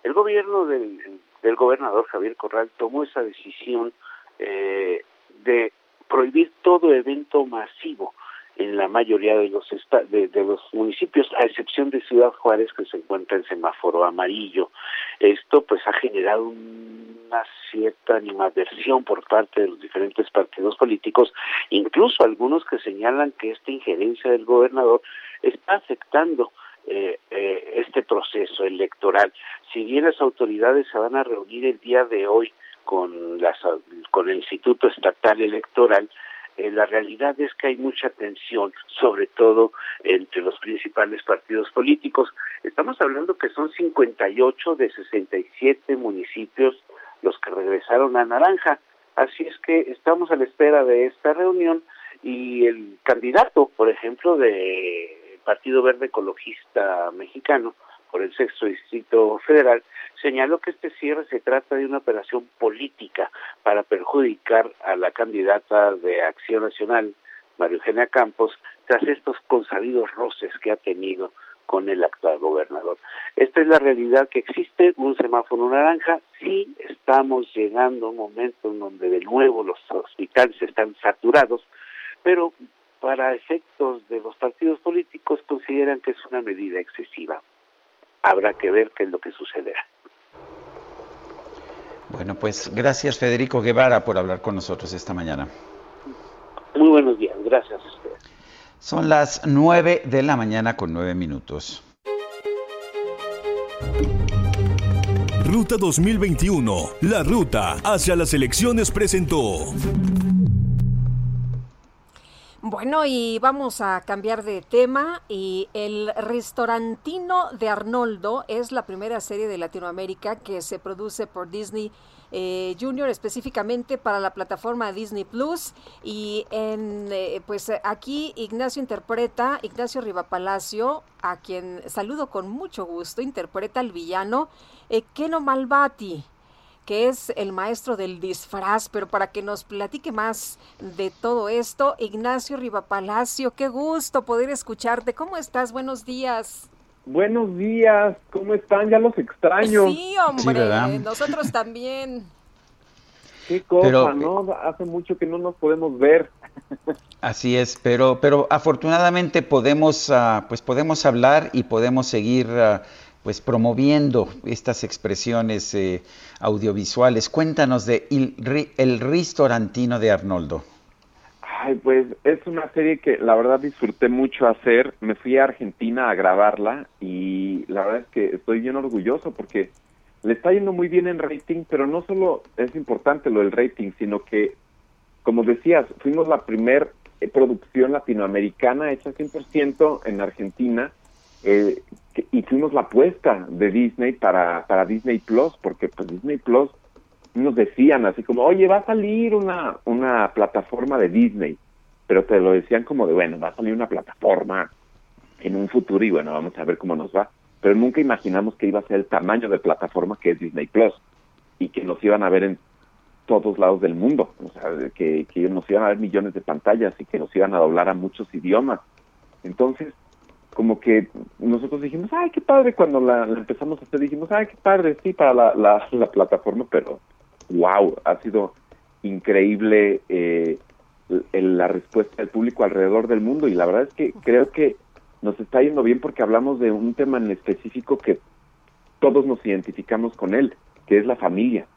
el gobierno del, del gobernador Javier Corral tomó esa decisión eh, de prohibir todo evento masivo en la mayoría de los de, los municipios, a excepción de Ciudad Juárez, que se encuentra en semáforo amarillo. Esto pues ha generado una cierta animadversión por parte de los diferentes partidos políticos, incluso algunos que señalan que esta injerencia del gobernador está afectando eh, eh, este proceso electoral. Si bien las autoridades se van a reunir el día de hoy con, las, con el Instituto Estatal Electoral, eh, la realidad es que hay mucha tensión, sobre todo entre los principales partidos políticos. Estamos hablando que son 58 de 67 municipios los que regresaron a Naranja. Así es que estamos a la espera de esta reunión y el candidato, por ejemplo, del Partido Verde Ecologista Mexicano, por el sexto distrito federal, señaló que este cierre se trata de una operación política para perjudicar a la candidata de Acción Nacional, María Eugenia Campos, tras estos consabidos roces que ha tenido con el actual gobernador. Esta es la realidad que existe, un semáforo naranja, sí estamos llegando a un momento en donde de nuevo los hospitales están saturados, pero para efectos de los partidos políticos consideran que es una medida excesiva habrá que ver qué es lo que sucederá. Bueno, pues gracias Federico Guevara por hablar con nosotros esta mañana. Muy buenos días, gracias a usted. Son las nueve de la mañana con nueve minutos. Ruta 2021, la ruta hacia las elecciones presentó. Bueno, y vamos a cambiar de tema. Y el restaurantino de Arnoldo es la primera serie de Latinoamérica que se produce por Disney eh, Junior específicamente para la plataforma Disney Plus. Y en, eh, pues aquí Ignacio interpreta, Ignacio Rivapalacio, a quien saludo con mucho gusto, interpreta al villano eh, Keno Malvati que es el maestro del disfraz, pero para que nos platique más de todo esto, Ignacio Rivapalacio, qué gusto poder escucharte. ¿Cómo estás? Buenos días. Buenos días, ¿cómo están? Ya los extraño. Sí, hombre, nosotros también. Qué cosa, ¿no? Hace mucho que no nos podemos ver. Así es, pero, pero afortunadamente podemos, uh, pues podemos hablar y podemos seguir uh, pues promoviendo estas expresiones eh, audiovisuales. Cuéntanos de El, Ristorantino de Arnoldo. Ay, pues es una serie que la verdad disfruté mucho hacer. Me fui a Argentina a grabarla y la verdad es que estoy bien orgulloso porque le está yendo muy bien en rating, pero no solo es importante lo del rating, sino que, como decías, fuimos la primer producción latinoamericana hecha 100% en Argentina eh, hicimos la apuesta de Disney para, para Disney Plus, porque pues Disney Plus nos decían así como, oye, va a salir una, una plataforma de Disney, pero te lo decían como de, bueno, va a salir una plataforma en un futuro y bueno, vamos a ver cómo nos va. Pero nunca imaginamos que iba a ser el tamaño de plataforma que es Disney Plus y que nos iban a ver en todos lados del mundo, o sea, que, que nos iban a ver millones de pantallas y que nos iban a doblar a muchos idiomas. Entonces, como que nosotros dijimos, ay, qué padre, cuando la, empezamos a hacer, dijimos, ay, qué padre, sí, para la, la, plataforma, pero wow, ha sido increíble eh, la respuesta del público alrededor del mundo y la verdad es que creo que nos está yendo bien porque hablamos de un tema en específico que todos nos identificamos con él, que es la familia.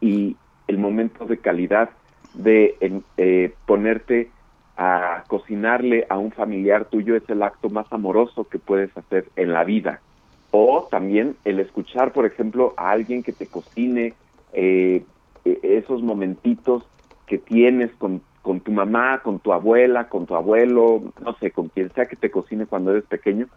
Y el momento de calidad de eh, ponerte a cocinarle a un familiar tuyo es el acto más amoroso que puedes hacer en la vida. O también el escuchar, por ejemplo, a alguien que te cocine eh, e-, esos momentitos que tienes con, con tu mamá, con tu abuela, con tu abuelo, no sé, con quien sea que te cocine cuando eres pequeño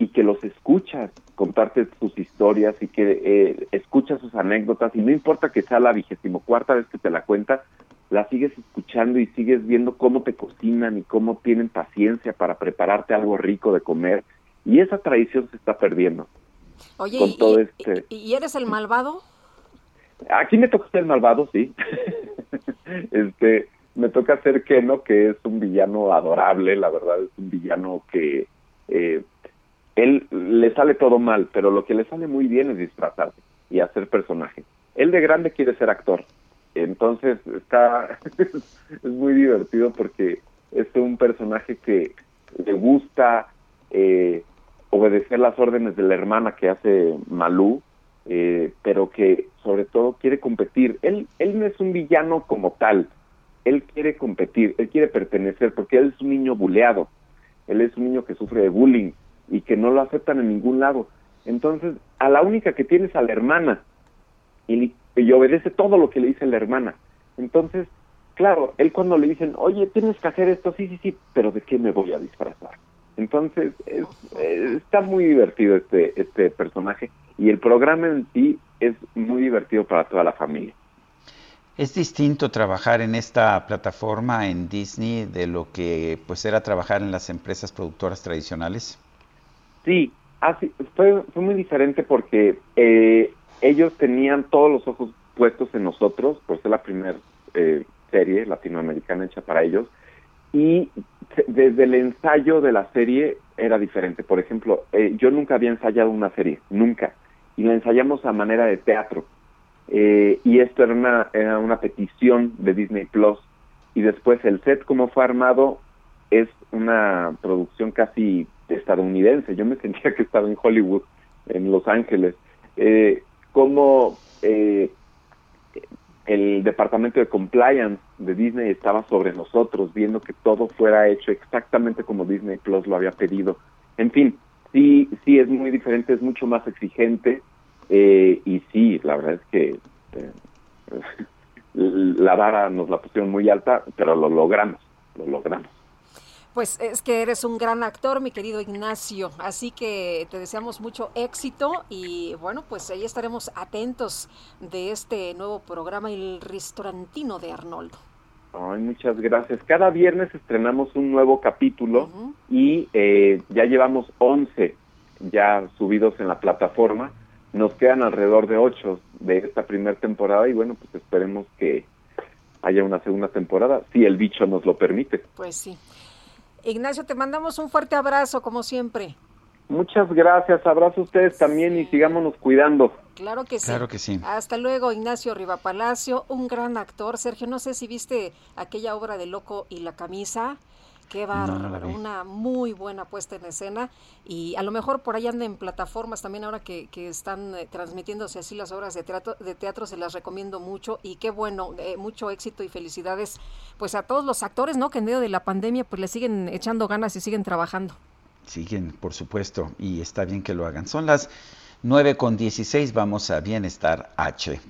y que los escuchas contarte sus historias y que eh, escuchas sus anécdotas y no importa que sea la vigésimo cuarta vez que te la cuenta, la sigues escuchando y sigues viendo cómo te cocinan y cómo tienen paciencia para prepararte algo rico de comer y esa tradición se está perdiendo. Oye, con todo este... ¿y eres el malvado? Aquí me toca ser malvado, sí. este, me toca ser Keno, que es un villano adorable, la verdad es un villano que eh, él le sale todo mal, pero lo que le sale muy bien es disfrazarse y hacer personaje. Él de grande quiere ser actor, entonces está es muy divertido porque es un personaje que le gusta eh, obedecer las órdenes de la hermana que hace Malú, eh, pero que sobre todo quiere competir. Él, él no es un villano como tal, él quiere competir, él quiere pertenecer, porque él es un niño buleado, él es un niño que sufre de bullying y que no lo aceptan en ningún lado. Entonces, a la única que tiene es a la hermana y, y obedece todo lo que le dice la hermana. Entonces, claro, él cuando le dicen, oye, tienes que hacer esto, sí, sí, sí, pero ¿de qué me voy a disfrazar? Entonces, es, está muy divertido este, este personaje y el programa en sí es muy divertido para toda la familia. ¿Es distinto trabajar en esta plataforma en Disney de lo que pues era trabajar en las empresas productoras tradicionales? Sí, así, fue, fue muy diferente porque eh, ellos tenían todos los ojos puestos en nosotros, por ser la primera eh, serie latinoamericana hecha para ellos, y desde el ensayo de la serie era diferente. Por ejemplo, eh, yo nunca había ensayado una serie, nunca, y la ensayamos a manera de teatro. Eh, y esto era una, era una petición de Disney Plus. Y después el set, como fue armado, es una producción casi estadounidense. Yo me sentía que estaba en Hollywood, en Los Ángeles. Eh, como eh, el departamento de compliance de Disney estaba sobre nosotros, viendo que todo fuera hecho exactamente como Disney Plus lo había pedido. En fin, sí, sí es muy diferente, es mucho más exigente eh, y sí, la verdad es que eh, la vara nos la pusieron muy alta, pero lo logramos, lo logramos. Pues es que eres un gran actor, mi querido Ignacio, así que te deseamos mucho éxito y bueno, pues ahí estaremos atentos de este nuevo programa, El Restaurantino de Arnoldo. Ay, muchas gracias. Cada viernes estrenamos un nuevo capítulo y eh, ya llevamos 11 ya subidos en la plataforma. Nos quedan alrededor de 8 de esta primera temporada y bueno, pues esperemos que haya una segunda temporada, si el bicho nos lo permite. Pues sí. Ignacio, te mandamos un fuerte abrazo, como siempre. Muchas gracias, abrazo a ustedes también y sigámonos cuidando. Claro que sí. Claro que sí. Hasta luego, Ignacio Rivapalacio, un gran actor. Sergio, no sé si viste aquella obra de Loco y la camisa. Qué bárbaro, una muy buena puesta en escena y a lo mejor por ahí anda en plataformas también ahora que, que están eh, transmitiéndose así las obras de teatro, de teatro se las recomiendo mucho y qué bueno, eh, mucho éxito y felicidades pues a todos los actores, ¿no? Que en medio de la pandemia pues le siguen echando ganas y siguen trabajando. Siguen, por supuesto, y está bien que lo hagan. Son las 9 con 16, vamos a Bienestar H.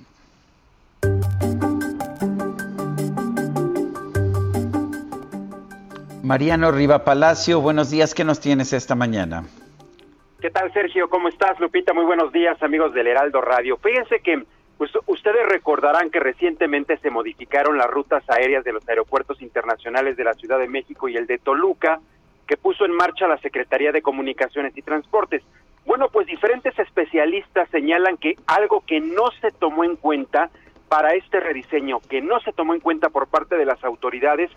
Mariano Riva Palacio, buenos días, ¿qué nos tienes esta mañana? ¿Qué tal, Sergio? ¿Cómo estás, Lupita? Muy buenos días, amigos del Heraldo Radio. Fíjense que pues, ustedes recordarán que recientemente se modificaron las rutas aéreas de los aeropuertos internacionales de la Ciudad de México y el de Toluca, que puso en marcha la Secretaría de Comunicaciones y Transportes. Bueno, pues diferentes especialistas señalan que algo que no se tomó en cuenta para este rediseño, que no se tomó en cuenta por parte de las autoridades,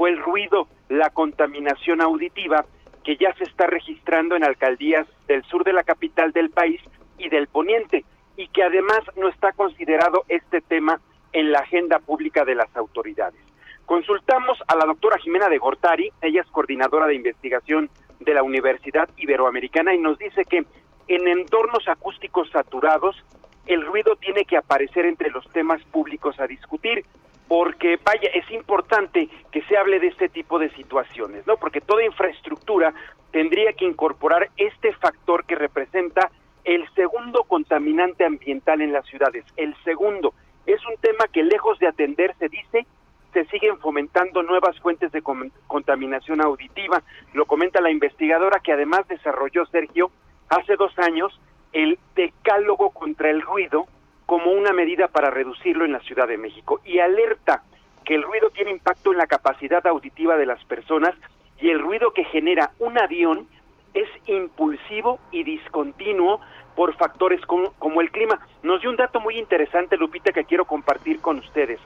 fue el ruido, la contaminación auditiva que ya se está registrando en alcaldías del sur de la capital del país y del poniente, y que además no está considerado este tema en la agenda pública de las autoridades. Consultamos a la doctora Jimena de Gortari, ella es coordinadora de investigación de la Universidad Iberoamericana y nos dice que en entornos acústicos saturados el ruido tiene que aparecer entre los temas públicos a discutir porque vaya, es importante que se hable de este tipo de situaciones, ¿no? Porque toda infraestructura tendría que incorporar este factor que representa el segundo contaminante ambiental en las ciudades. El segundo es un tema que lejos de atenderse dice se siguen fomentando nuevas fuentes de contaminación auditiva. Lo comenta la investigadora que además desarrolló Sergio hace dos años el decálogo contra el ruido como una medida para reducirlo en la Ciudad de México y alerta que el ruido tiene impacto en la capacidad auditiva de las personas y el ruido que genera un avión es impulsivo y discontinuo por factores como, el clima. Nos dio un dato muy interesante, Lupita, que quiero compartir con ustedes.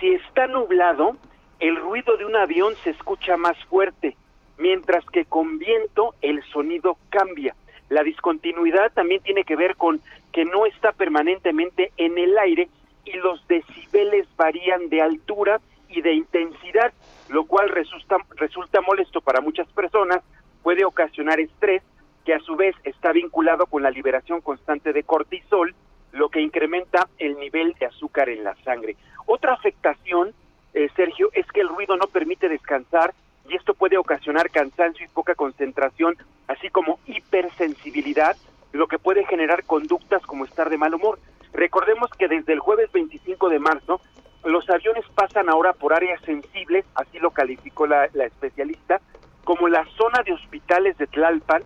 Si está nublado, el ruido de un avión se escucha más fuerte, mientras que con viento el sonido cambia. La discontinuidad también tiene que ver con que no está permanentemente en el aire y los decibeles varían de altura y de intensidad, lo cual resulta, resulta molesto para muchas personas, puede ocasionar estrés, que a su vez está vinculado con la liberación constante de cortisol, lo que incrementa el nivel de azúcar en la sangre. Otra afectación, eh, Sergio, es que el ruido no permite descansar y esto puede ocasionar cansancio y poca concentración, así como hipersensibilidad, lo que puede generar conductas como estar de mal humor. Recordemos que desde el jueves 25 de marzo, los aviones pasan ahora por áreas sensibles, así lo calificó la, especialista, como la zona de hospitales de Tlalpan,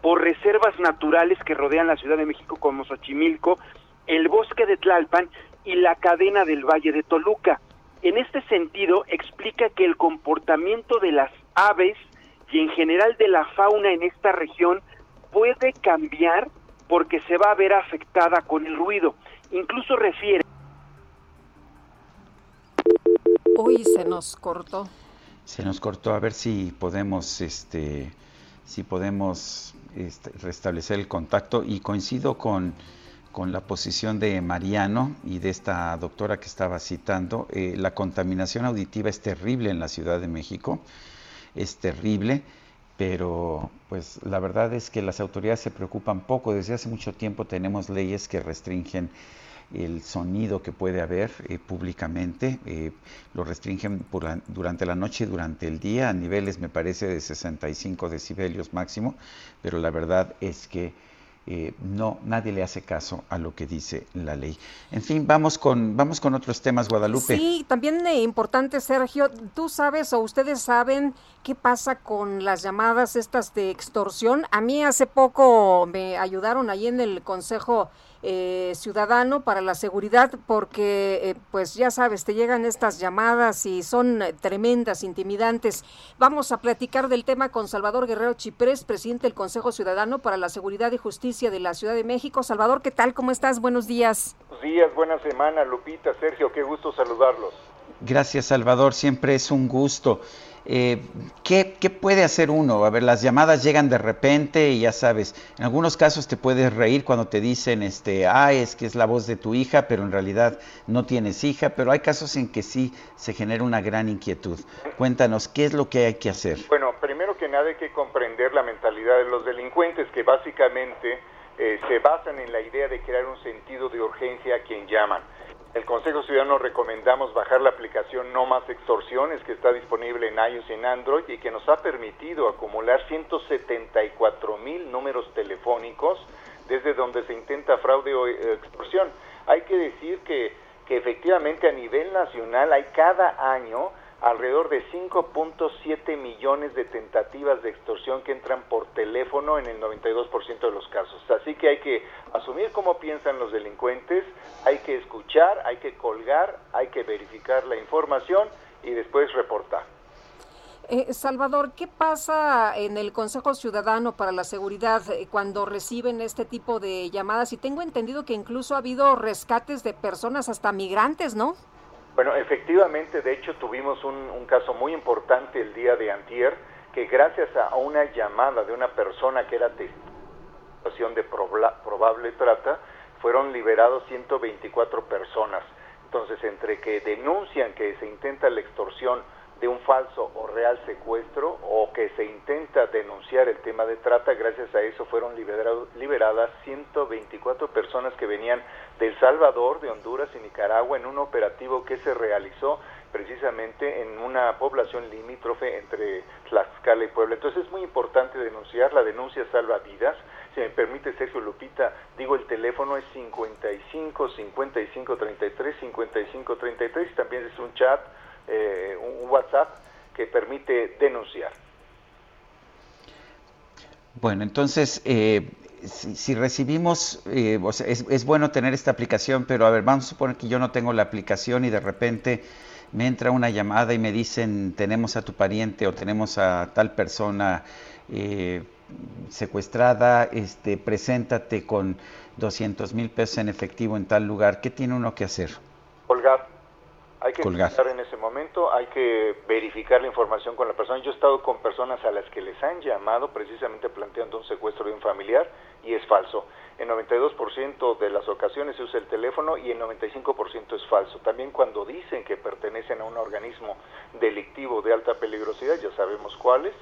por reservas naturales que rodean la Ciudad de México como Xochimilco, el bosque de Tlalpan y la cadena del Valle de Toluca. En este sentido, explica que el comportamiento de las aves y en general de la fauna en esta región puede cambiar porque se va a ver afectada con el ruido. Incluso refiere... Uy, se nos cortó. Se nos cortó. A ver si podemos, este, si podemos este, restablecer el contacto. Y coincido con con la posición de Mariano y de esta doctora que estaba citando, eh, la contaminación auditiva es terrible en la Ciudad de México, es terrible, pero pues la verdad es que las autoridades se preocupan poco. Desde hace mucho tiempo tenemos leyes que restringen el sonido que puede haber eh, públicamente, eh, lo restringen durante la noche y durante el día a niveles, me parece, de 65 decibelios máximo, pero la verdad es que eh, no, nadie le hace caso a lo que dice la ley. En fin, vamos con, vamos con otros temas, Guadalupe. Sí, también eh, importante, Sergio, tú sabes o ustedes saben qué pasa con las llamadas estas de extorsión. A mí hace poco me ayudaron ahí en el Consejo eh, ciudadano para la seguridad porque eh, pues ya sabes te llegan estas llamadas y son eh, tremendas intimidantes. Vamos a platicar del tema con Salvador Guerrero Chiprés presidente del Consejo Ciudadano para la Seguridad y Justicia de la Ciudad de México. Salvador qué tal cómo estás buenos días. Buenos días buena semana Lupita Sergio qué gusto saludarlos. Gracias Salvador siempre es un gusto eh, ¿qué, puede hacer uno? A ver, las llamadas llegan de repente y ya sabes, en algunos casos te puedes reír cuando te dicen, este, ah, es que es la voz de tu hija, pero en realidad no tienes hija, pero hay casos en que sí se genera una gran inquietud. Cuéntanos, ¿qué es lo que hay que hacer? Bueno, primero que nada hay que comprender la mentalidad de los delincuentes, que básicamente eh, se basan en la idea de crear un sentido de urgencia a quien llaman el Consejo Ciudadano recomendamos bajar la aplicación No Más Extorsiones que está disponible en iOS y en Android y que nos ha permitido acumular 174 mil números telefónicos desde donde se intenta fraude o eh, extorsión. Hay que decir que, que efectivamente a nivel nacional hay cada año alrededor de 5.7 millones de tentativas de extorsión que entran por teléfono en el 92% de los casos. Así que hay que asumir cómo piensan los delincuentes, hay que escuchar, hay que colgar, hay que verificar la información y después reportar. Eh, Salvador, ¿qué pasa en el Consejo Ciudadano para la Seguridad eh, cuando reciben este tipo de llamadas? Y tengo entendido que incluso ha habido rescates de personas hasta migrantes, ¿no? Bueno, efectivamente, de hecho tuvimos un, caso muy importante el día de antier, que gracias a una llamada de una persona que era situación de probable trata, fueron liberados 124 personas. Entonces, entre que denuncian que se intenta la extorsión de un falso o real secuestro o que se intenta denunciar el tema de trata, gracias a eso fueron liberadas 124 personas que venían de El Salvador, de Honduras y Nicaragua en un operativo que se realizó precisamente en una población limítrofe entre Tlaxcala y Puebla. Entonces es muy importante denunciar, la denuncia salva vidas. Si me permite, Sergio Lupita, digo el teléfono es 55 55 33 55 33, también es un chat eh, un WhatsApp que permite denunciar. Bueno, entonces, eh, si, recibimos, eh, es, es, bueno tener esta aplicación, pero a ver, vamos a suponer que yo no tengo la aplicación y de repente me entra una llamada y me dicen, tenemos a tu pariente o tenemos a tal persona secuestrada, este, preséntate con 200 mil pesos en efectivo en tal lugar. ¿Qué tiene uno que hacer? Colgar hay que estar en ese momento, hay que verificar la información con la persona. Yo he estado con personas a las que les han llamado precisamente planteando un secuestro de un familiar y es falso. En 92% de las ocasiones se usa el teléfono y en 95% es falso. También cuando dicen que pertenecen a un organismo delictivo de alta peligrosidad, ya sabemos cuáles,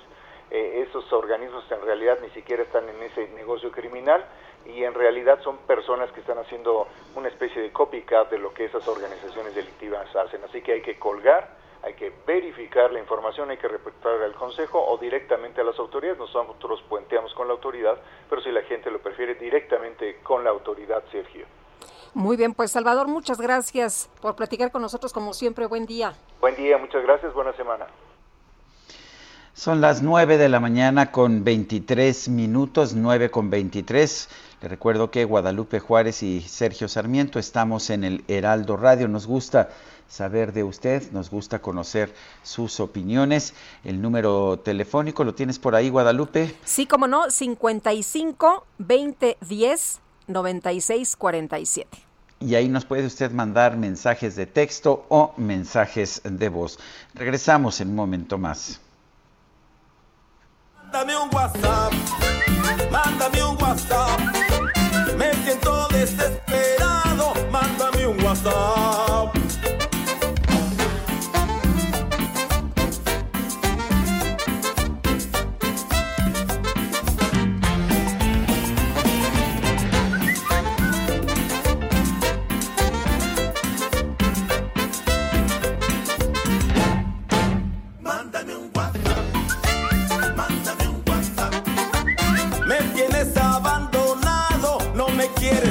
eh, esos organismos en realidad ni siquiera están en ese negocio criminal y en realidad son personas que están haciendo una especie de copycat de lo que esas organizaciones delictivas hacen. Así que hay que colgar, hay que verificar la información, hay que reportar al Consejo o directamente a las autoridades. Nosotros puenteamos con la autoridad, pero si la gente lo prefiere, directamente con la autoridad, Sergio. Muy bien, pues Salvador, muchas gracias por platicar con nosotros como siempre. Buen día. Buen día, muchas gracias, buena semana. Son las 9 de la mañana con 23 minutos, 9 con 23. Le recuerdo que Guadalupe Juárez y Sergio Sarmiento estamos en el Heraldo Radio. Nos gusta saber de usted, nos gusta conocer sus opiniones. El número telefónico lo tienes por ahí, Guadalupe. Sí, como no, 55 20 10 96 47. Y ahí nos puede usted mandar mensajes de texto o mensajes de voz. Regresamos en un momento más. Mándame un WhatsApp, mándame un WhatsApp. Me siento desesperado, mándame un WhatsApp.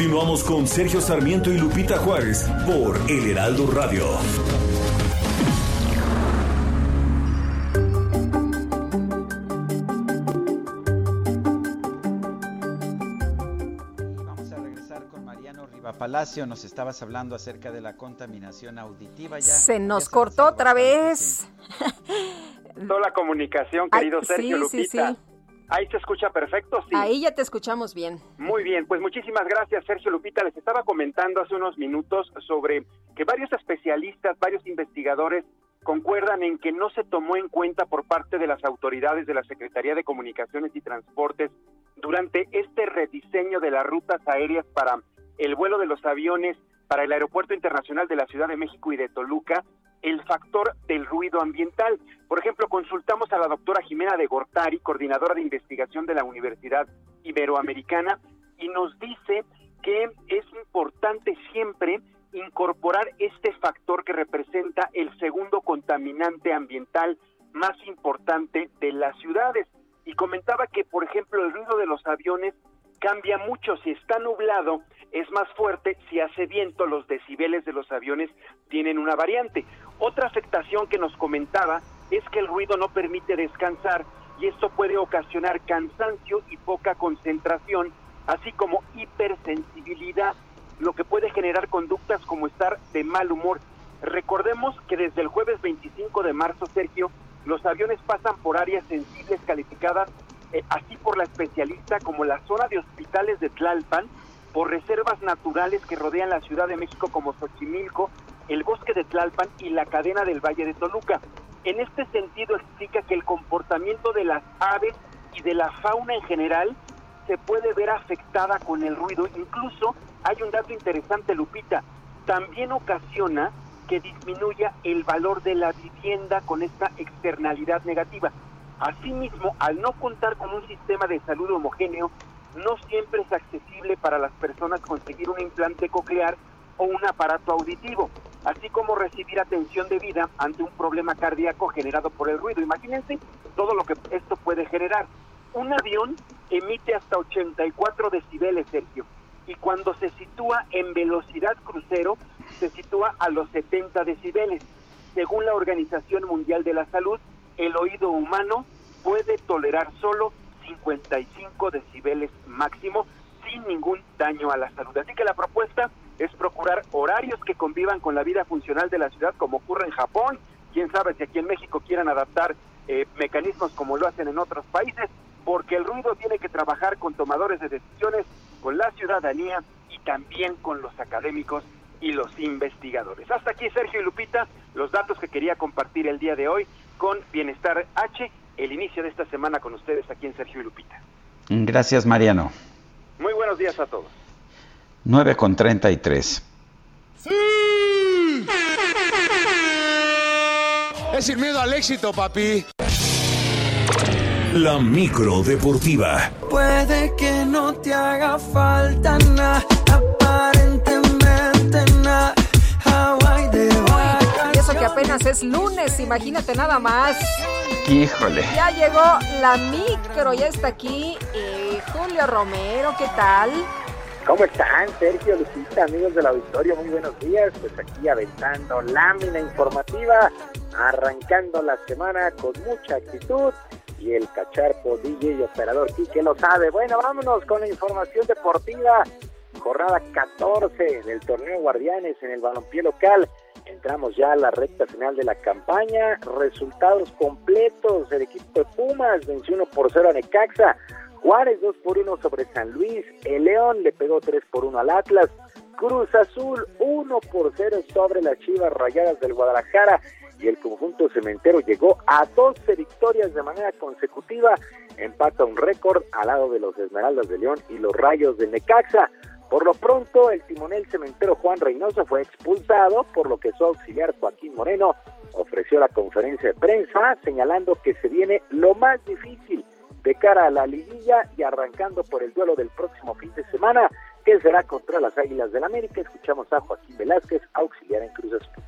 Continuamos con Sergio Sarmiento y Lupita Juárez por El Heraldo Radio. Palacio, nos estabas hablando acerca de la contaminación auditiva. Ya, se nos cortó otra vez. Toda la comunicación, querido Sergio Lupita. Ahí se escucha perfecto, sí. Ahí ya te escuchamos bien. Muy bien, pues muchísimas gracias, Sergio Lupita. Les estaba comentando hace unos minutos sobre que varios especialistas, varios investigadores concuerdan en que no se tomó en cuenta por parte de las autoridades de la Secretaría de Comunicaciones y Transportes durante este rediseño de las rutas aéreas para el vuelo de los aviones para el Aeropuerto Internacional de la Ciudad de México y de Toluca, el factor del ruido ambiental. Por ejemplo, consultamos a la doctora Jimena de Gortari, coordinadora de investigación de la Universidad Iberoamericana, y nos dice que es importante siempre incorporar este factor que representa el segundo contaminante ambiental más importante de las ciudades. Y comentaba que, por ejemplo, el ruido de los aviones cambia mucho. Si está nublado, es más fuerte. Si hace viento, los decibeles de los aviones tienen una variante. Otra afectación que nos comentaba es que el ruido no permite descansar y esto puede ocasionar cansancio y poca concentración, así como hipersensibilidad, lo que puede generar conductas como estar de mal humor. Recordemos que desde el jueves 25 de marzo, Sergio, los aviones pasan por áreas sensibles calificadas eh, así por la especialista como la zona de hospitales de Tlalpan, por reservas naturales que rodean la Ciudad de México como Xochimilco, el bosque de Tlalpan y la cadena del Valle de Toluca. En este sentido explica que el comportamiento de las aves y de la fauna en general se puede ver afectada con el ruido. Incluso hay un dato interesante, Lupita, también ocasiona que disminuya el valor de la vivienda con esta externalidad negativa. Asimismo, al no contar con un sistema de salud homogéneo, no siempre es accesible para las personas conseguir un implante coclear o un aparato auditivo, así como recibir atención de vida ante un problema cardíaco generado por el ruido. Imagínense todo lo que esto puede generar. Un avión emite hasta 84 decibeles, Sergio, y cuando se sitúa en velocidad crucero, se sitúa a los 70 decibeles. Según la Organización Mundial de la Salud, el oído humano puede tolerar solo 55 decibeles máximo sin ningún daño a la salud. Así que la propuesta es procurar horarios que convivan con la vida funcional de la ciudad como ocurre en Japón. Quién sabe si aquí en México quieran adaptar eh, mecanismos como lo hacen en otros países, porque el ruido tiene que trabajar con tomadores de decisiones, con la ciudadanía y también con los académicos y los investigadores. Hasta aquí Sergio y Lupita, los datos que quería compartir el día de hoy con Bienestar H, el inicio de esta semana con ustedes aquí en Sergio y Lupita. Gracias, Mariano. Muy buenos días a todos. 9 con 33. ¡Sí! Es sin miedo al éxito, papi. La micro deportiva. Puede que no te haga falta nada, aparentemente nada. Hawaii de Y eso que apenas es lunes, imagínate nada más. Híjole. Ya llegó la micro, ya está aquí eh, Julio Romero, ¿qué tal? ¿Cómo están, Sergio, Lucita, amigos del auditorio? Muy buenos días. Pues aquí aventando lámina informativa, arrancando la semana con mucha actitud. Y el cacharpo DJ y operador Quique lo sabe. Bueno, vámonos con la información deportiva. Jornada 14 del torneo Guardianes en el balompié local. Entramos ya a la recta final de la campaña. Resultados completos. El equipo de Pumas venció 1 por 0 a Necaxa. Juárez 2 por 1 sobre San Luis. El León le pegó 3 por 1 al Atlas. Cruz Azul 1 por 0 sobre las Chivas Rayadas del Guadalajara. Y el conjunto cementero llegó a 12 victorias de manera consecutiva. Empata un récord al lado de los Esmeraldas de León y los Rayos de Necaxa. Por lo pronto, el timonel cementero Juan Reynoso fue expulsado, por lo que su auxiliar Joaquín Moreno ofreció la conferencia de prensa señalando que se viene lo más difícil de cara a la liguilla y arrancando por el duelo del próximo fin de semana, que será contra las Águilas del América. Escuchamos a Joaquín Velázquez, auxiliar en Cruz Azul.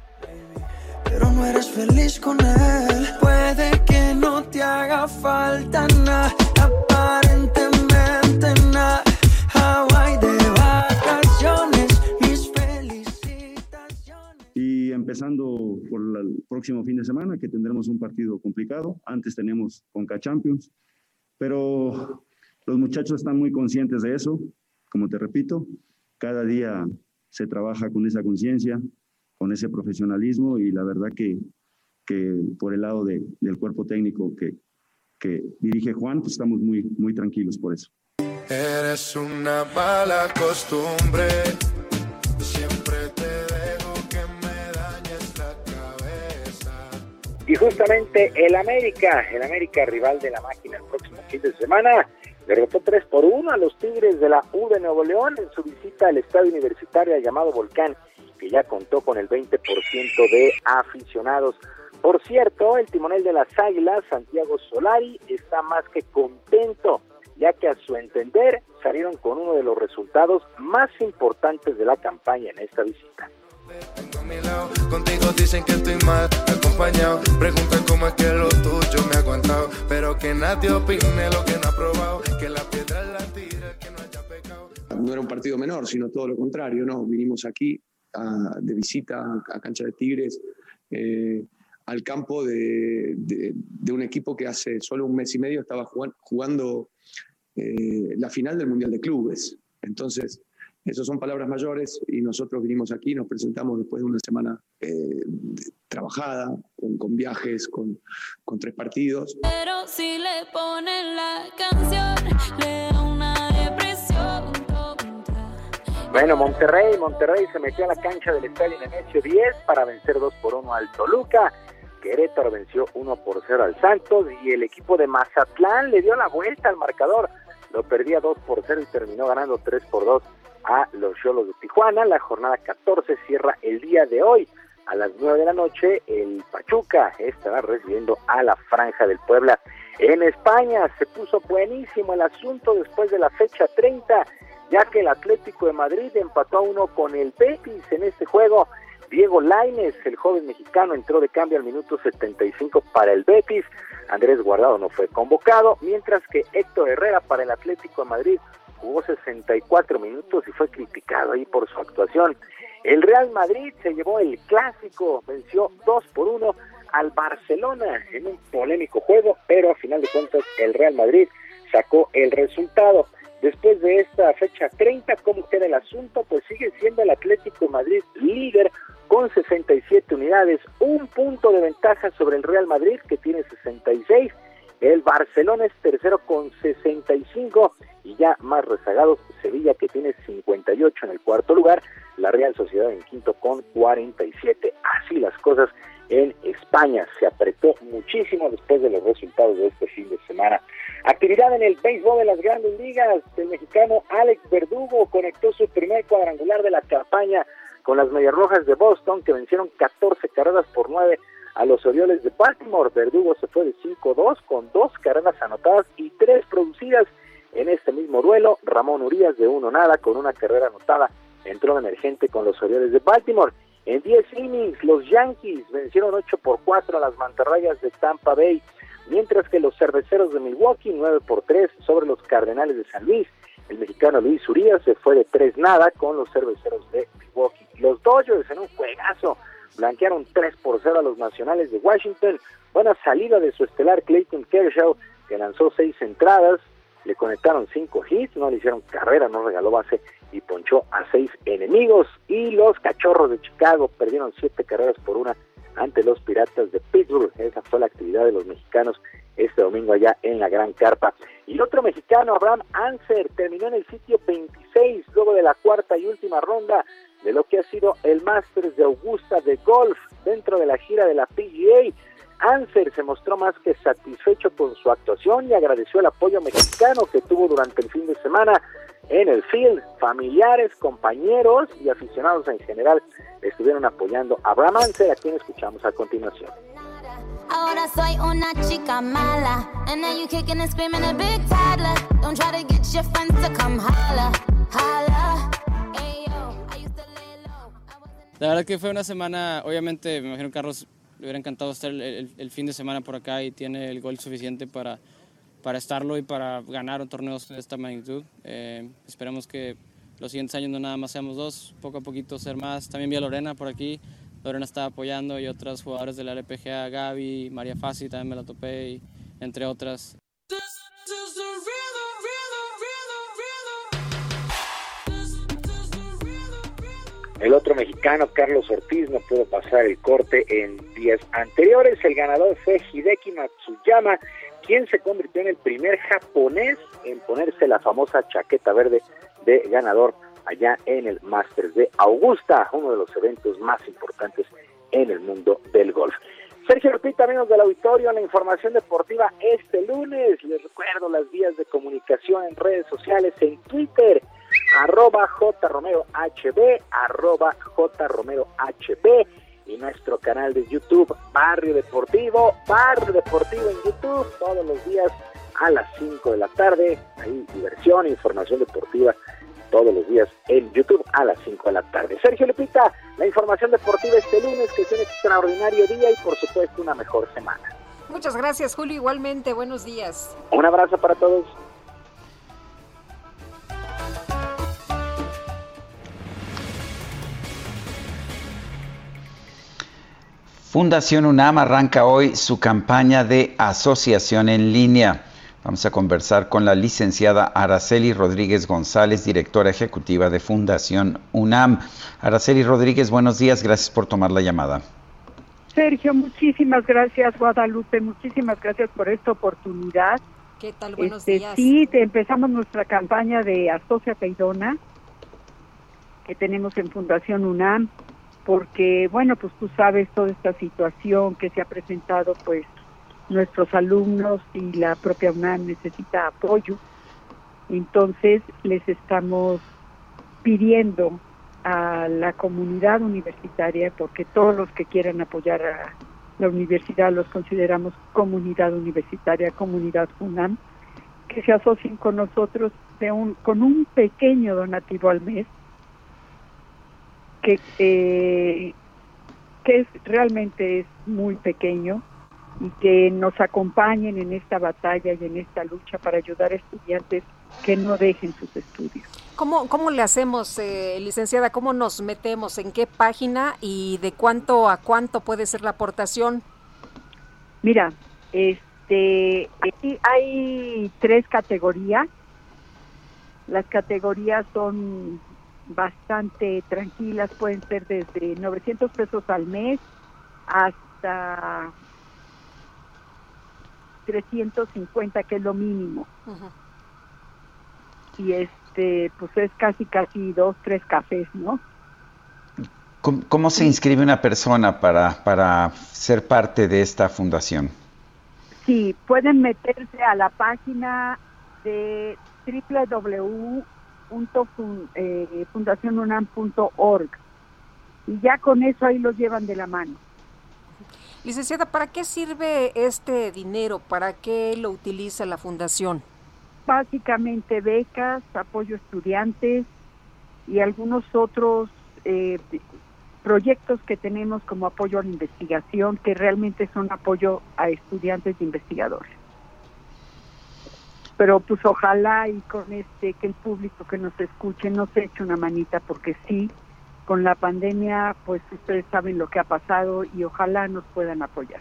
Pero no eres feliz con él. Puede que no te haga falta nada, aparentemente nada. Hawaii de vacaciones, mis felicitaciones. Y empezando por el próximo fin de semana, que tendremos un partido complicado. Antes tenemos Conca Champions, pero los muchachos están muy conscientes de eso. Como te repito, cada día se trabaja con esa conciencia, con ese profesionalismo y la verdad que, que por el lado de- del cuerpo técnico que, que dirige Juan, pues estamos muy, muy tranquilos por eso. Eres una mala costumbre. Justamente el América, el América rival de la máquina el próximo fin de semana, derrotó 3 por 1 a los Tigres de la U de Nuevo León en su visita al estadio universitario llamado Volcán. que ya contó con el 20% de aficionados. Por cierto, el timonel de las Águilas, Santiago Solari, está más que contento, ya que a su entender salieron con uno de los resultados más importantes de la campaña en esta visita. Contigo dicen que estoy mal acompañado. Preguntan cómo es que lo tuyo me ha aguantado. Pero que nadie opine lo que no ha probado. Que la piedra la tira, que no haya pecado. No era un partido menor, sino todo lo contrario, ¿no? Vinimos aquí a- de visita a Cancha de Tigres. eh, al campo de, de- de un equipo que hace solo un mes y medio estaba jugan- jugando eh, la final del Mundial de Clubes. Entonces, esas son palabras mayores y nosotros vinimos aquí, nos presentamos después de una semana eh, de- trabajada, con, con viajes, con, con tres partidos. Pero si le ponen la canción, le da una depresión. Bueno, Monterrey, Monterrey se metió a la cancha del Estadio Nemesio 10 para vencer 2 por 1 al Toluca. Querétaro venció 1 por 0 al Santos y el equipo de Mazatlán le dio la vuelta al marcador. Lo perdía 2 por 0 y terminó ganando 3 por 2 a los Cholos de Tijuana. La jornada 14 cierra el día de hoy. A las 9 de la noche, el Pachuca estará recibiendo a la Franja del Puebla. En España se puso buenísimo el asunto después de la fecha 30, ya que el Atlético de Madrid empató a uno con el Betis en este juego. Diego Lainez, el joven mexicano, entró de cambio al minuto 75 para el Betis. Andrés Guardado no fue convocado, mientras que Héctor Herrera para el Atlético de Madrid jugó 64 minutos y fue criticado ahí por su actuación. El Real Madrid se llevó el clásico, venció 2 por 1 al Barcelona en un polémico juego, pero a final de cuentas el Real Madrid sacó el resultado. Después de esta fecha 30, ¿cómo queda el asunto? Pues sigue siendo el Atlético Madrid líder con 67 unidades, un punto de ventaja sobre el Real Madrid que tiene 66. El Barcelona es tercero con 65 y ya más rezagados Sevilla que tiene 58 en el cuarto lugar, la Real Sociedad en quinto con 47. Así las cosas en España. Se apretó muchísimo después de los resultados de este fin de semana. Actividad en el béisbol de las grandes ligas. El mexicano Alex Verdugo conectó su primer cuadrangular de la campaña con las Medias Rojas de Boston que vencieron 14 carreras por 9 a los Orioles de Baltimore. Verdugo se fue de 5-2 con dos carreras anotadas y tres producidas en este mismo duelo. Ramón Urias de uno nada con una carrera anotada entró emergente con los Orioles de Baltimore. En 10 innings, los Yankees vencieron 8 por 4 a las mantarrayas de Tampa Bay, mientras que los cerveceros de Milwaukee 9 por 3 sobre los Cardenales de San Luis. El mexicano Luis Urias se fue de 3 nada con los cerveceros de Milwaukee. Los Dodgers en un juegazo blanquearon 3 por 0 a los Nacionales de Washington. Buena salida de su estelar Clayton Kershaw, que lanzó 6 entradas, le conectaron 5 hits, no le hicieron carrera, no regaló base y ponchó a 6 enemigos. Y los Cachorros de Chicago perdieron 7 carreras por una ante los Piratas de Pittsburgh. Esa fue la actividad de los mexicanos este domingo allá en la Gran Carpa. Y otro mexicano, Abraham Anser, terminó en el sitio 26 luego de la cuarta y última ronda de lo que ha sido el Masters de Augusta de golf dentro de la gira de la PGA. Anser se mostró más que satisfecho con su actuación y agradeció el apoyo mexicano que tuvo durante el fin de semana en el field. Familiares, compañeros y aficionados en general estuvieron apoyando a Abraham Anser, a quien escuchamos a continuación. Ahora soy una chica mala. And now you kicking and screaming a big toddler. Don't try to get your friends to come. La verdad que fue una semana, obviamente, me imagino que Carlos le hubiera encantado estar el, el- el fin de semana por acá y tiene el gol suficiente para, para estarlo y para ganar un torneo de esta magnitud. Eh, esperemos que los siguientes años no nada más seamos dos, poco a poquito ser más. También vi a Lorena por aquí, Lorena estaba apoyando y otras jugadores de la LPGA, Gaby, María Fassi también me la topé, y, entre otras. El otro mexicano, Carlos Ortiz, no pudo pasar el corte en días anteriores. El ganador fue Hideki Matsuyama, quien se convirtió en el primer japonés en ponerse la famosa chaqueta verde de ganador allá en el Masters de Augusta, uno de los eventos más importantes en el mundo del golf. Sergio Lupita, amigos del auditorio, la información deportiva este lunes. Les recuerdo las vías de comunicación en redes sociales, en Twitter, arroba jromerohb, arroba jromerohb y nuestro canal de YouTube Barrio Deportivo, Barrio Deportivo en YouTube todos los días a las 5 de la tarde. Ahí diversión, información deportiva todos los días en YouTube a las 5 de la tarde. Sergio Lupita, la información deportiva este lunes, que es un extraordinario día y por supuesto una mejor semana. Muchas gracias, Julio. Igualmente, buenos días. Un abrazo para todos. Fundación UNAM arranca hoy su campaña de asociación en línea. Vamos a conversar con la licenciada Araceli Rodríguez González, directora ejecutiva de Fundación UNAM. Araceli Rodríguez, buenos días, gracias por tomar la llamada. Sergio, muchísimas gracias, Guadalupe, muchísimas gracias por esta oportunidad. ¿Qué tal? Buenos este, días. Sí, te empezamos nuestra campaña de Asocia Peidona, que tenemos en Fundación UNAM porque bueno, pues tú sabes toda esta situación que se ha presentado, pues nuestros alumnos y la propia UNAM necesita apoyo. Entonces les estamos pidiendo a la comunidad universitaria, porque todos los que quieran apoyar a la universidad los consideramos comunidad universitaria, comunidad UNAM, que se asocien con nosotros de un, con un pequeño donativo al mes que, eh, que es, realmente es muy pequeño y que nos acompañen en esta batalla y en esta lucha para ayudar a estudiantes que no dejen sus estudios. ¿Cómo, cómo le hacemos, eh, licenciada? ¿Cómo nos metemos? ¿En qué página y de cuánto a cuánto puede ser la aportación? Mira, este, hay, hay tres categorías. Las categorías son bastante tranquilas, pueden ser desde 900 pesos al mes hasta 350, que es lo mínimo. Y este, pues es casi, casi dos, tres cafés, ¿no? ¿Cómo, cómo se inscribe una persona para, para ser parte de esta fundación? Sí, pueden meterse a la página de www eh, fundacionunam.org y ya con eso ahí los llevan de la mano. Licenciada, ¿para qué sirve este dinero? ¿Para qué lo utiliza la fundación? Básicamente becas, apoyo a estudiantes y algunos otros eh, proyectos que tenemos como apoyo a la investigación que realmente son apoyo a estudiantes e investigadores pero pues ojalá y con este que el público que nos escuche nos eche una manita porque sí con la pandemia pues ustedes saben lo que ha pasado y ojalá nos puedan apoyar.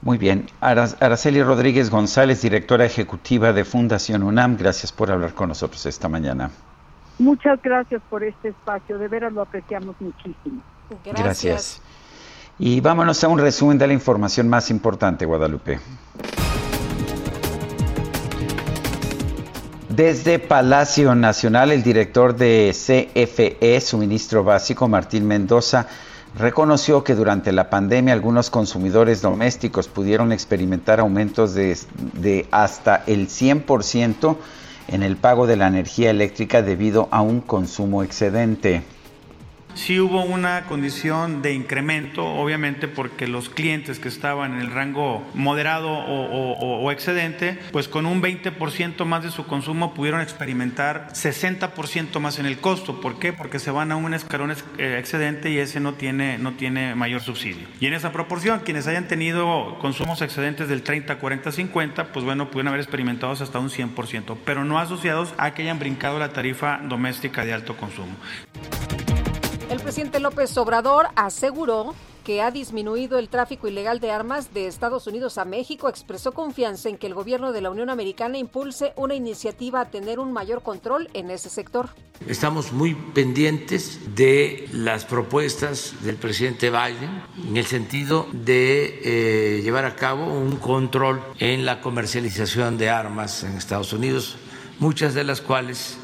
Muy bien. Araceli Rodríguez González, directora ejecutiva de Fundación UNAM, gracias por hablar con nosotros esta mañana. Muchas gracias por este espacio, de veras lo apreciamos muchísimo. Gracias. gracias. Y vámonos a un resumen de la información más importante, Guadalupe. Desde Palacio Nacional, el director de CFE, suministro básico, Martín Mendoza, reconoció que durante la pandemia algunos consumidores domésticos pudieron experimentar aumentos de, de hasta el 100% en el pago de la energía eléctrica debido a un consumo excedente sí hubo una condición de incremento, obviamente porque los clientes que estaban en el rango moderado o, excedente, pues con un 20% más de su consumo pudieron experimentar 60% más en el costo. ¿Por qué? Porque se van a un escalón eh, excedente y ese no tiene, no tiene mayor subsidio. Y en esa proporción, quienes hayan tenido consumos excedentes del 30, 40, 50, pues bueno, pudieron haber experimentado hasta un 100%, pero no asociados a que hayan brincado la tarifa doméstica de alto consumo. Presidente López Obrador aseguró que ha disminuido el tráfico ilegal de armas de Estados Unidos a México, expresó confianza en que el gobierno de la Unión Americana impulse una iniciativa a tener un mayor control en ese sector. Estamos muy pendientes de las propuestas del presidente Biden en el sentido de eh, llevar a cabo un control en la comercialización de armas en Estados Unidos, muchas de las cuales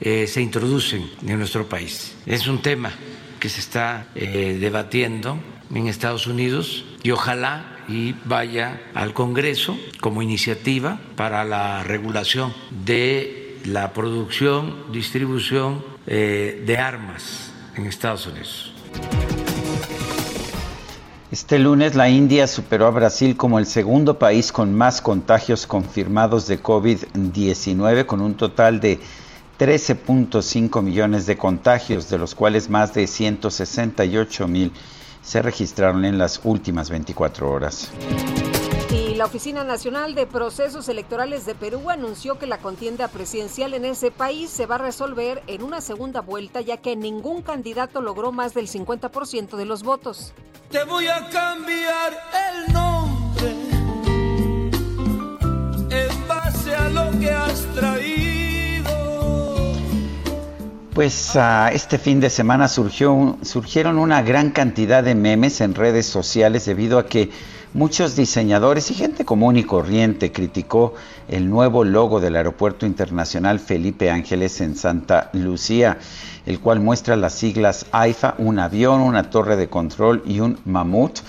eh, se introducen en nuestro país. Es un tema que se está eh, debatiendo en Estados Unidos y ojalá y vaya al Congreso como iniciativa para la regulación de la producción, distribución eh, de armas en Estados Unidos. Este lunes la India superó a Brasil como el segundo país con más contagios confirmados de COVID-19, con un total de 13.5 millones de contagios, de los cuales más de 168 mil se registraron en las últimas 24 horas. Y la Oficina Nacional de Procesos Electorales de Perú anunció que la contienda presidencial en ese país se va a resolver en una segunda vuelta, ya que ningún candidato logró más del 50% de los votos. Te voy a cambiar el nombre en base a lo que has traído. Pues este fin de semana surgió, surgieron una gran cantidad de memes en redes sociales debido a que muchos diseñadores y gente común y corriente criticó el nuevo logo del Aeropuerto Internacional Felipe Ángeles en Santa Lucía, el cual muestra las siglas AIFA, un avión, una torre de control y un mamut.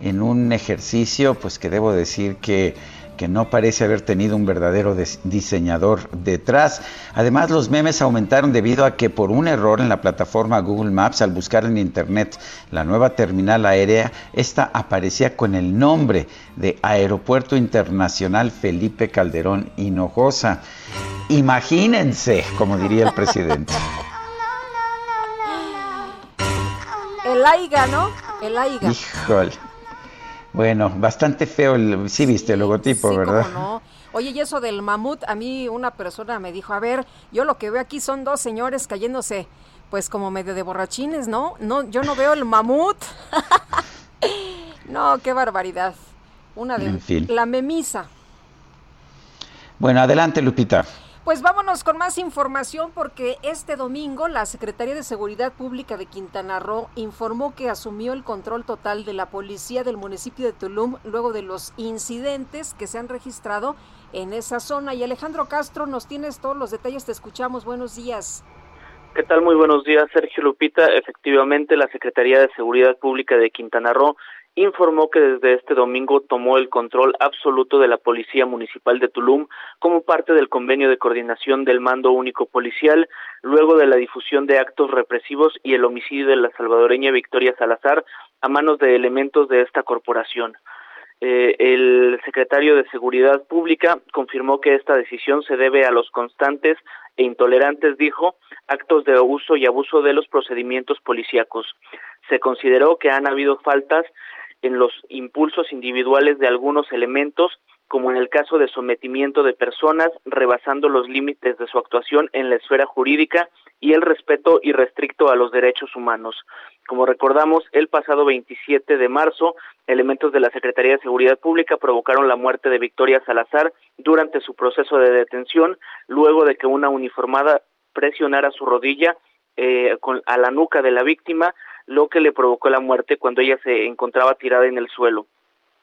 En un ejercicio pues que debo decir que que no parece haber tenido un verdadero diseñador detrás. Además, los memes aumentaron debido a que por un error en la plataforma Google Maps, al buscar en Internet la nueva terminal aérea, esta aparecía con el nombre de Aeropuerto Internacional Felipe Calderón Hinojosa. Imagínense, como diría el presidente. El AIGA, ¿no? El AIGA. Híjole. Bueno, bastante feo, el, sí viste el logotipo, sí, ¿verdad? Cómo no. Oye, y eso del mamut, a mí una persona me dijo, a ver, yo lo que veo aquí son dos señores cayéndose, pues como medio de borrachines, ¿no? No, yo no veo el mamut. no, qué barbaridad. Una de En fin. la memisa. Bueno, adelante, Lupita. Pues vámonos con más información porque este domingo la Secretaría de Seguridad Pública de Quintana Roo informó que asumió el control total de la policía del municipio de Tulum luego de los incidentes que se han registrado en esa zona. Y Alejandro Castro, nos tienes todos los detalles, te escuchamos. Buenos días. ¿Qué tal? Muy buenos días, Sergio Lupita. Efectivamente, la Secretaría de Seguridad Pública de Quintana Roo informó que desde este domingo tomó el control absoluto de la Policía Municipal de Tulum como parte del convenio de coordinación del Mando Único Policial, luego de la difusión de actos represivos y el homicidio de la salvadoreña Victoria Salazar a manos de elementos de esta corporación. Eh, el secretario de Seguridad Pública confirmó que esta decisión se debe a los constantes e intolerantes, dijo, actos de uso y abuso de los procedimientos policíacos. Se consideró que han habido faltas en los impulsos individuales de algunos elementos, como en el caso de sometimiento de personas, rebasando los límites de su actuación en la esfera jurídica y el respeto irrestricto a los derechos humanos. Como recordamos, el pasado 27 de marzo, elementos de la Secretaría de Seguridad Pública provocaron la muerte de Victoria Salazar durante su proceso de detención, luego de que una uniformada presionara su rodilla eh, con, a la nuca de la víctima, lo que le provocó la muerte cuando ella se encontraba tirada en el suelo.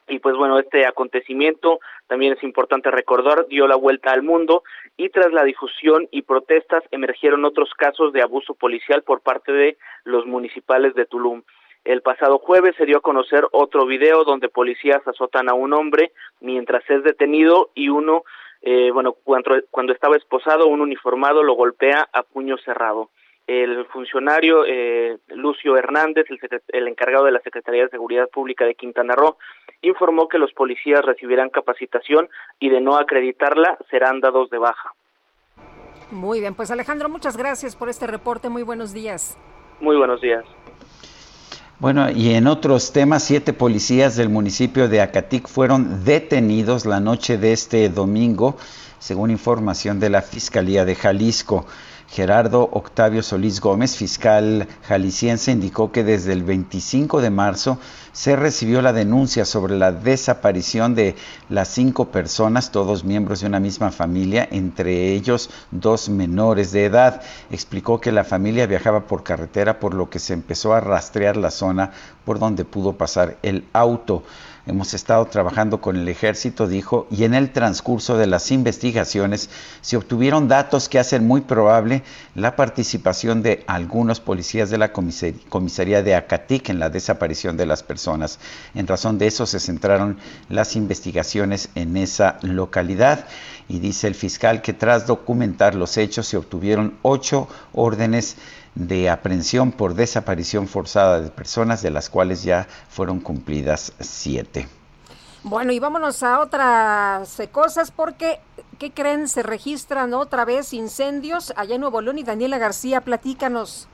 Y pues bueno, este acontecimiento también es importante recordar, dio la vuelta al mundo y tras la difusión y protestas emergieron otros casos de abuso policial por parte de los municipales de Tulum. El pasado jueves se dio a conocer otro video donde policías azotan a un hombre mientras es detenido y uno, eh, bueno, cuando, cuando estaba esposado, un uniformado lo golpea a puño cerrado el funcionario eh, Lucio Hernández, el, el, encargado de la Secretaría de Seguridad Pública de Quintana Roo, informó que los policías recibirán capacitación y de no acreditarla serán dados de baja. Muy bien, pues Alejandro, muchas gracias por este reporte. Muy buenos días. Muy buenos días. Bueno, y en otros temas, siete policías del municipio de Acatic fueron detenidos la noche de este domingo, según información de la Fiscalía de Jalisco. Gerardo Octavio Solís Gómez, fiscal jalisciense, indicó que desde el 25 de marzo se recibió la denuncia sobre la desaparición de las cinco personas, todos miembros de una misma familia, entre ellos dos menores de edad. Explicó que la familia viajaba por carretera, por lo que se empezó a rastrear la zona por donde pudo pasar el auto. Hemos estado trabajando con el ejército, dijo, y en el transcurso de las investigaciones se obtuvieron datos que hacen muy probable la participación de algunos policías de la comisaría de Acatic en la desaparición de las personas. En razón de eso se centraron las investigaciones en esa localidad y dice el fiscal que tras documentar los hechos se obtuvieron ocho órdenes de aprehensión por desaparición forzada de personas, de las cuales ya fueron cumplidas siete. Bueno, y vámonos a otras eh, cosas porque, ¿qué creen? Se registran otra vez incendios allá en Nuevo León y Daniela García, platícanos.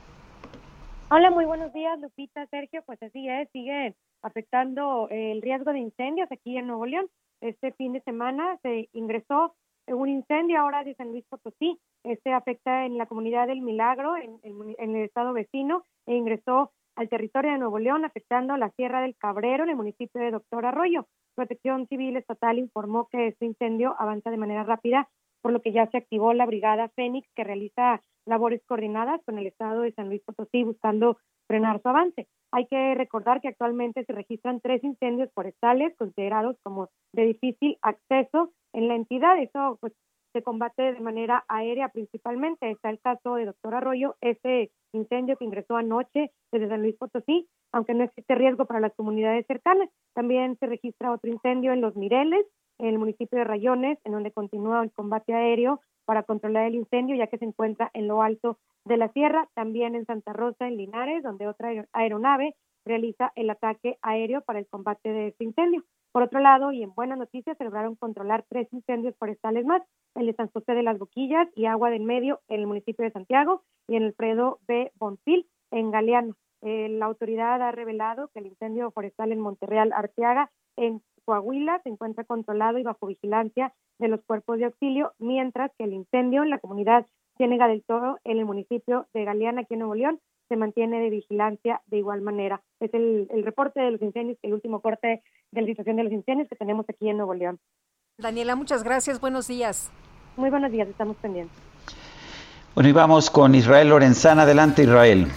Hola, muy buenos días, Lupita, Sergio. Pues así es, sigue afectando el riesgo de incendios aquí en Nuevo León. Este fin de semana se ingresó un incendio ahora de San Luis Potosí. Este afecta en la comunidad del Milagro, en, el estado vecino, e ingresó al territorio de Nuevo León, afectando la Sierra del Cabrero, en el municipio de Doctor Arroyo. Protección Civil Estatal informó que este incendio avanza de manera rápida, por lo que ya se activó la Brigada Fénix, que realiza labores coordinadas con el estado de San Luis Potosí, buscando frenar su avance. Hay que recordar que actualmente se registran tres incendios forestales considerados como de difícil acceso en la entidad. Eso pues se combate de manera aérea principalmente. Está el caso de Doctor Arroyo, ese incendio que ingresó anoche desde San Luis Potosí, aunque no existe riesgo para las comunidades cercanas. También se registra otro incendio en Los Mireles, en el municipio de Rayones, en donde continúa el combate aéreo para controlar el incendio, ya que se encuentra en lo alto de la sierra. También en Santa Rosa, en Linares, donde otra aeronave realiza el ataque aéreo para el combate de este incendio. Por otro lado, y en buenas noticias, se lograron controlar tres incendios forestales más, el de San José de las Boquillas y Agua del Medio en el municipio de Santiago y en el Fredo B. Bonfil en Galeano. Eh, la autoridad ha revelado que el incendio forestal en Monterreal Arteaga, en Coahuila, se encuentra controlado y bajo vigilancia de los cuerpos de auxilio, mientras que el incendio en la comunidad Ciénega del Toro, en el municipio de Galeana, aquí en Nuevo León, se mantiene de vigilancia de igual manera. Es el, reporte de los incendios, el último corte de la situación de los incendios que tenemos aquí en Nuevo León. Daniela, muchas gracias. Buenos días. Muy buenos días, estamos pendientes. Bueno, y vamos con Israel Lorenzana. Adelante, Israel.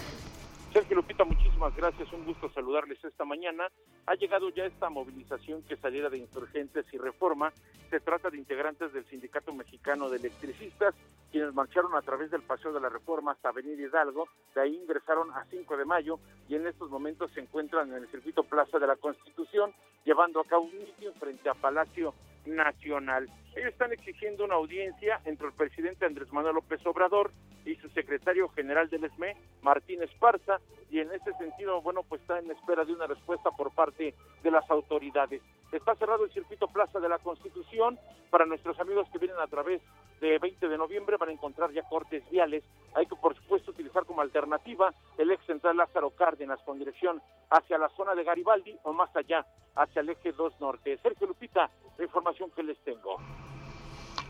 Sergio Lupita, muchísimas gracias. Un gusto saludarles esta mañana. Ha llegado ya esta movilización que saliera de insurgentes y reforma. Se trata de integrantes del Sindicato Mexicano de Electricistas, quienes marcharon a través del Paseo de la Reforma hasta Avenida Hidalgo. De ahí ingresaron a 5 de mayo y en estos momentos se encuentran en el circuito Plaza de la Constitución, llevando a cabo un mitin frente a Palacio Nacional. Ellos están exigiendo una audiencia entre el presidente Andrés Manuel López Obrador y su secretario general del ESME, Martín Esparza, y en ese sentido, bueno, pues está en espera de una respuesta por parte de las autoridades. Está cerrado el circuito Plaza de la Constitución para nuestros amigos que vienen a través de 20 de noviembre van a encontrar ya cortes viales. Hay que, por supuesto, utilizar como alternativa el ex central Lázaro Cárdenas con dirección hacia la zona de Garibaldi o más allá, hacia el eje 2 norte. Sergio Lupita, la información que les tengo.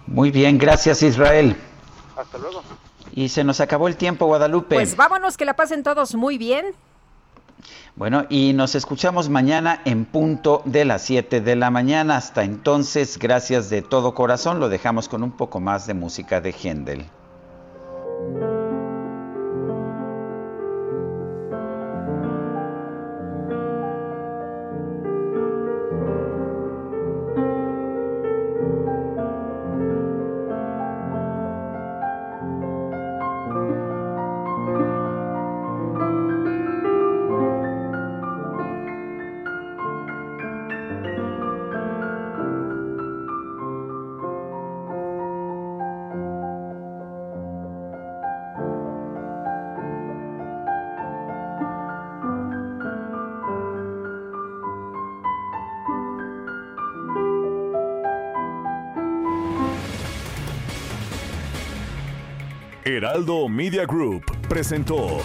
Muy bien, gracias Israel. Hasta luego. Y se nos acabó el tiempo, Guadalupe. Pues vámonos, que la pasen todos muy bien. Bueno, y nos escuchamos mañana en punto de las 7 de la mañana. Hasta entonces, gracias de todo corazón. Lo dejamos con un poco más de música de Händel. Media Group presentó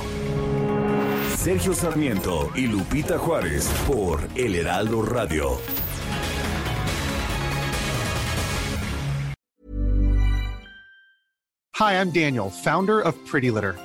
Sergio Sarmiento y Lupita Juárez por El Heraldo Radio. Hi, I'm Daniel, founder of Pretty Litter.